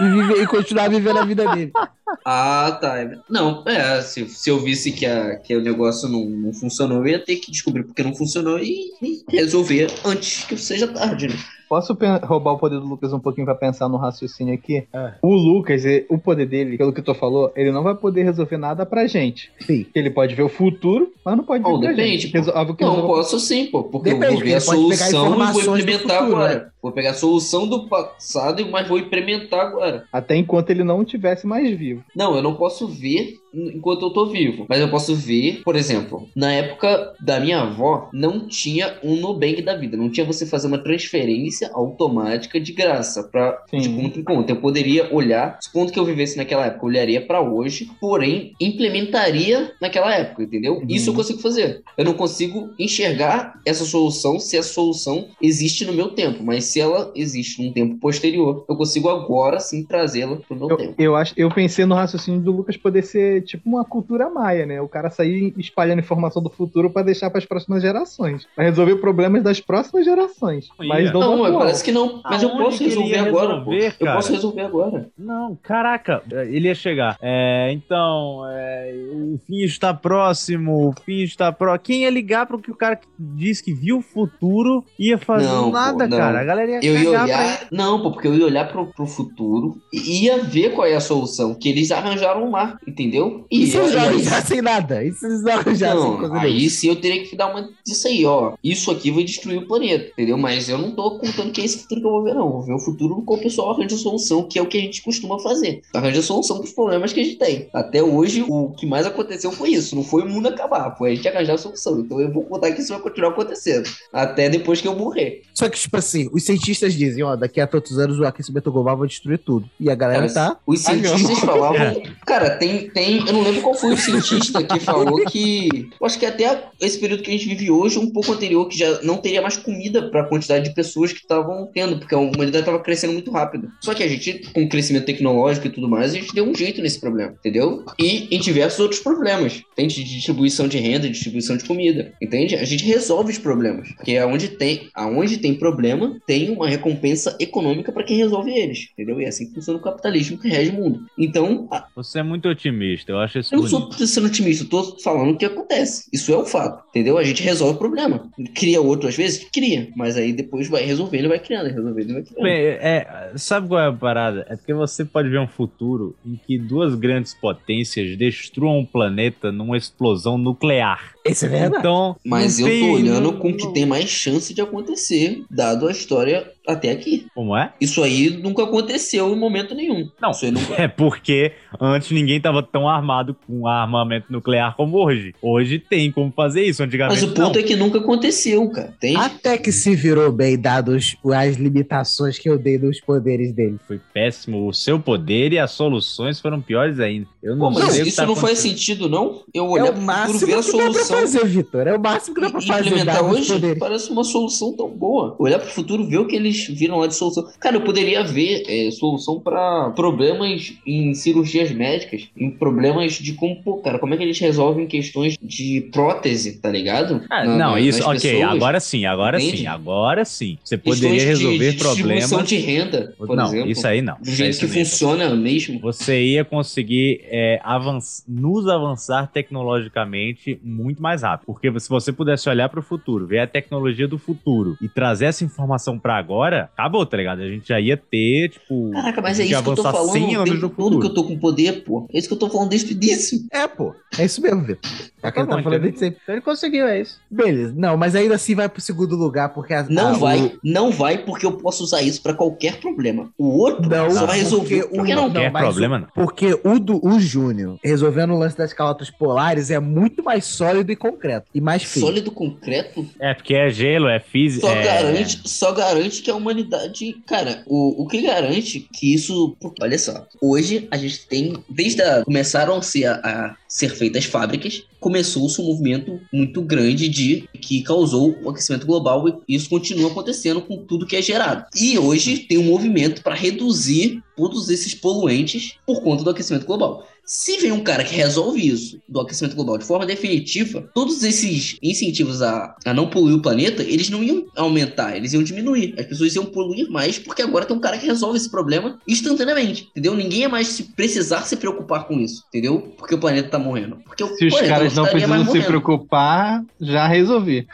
E, viver, e continuar vivendo a vida dele. Ah, tá. Não, é, se, se eu visse que, a, que o negócio não, não funcionou, eu ia ter que descobrir porque não funcionou e, e resolver antes que seja tarde, né? Posso roubar o poder do Lucas um pouquinho pra pensar no raciocínio aqui? O Lucas, o poder dele, pelo que tu falou, ele não vai poder resolver nada pra gente. Sim. Ele pode ver o futuro, mas não pode ver pra depende. gente. pô. Resolve o que Não, resolve- posso sim, pô. Porque eu Depende, vou ver a solução e vou implementar futuro, agora. né? Vou pegar a solução do passado, mas vou implementar agora. Até enquanto ele não tivesse mais vivo. Não, eu não posso ver enquanto eu tô vivo. Mas eu posso ver, por exemplo, na época da minha avó, não tinha um Nubank da vida. Não tinha você fazer uma transferência automática de graça pra, de conta em conta. Eu poderia olhar, supondo que eu vivesse naquela época, eu olharia pra hoje, porém, implementaria naquela época, entendeu? Isso eu consigo fazer. Eu não consigo enxergar essa solução se a solução existe no meu tempo, mas se ela existe num tempo posterior, eu consigo agora sim trazê-la pro meu tempo. Eu, acho, eu pensei no raciocínio do Lucas poder ser tipo uma cultura maia, né? O cara sair espalhando informação do futuro pra deixar pras próximas gerações. Pra resolver problemas das próximas gerações. Mas não, Não, parece que não. Mas eu Aonde posso que ele resolver agora, resolver, pô. Eu posso resolver agora. Não, caraca, ele ia chegar. É, então, é, o fim está próximo, o fim está próximo. Quem ia ligar pro que o cara que diz que viu o futuro ia fazer Não, pô, nada, não. cara? A galera ia Eu ia olhar. Não, pô, porque eu ia olhar pro, pro futuro e ia ver qual é a solução. Que eles arranjaram lá, entendeu? E se eles arranjassem nada? E se eles não arranjassem Não, coisa aí sim eu teria que dar uma disso aí, ó. Isso aqui vai destruir o planeta, entendeu? Mas eu não tô contando que é esse futuro que eu vou ver, não. Vou ver o futuro com o pessoal arranja a solução, que é o que a gente costuma fazer. Arranja a solução pros problemas que a gente tem. Até hoje, o que mais aconteceu foi isso. Não foi o mundo acabar, foi a gente arranjar a solução. Então eu vou contar que isso vai continuar acontecendo. Até depois que eu morrer. Só que, tipo assim, os cientistas dizem, ó, daqui a tantos anos o aquecimento global vai destruir tudo. E a galera Cara, tá. Os cientistas falavam. Cara, tem, tem. Eu não lembro qual foi o cientista que falou que. Eu acho que até esse período que a gente vive hoje, um pouco anterior, que já não teria mais comida para a quantidade de pessoas que estavam tendo, porque a humanidade estava crescendo muito rápido. Só que a gente, com o crescimento tecnológico e tudo mais, a gente deu um jeito nesse problema, entendeu? E em diversos outros problemas. Entende? De distribuição de renda, distribuição de comida. Entende? A gente resolve os problemas. Porque aonde tem, aonde tem problema, tem uma recompensa econômica para quem resolve eles. Entendeu? E é assim que funciona o capitalismo que rege o mundo. Então, a- Você é muito otimista, eu acho isso eu não bonito. sou sendo otimista, eu tô falando o que acontece. Isso é o fato, entendeu? A gente resolve o problema. Cria outro às vezes? Cria. Mas aí depois vai resolvendo vai criando, resolvendo e vai criando. Bem, é, sabe qual é a parada? É porque você pode ver um futuro em que duas grandes potências destruam o planeta numa explosão nuclear. Isso é verdade. Então, Mas eu tô tem- olhando não- com o que tem mais chance de acontecer, dado a história até aqui. Como é? Isso aí nunca aconteceu em momento nenhum. Não, Isso aí nunca... é porque antes ninguém tava tão armado com armamento nuclear como hoje. Hoje tem como fazer isso, antigamente Mas o ponto não. é que nunca aconteceu, cara. Tem? Até que se virou bem, dados as limitações que eu dei nos poderes dele. Foi péssimo o seu poder e as soluções foram piores ainda. Eu Pô, não mas sei o que isso tá não faz sentido, não? Eu É olhar o pro futuro, máximo ver a que dá pra solução. fazer, Vitor. É o máximo que dá pra fazer. implementar hoje parece uma solução tão boa. Olhar pro futuro, ver o que eles viram lá de solução. Cara, eu poderia ver é, solução pra problemas em cirurgias médicas, em problemas de como, pô, cara, como é que eles resolvem questões de prótese, tá ligado? Ah, Na- não, isso, ok, pessoas. agora sim, agora Entende? sim, agora sim. Você Questões poderia de- resolver de distribuição problemas. de renda, por não, exemplo. isso aí não. Do jeito que ia funciona mesmo. Você ia conseguir é, avanç- nos avançar tecnologicamente muito mais rápido. Porque se você pudesse olhar para o futuro, ver a tecnologia do futuro e trazer essa informação para agora, acabou, tá ligado? A gente já ia ter, tipo. Caraca, mas é isso que eu tô avançar falando 100 o anos no todo que eu futuro. tô com poder, pô. É isso que eu tô falando desde o início. É, pô. É isso mesmo, Vitor. É o que Tá bom, falando então- desde sempre. Então ele conseguiu, é isso. Beleza. Não, mas ainda assim vai pro segundo lugar, porque a, Não a- vai, o- não vai, porque eu posso usar isso pra qualquer problema. O outro Não, só vai resolver. porque Por que o- não? Qualquer problema, o- não. Porque o do o Júnior, resolvendo o lance das calotas polares, é muito mais sólido e concreto. E mais feio. Sólido concreto É, porque é gelo, é física. só é... garante, só garante que a humanidade. Cara, o, o que garante que isso. Olha só, hoje a gente tem. Desde a. Começaram a ser, a ser feitas fábricas, começou-se um movimento muito grande de que causou o aquecimento global e isso continua acontecendo com tudo que é gerado. E hoje tem um movimento para reduzir todos esses poluentes por conta do aquecimento global. Se vem um cara que resolve isso do aquecimento global de forma definitiva, todos esses incentivos a, a não poluir o planeta, eles não iam aumentar, eles iam diminuir. As pessoas iam poluir mais porque agora tem um cara que resolve esse problema instantaneamente, entendeu? Ninguém ia mais se precisar se preocupar com isso, entendeu? Porque o planeta tá morrendo. Porque Se os caras não precisam se preocupar, já resolvi.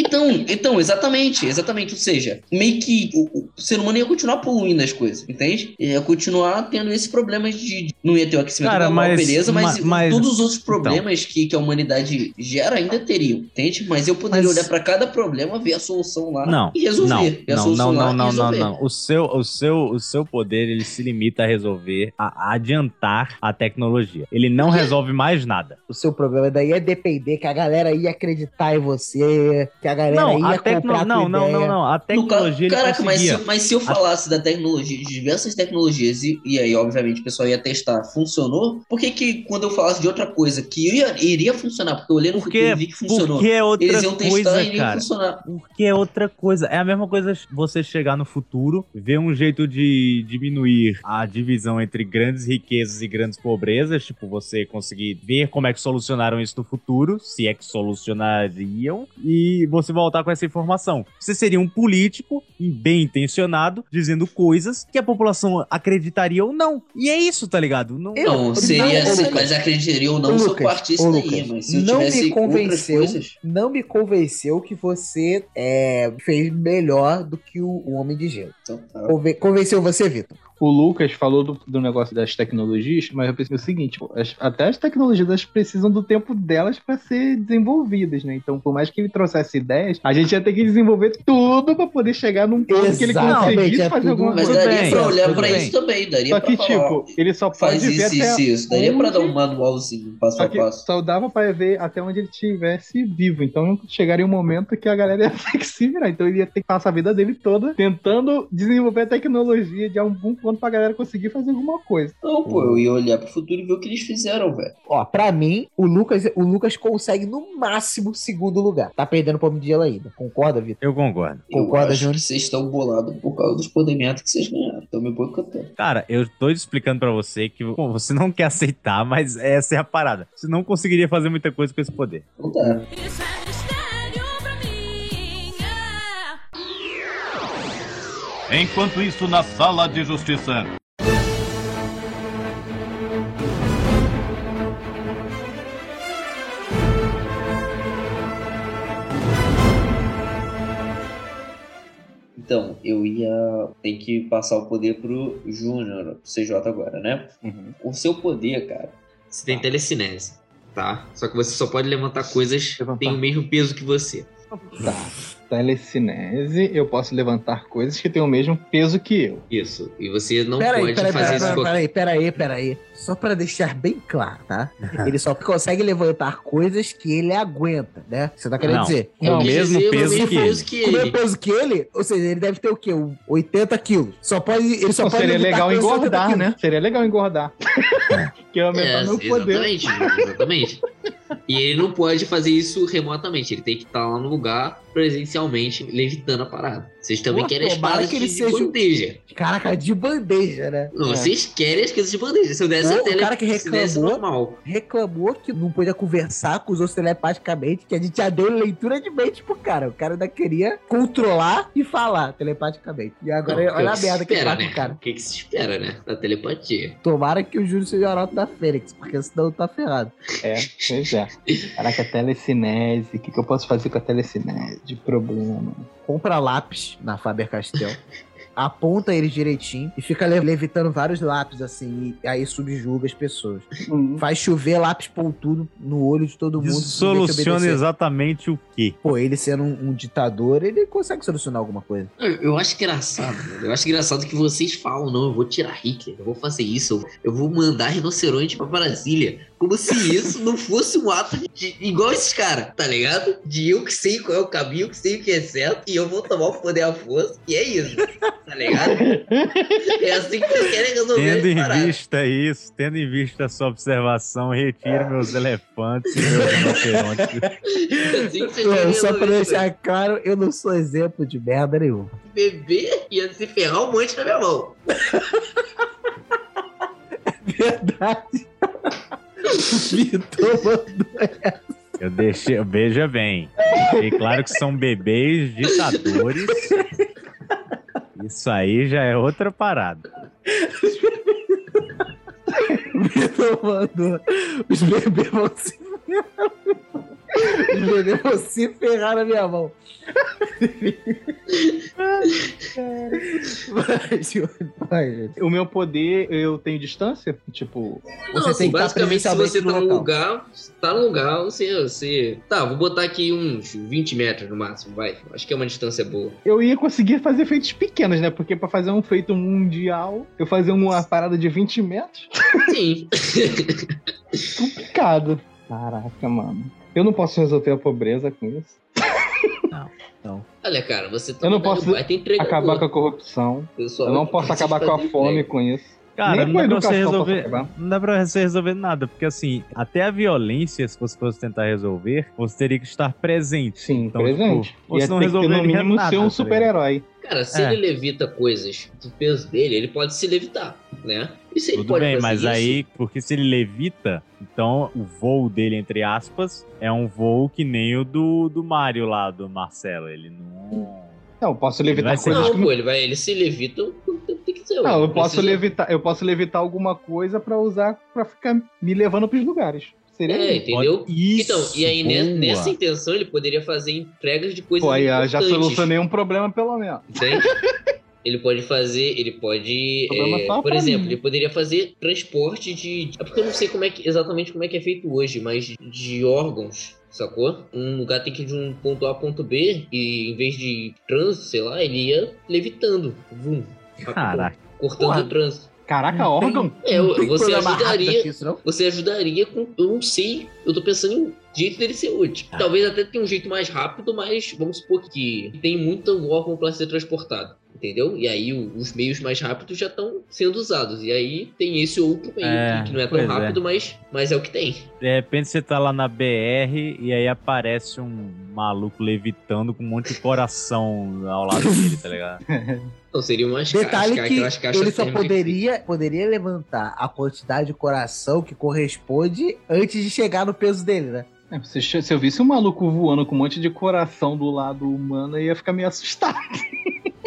Então, então, exatamente, exatamente. Ou seja, meio que o, o ser humano ia continuar poluindo as coisas, entende? Ia continuar tendo esses problemas de. de- Não ia ter o aquecimento Cara, global, mas- beleza, mas, ma- mas- todos os outros então. problemas que, que a humanidade gera ainda teriam, entende? Mas eu poderia Mas- olhar pra cada problema, ver a solução lá Não, e resolver. não, ver a não, solução não, lá não, e não, não. O seu, o seu, o seu poder ele se limita a resolver, a adiantar a tecnologia. Ele não resolve mais nada. O seu problema daí é depender que a galera ia acreditar em você, que a galera Não, ia a tecno... a não, não, ideia. não, não. A No ca- tecnologia ele Caraca, mas se, mas se eu falasse da tecnologia, de diversas tecnologias, e, e aí, obviamente, o pessoal ia testar, funcionou, por que que quando eu falasse de outra coisa que ia- iria funcionar, porque eu olhei no Porque, futuro e vi que funcionou, porque é outra eles iam testar coisa, e iriam cara. funcionar. Porque é outra coisa. É a mesma coisa você chegar no futuro, ver um jeito de diminuir a divisão entre grandes riquezas e grandes pobrezas, tipo, você conseguir ver como é que solucionaram isso no futuro, se é que solucionariam, e você voltar com essa informação. Você seria um político bem intencionado, dizendo coisas que a população acreditaria ou não. E é isso, tá ligado? Não, Não, seria, não, Lucas. mas acreditaria ou não Ô, se eu Lucas, ô, daí, Lucas, mas se eu não tivesse me convenceu, coisas... não me convenceu que você é, fez melhor do que o, o Homem de Gelo. Então tá. Conven- convenceu você, Vitor? O Lucas falou do, do negócio das tecnologias, mas eu pensei o seguinte: pô, as- até as tecnologias elas precisam do tempo delas para ser desenvolvidas, né? Então, por mais que ele trouxesse ideias, a gente ia ter que desenvolver tudo para poder chegar num ponto que ele conseguisse é fazer tudo- alguma Mas coisa. daria bem, pra olhar tudo pra bem. isso também, daria Só que, pra falar, tipo, ele só faz pode ver isso, até isso, isso. Daria pra onde- dar um manualzinho, passo Só a passo. só dava pra ver até onde ele estivesse vivo. Então chegaria um momento que a galera ia ter que se virar. Então ele ia ter que passar a vida dele toda tentando desenvolver a tecnologia de algum ponto pra galera conseguir fazer alguma coisa. Não, pô, eu ia olhar pro futuro e ver o que eles fizeram, velho. Ó, pra mim, o Lucas, o Lucas consegue no máximo segundo lugar. Tá perdendo pro Gelo ainda. Concorda, Vitor? Eu concordo. Eu Concorda, Júnior? vocês estão bolados por causa dos poderes que vocês ganharam. Estão me boicotando. Cara, eu tô explicando pra você que bom, você não quer aceitar, mas essa é a parada. Você não conseguiria fazer muita coisa com esse poder. Não tá. Enquanto isso, na sala de justiça. Então, eu ia ter que passar o poder pro Júnior, pro CJ agora, né? O seu poder, cara, você tem telecinese, tá? Só que você só pode levantar coisas que têm o mesmo peso que você. Tá. Telecinese, eu posso levantar coisas que têm o mesmo peso que eu. Isso. E você não Peraí, pode peraí, fazer peraí, isso peraí, com peraí, peraí, peraí. Só pra deixar bem claro, tá? Ele só consegue levantar coisas que ele aguenta, né? Você tá querendo Não, dizer? é o mesmo dizer, peso que ele. peso que ele. O mesmo peso que ele? Ou seja, ele deve ter o quê? Um 80 quilos. Só pode, ele só Não, pode seria levantar legal coisas de 80 engordar, né? Seria legal engordar. que aumentar É, meu poder. exatamente, exatamente. E ele não pode fazer isso remotamente, ele tem que estar lá no lugar presencialmente, levitando a parada. Vocês também Pô, querem as paradas que de, seja- bandeja. Caraca, de bandeja, né? Não, É. vocês querem as coisas de bandeja. Se eu desse Pô, a o tele, cara que desse reclamou, normal. reclamou que não podia conversar com os outros telepaticamente, que a gente já deu leitura de mente pro cara. O cara ainda queria controlar e falar telepaticamente. E agora, Não, olha o a merda que espera, tá com né? o cara. O que, que se espera, né? Da telepatia. Tomara que o Júlio seja o arauto da Fênix, porque senão tá ferrado. É, pois é. Caraca, telecinese. O que, que eu posso fazer com a telecinese? De problema. Compra lápis na Faber-Castell. Aponta eles direitinho e fica le- levitando vários lápis assim, e aí subjuga as pessoas. Faz chover lápis pontudo no olho de todo mundo. Soluciona exatamente o quê? Pô, ele sendo um, um ditador, ele consegue solucionar alguma coisa. Eu, eu acho engraçado, mano. Eu acho engraçado que vocês falam, não, eu vou tirar Hitler, eu vou fazer isso, eu, eu vou mandar rinoceronte pra Brasília. Como se isso não fosse um ato de, de- igual esses caras, tá ligado? De eu que sei qual é o caminho, que sei o que é certo, e eu vou tomar o poder à força, e é isso, tá ligado? É assim que vocês querem resolver Tendo em vista isso, tendo em vista a sua observação, retiro meus elefantes e meus rinocerontes. É assim que só pra deixar claro, eu não sou exemplo de merda nenhuma. Beber ia se ferrar um monte na minha mão. Verdade. Vitor mandou Eu deixei, veja bem, deixei claro que são bebês ditadores. Isso aí já é outra parada. Vitor mandou. Os bebês vão se vão se ferrar na minha mão. Vai, Júlio, vai, Júlio. O meu poder, eu tenho distância? Tipo. Não, Você assim, tem que estar basicamente, se você tá no local. lugar, tá no lugar, você, você. Tá, vou botar aqui uns 20 metros no máximo, vai. Acho que é uma distância boa. Eu ia conseguir fazer feitos pequenos, né? Porque pra fazer um feito mundial, eu fazer uma parada de 20 metros. Sim. Complicado. Caraca, mano. Eu não posso resolver a pobreza com isso. Não. Olha, cara, você tá Eu não posso baita acabar com a corrupção. Pessoal, Eu não posso acabar com a fome bem. com isso. Cara, Nem não dá, pra você resolver, não dá pra você resolver nada, porque assim, até a violência, se você fosse tentar resolver, você teria que estar presente. Sim, então, presente. Tipo, você não ter, no resolveria mínimo nada. ser um tá super-herói. Cara, se É. ele levita coisas do peso dele, ele pode se levitar, né? E se ele Tudo pode bem, fazer mas isso, aí, porque se ele levita, então o voo dele, entre aspas, é um voo que nem o do, do Mario lá, do Marcelo. Ele não. Não, eu posso Ele levitar vai ser- coisas Não, que pô, ele, vai, ele se levita, tem que ser. Não, eu posso precisa- levitar, eu posso levitar alguma coisa pra usar pra ficar me levando pros lugares. Seria É, isso. entendeu? Isso, então, e aí boa. nessa intenção ele poderia fazer entregas de coisas Pô, aí ó, já importantes. solucionei um problema pelo menos. Entende? Ele pode fazer, ele pode, é, só por exemplo, mim. ele poderia fazer transporte de, é porque eu não sei como é que, exatamente como é que é feito hoje, mas de, órgãos, sacou? Um lugar tem que ir de um ponto A a ponto B e em vez de trânsito, sei lá, ele ia levitando, vum, Caraca. cortando Porra. o trânsito. Caraca, órgão? É, tem você ajudaria, você ajudaria com, eu não sei, eu tô pensando em um jeito dele ser útil. Ah. Talvez até tenha um jeito mais rápido, mas vamos supor que tem muito órgão para ser transportado. Entendeu? E aí o- os meios mais rápidos já estão sendo usados. E aí tem esse outro meio É, que, que não é tão é. rápido, mas, mas é o que tem. De repente você tá lá na BR e aí aparece um maluco levitando com um monte de coração ao lado dele, tá ligado? Então seriam umas Detalhe caixas, que ele só poderia, poderia levantar a quantidade de coração que corresponde antes de chegar no peso dele, né? É, se, se eu visse um maluco voando com um monte de coração do lado humano, eu ia ficar meio assustado.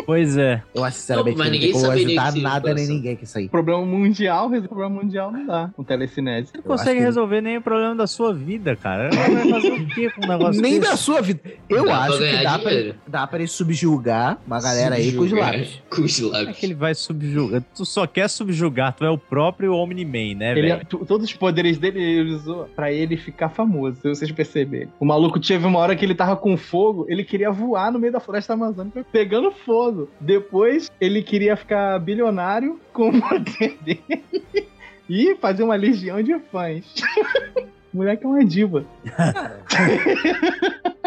Pois é. Eu acho sinceramente Não, mas que não tem ninguém como ajudar nada nem ninguém com isso aí. Problema mundial, resolver problema mundial não dá com telecinese. Não consegue resolver nem o problema da sua vida, cara. Vai fazer o quê com um negócio Nem da sua vida. Eu Dá acho que dá pra, dá pra ele subjugar uma galera aí com os Subjugar. lábios. Com os Como é lábios. que ele vai subjugar? Tu só quer subjugar, tu é o próprio Omni-Man, né, Ele, velho? todos os poderes dele ele usou pra ele ficar famoso, se vocês perceberem. O maluco teve uma hora que ele tava com fogo, ele queria voar no meio da floresta amazônica pegando fogo. Depois ele queria ficar bilionário com o poder dele e fazer uma legião de fãs. O moleque é uma diva.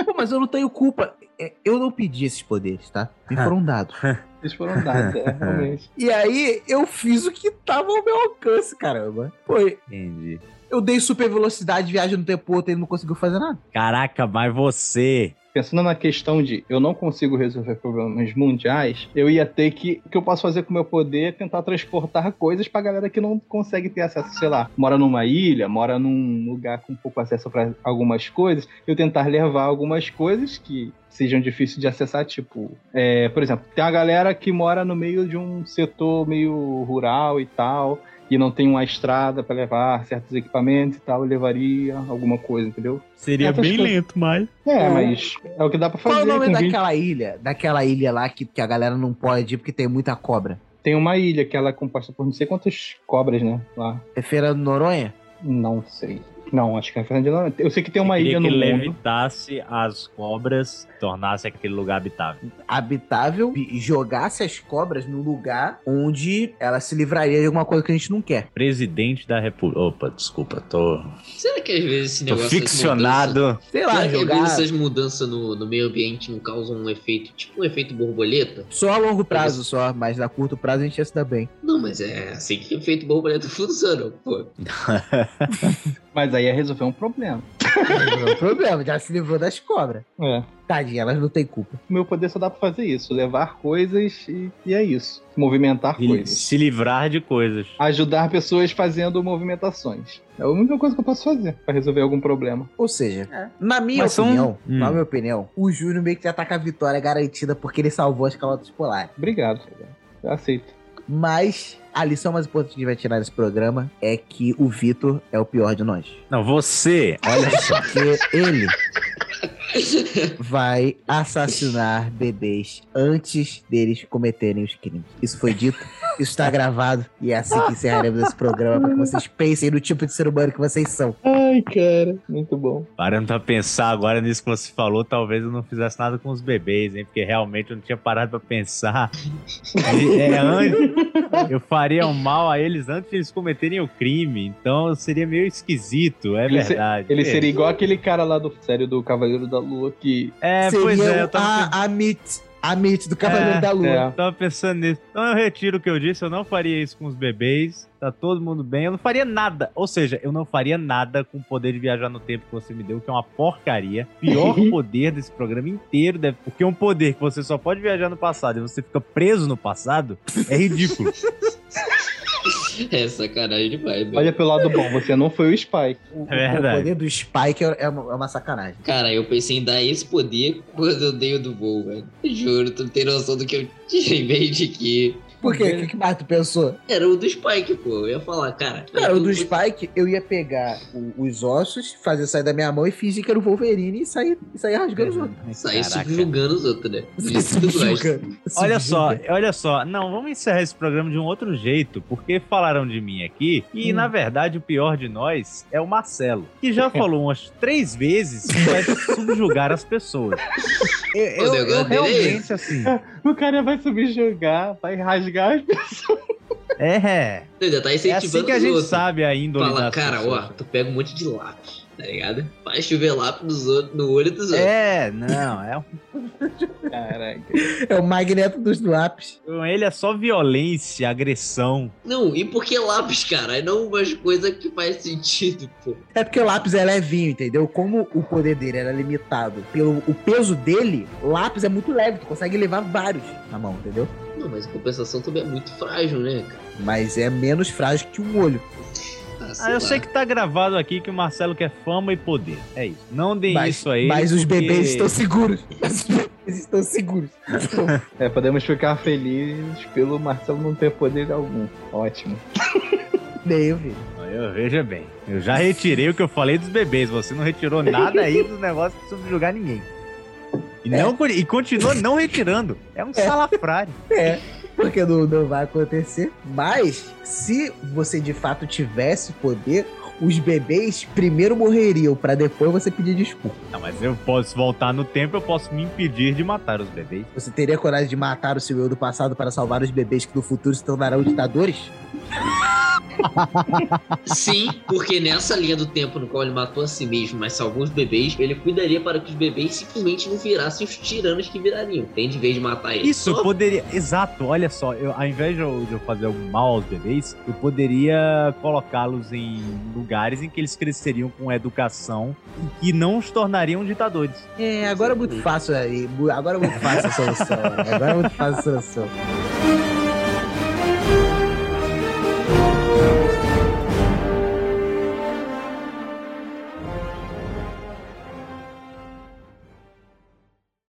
Pô, mas eu não tenho culpa. É, Eu não pedi esses poderes, tá? Me foram dados. Eles foram dados, é, realmente. E aí, eu fiz o que tava ao meu alcance, caramba. Pô, Entendi. eu dei super velocidade, viagem no tempo outro e ele não conseguiu fazer nada. Caraca, mas você. Pensando na questão de eu não consigo resolver problemas mundiais, eu ia ter que. O que eu posso fazer com o meu poder é tentar transportar coisas pra galera que não consegue ter acesso, sei lá, mora numa ilha, mora num lugar com pouco acesso pra algumas coisas. Eu tentar levar algumas coisas que sejam difíceis de acessar, tipo, é, por exemplo, tem uma galera que mora no meio de um setor meio rural e tal. E não tem uma estrada pra levar certos equipamentos e tal, eu levaria alguma coisa, entendeu? Seria Essas bem coisas. lento, mas. É, mas é o que dá pra fazer. Qual é o nome daquela ilha? Daquela ilha lá que, que a galera não pode ir porque tem muita cobra. Tem uma ilha que ela é composta por não sei quantas cobras, né? Lá. É Feira do Noronha? Não sei. Não, acho que é Fernando de Noronha. Eu sei que tem uma ilha que no mundo. levitasse as cobras, tornasse aquele lugar habitável. Habitável e jogasse as cobras no lugar onde ela se livraria de alguma coisa que a gente não quer. Presidente da República. Opa, desculpa, tô. Será que às vezes esse Tô negócio. essas ficcionado. mudanças- Sei lá, Será que às jogar. vezes essas mudanças no, no meio ambiente não causam um efeito, tipo um efeito borboleta? Só a longo prazo, só, mas a curto prazo a gente ia se dar bem. Não, mas é assim que efeito borboleta funciona, pô. Mas aí é resolver um problema. Não é problema, já se livrou das cobras. É. Tadinha, elas não têm culpa. O meu poder só dá pra fazer isso. Levar coisas e, e é isso. Movimentar E coisas. se livrar de coisas. Ajudar pessoas fazendo movimentações. É a única coisa que eu posso fazer pra resolver algum problema. Ou seja, na minha Mas são- opinião, Hum. na minha opinião, o Júnior meio que já tá com a vitória garantida porque ele salvou as calotas polares. Obrigado. Eu aceito. Mas a lição mais importante que a gente vai tirar desse programa é que o Vitor é o pior de nós. Não, você, olha só. Porque ele vai assassinar bebês antes deles cometerem os crimes. Isso foi dito, isso está gravado e é assim que encerraremos esse programa para que vocês pensem no tipo de ser humano que vocês são. Ai, cara. Muito bom. Parando pra pensar agora nisso que você falou, talvez eu não fizesse nada com os bebês, hein? Porque realmente eu não tinha parado pra pensar. E, é, antes- eu faria um mal a eles antes de eles cometerem o crime. Então seria meio esquisito, é Ele, se- verdade. ele É. seria igual aquele cara lá do sério do Cavaleiro da Lua que. É, Seria pois é, eu tava a, a Mit, a Mit do Cavaleiro É, da Lua. é. Tava pensando nisso. Então eu retiro o que eu disse, eu não faria isso com os bebês. Tá todo mundo bem. Eu não faria nada. Ou seja, eu não faria nada com o poder de viajar no tempo que você me deu, que é uma porcaria. Pior poder desse programa inteiro. Deve... Porque um poder que você só pode viajar no passado e você fica preso no passado é ridículo. É sacanagem demais, velho. Olha pelo lado bom, você não foi o Spike. O, É verdade. o poder do Spike é é uma, é uma sacanagem. Cara, eu pensei em dar esse poder quando eu dei o do voo, velho. Juro, tu não tem noção do que eu em mente que Por quê? O que, que mais tu pensou? era o do Spike, pô. Eu ia falar, cara. Cara, o do Spike, eu ia pegar o- os ossos, fazer sair da minha mão e fingir que era o Wolverine e sair, e sair rasgando os outros. Sair subjugando os outros, né? Subjuga. Olha só, olha só. Não, vamos encerrar esse programa de um outro jeito, porque falaram de mim aqui e, Hum. na verdade, o pior de nós é o Marcelo, que já falou umas três vezes que vai subjugar as pessoas. Eu, eu- eu é realmente, assim, O cara vai subjugar, vai rasgar as pessoas. é... Ainda tá É incentivando assim que a gente outros. sabe a índole Fala, cara, pessoas. ó, tu pega um monte de lápis, tá ligado? Faz chover lápis no olho dos outros. É, não, é Caraca. É o magneto dos lápis. com ele é só violência, agressão. Não, e por que lápis, cara? E não umas coisas que faz sentido, pô. É porque o lápis é levinho, entendeu? Como o poder dele era limitado pelo o peso dele, o lápis é muito leve, tu consegue levar vários na mão, entendeu? Não, mas a compensação também é muito frágil, né, cara? Mas é menos frágil que um olho. Ah, eu sei que tá gravado aqui que o Marcelo quer fama e poder. É isso. Não deem Mas, isso a ele. mas os porque- bebês estão seguros. Eles estão seguros. É, podemos ficar felizes pelo Marcelo não ter poder algum. Ótimo. Nem eu vi. Eu, veja bem, eu já retirei o que eu falei dos bebês. Você não retirou nada aí do negócio de subjugar ninguém. E, não, e continua não retirando. É um salafrário. É, porque não, não vai acontecer. Mas, se você de fato tivesse poder, os bebês primeiro morreriam pra depois você pedir desculpa. Não, mas eu posso voltar no tempo, eu posso me impedir de matar os bebês. Você teria coragem de matar o seu eu do passado para salvar os bebês que no futuro se tornarão ditadores? Sim, porque nessa linha do tempo no qual ele matou a si mesmo, mas salvou os bebês, ele cuidaria para que os bebês simplesmente não virassem os tiranos que virariam. Tem de vez de matar eles. Isso, eu poderia. Exato, olha só, eu, ao invés de eu, de eu fazer algum mal aos bebês, eu poderia colocá-los em lugares em que eles cresceriam com educação e que não os tornariam ditadores. É, agora é muito fácil aí. Agora é muito fácil a solução. Agora é muito fácil a solução.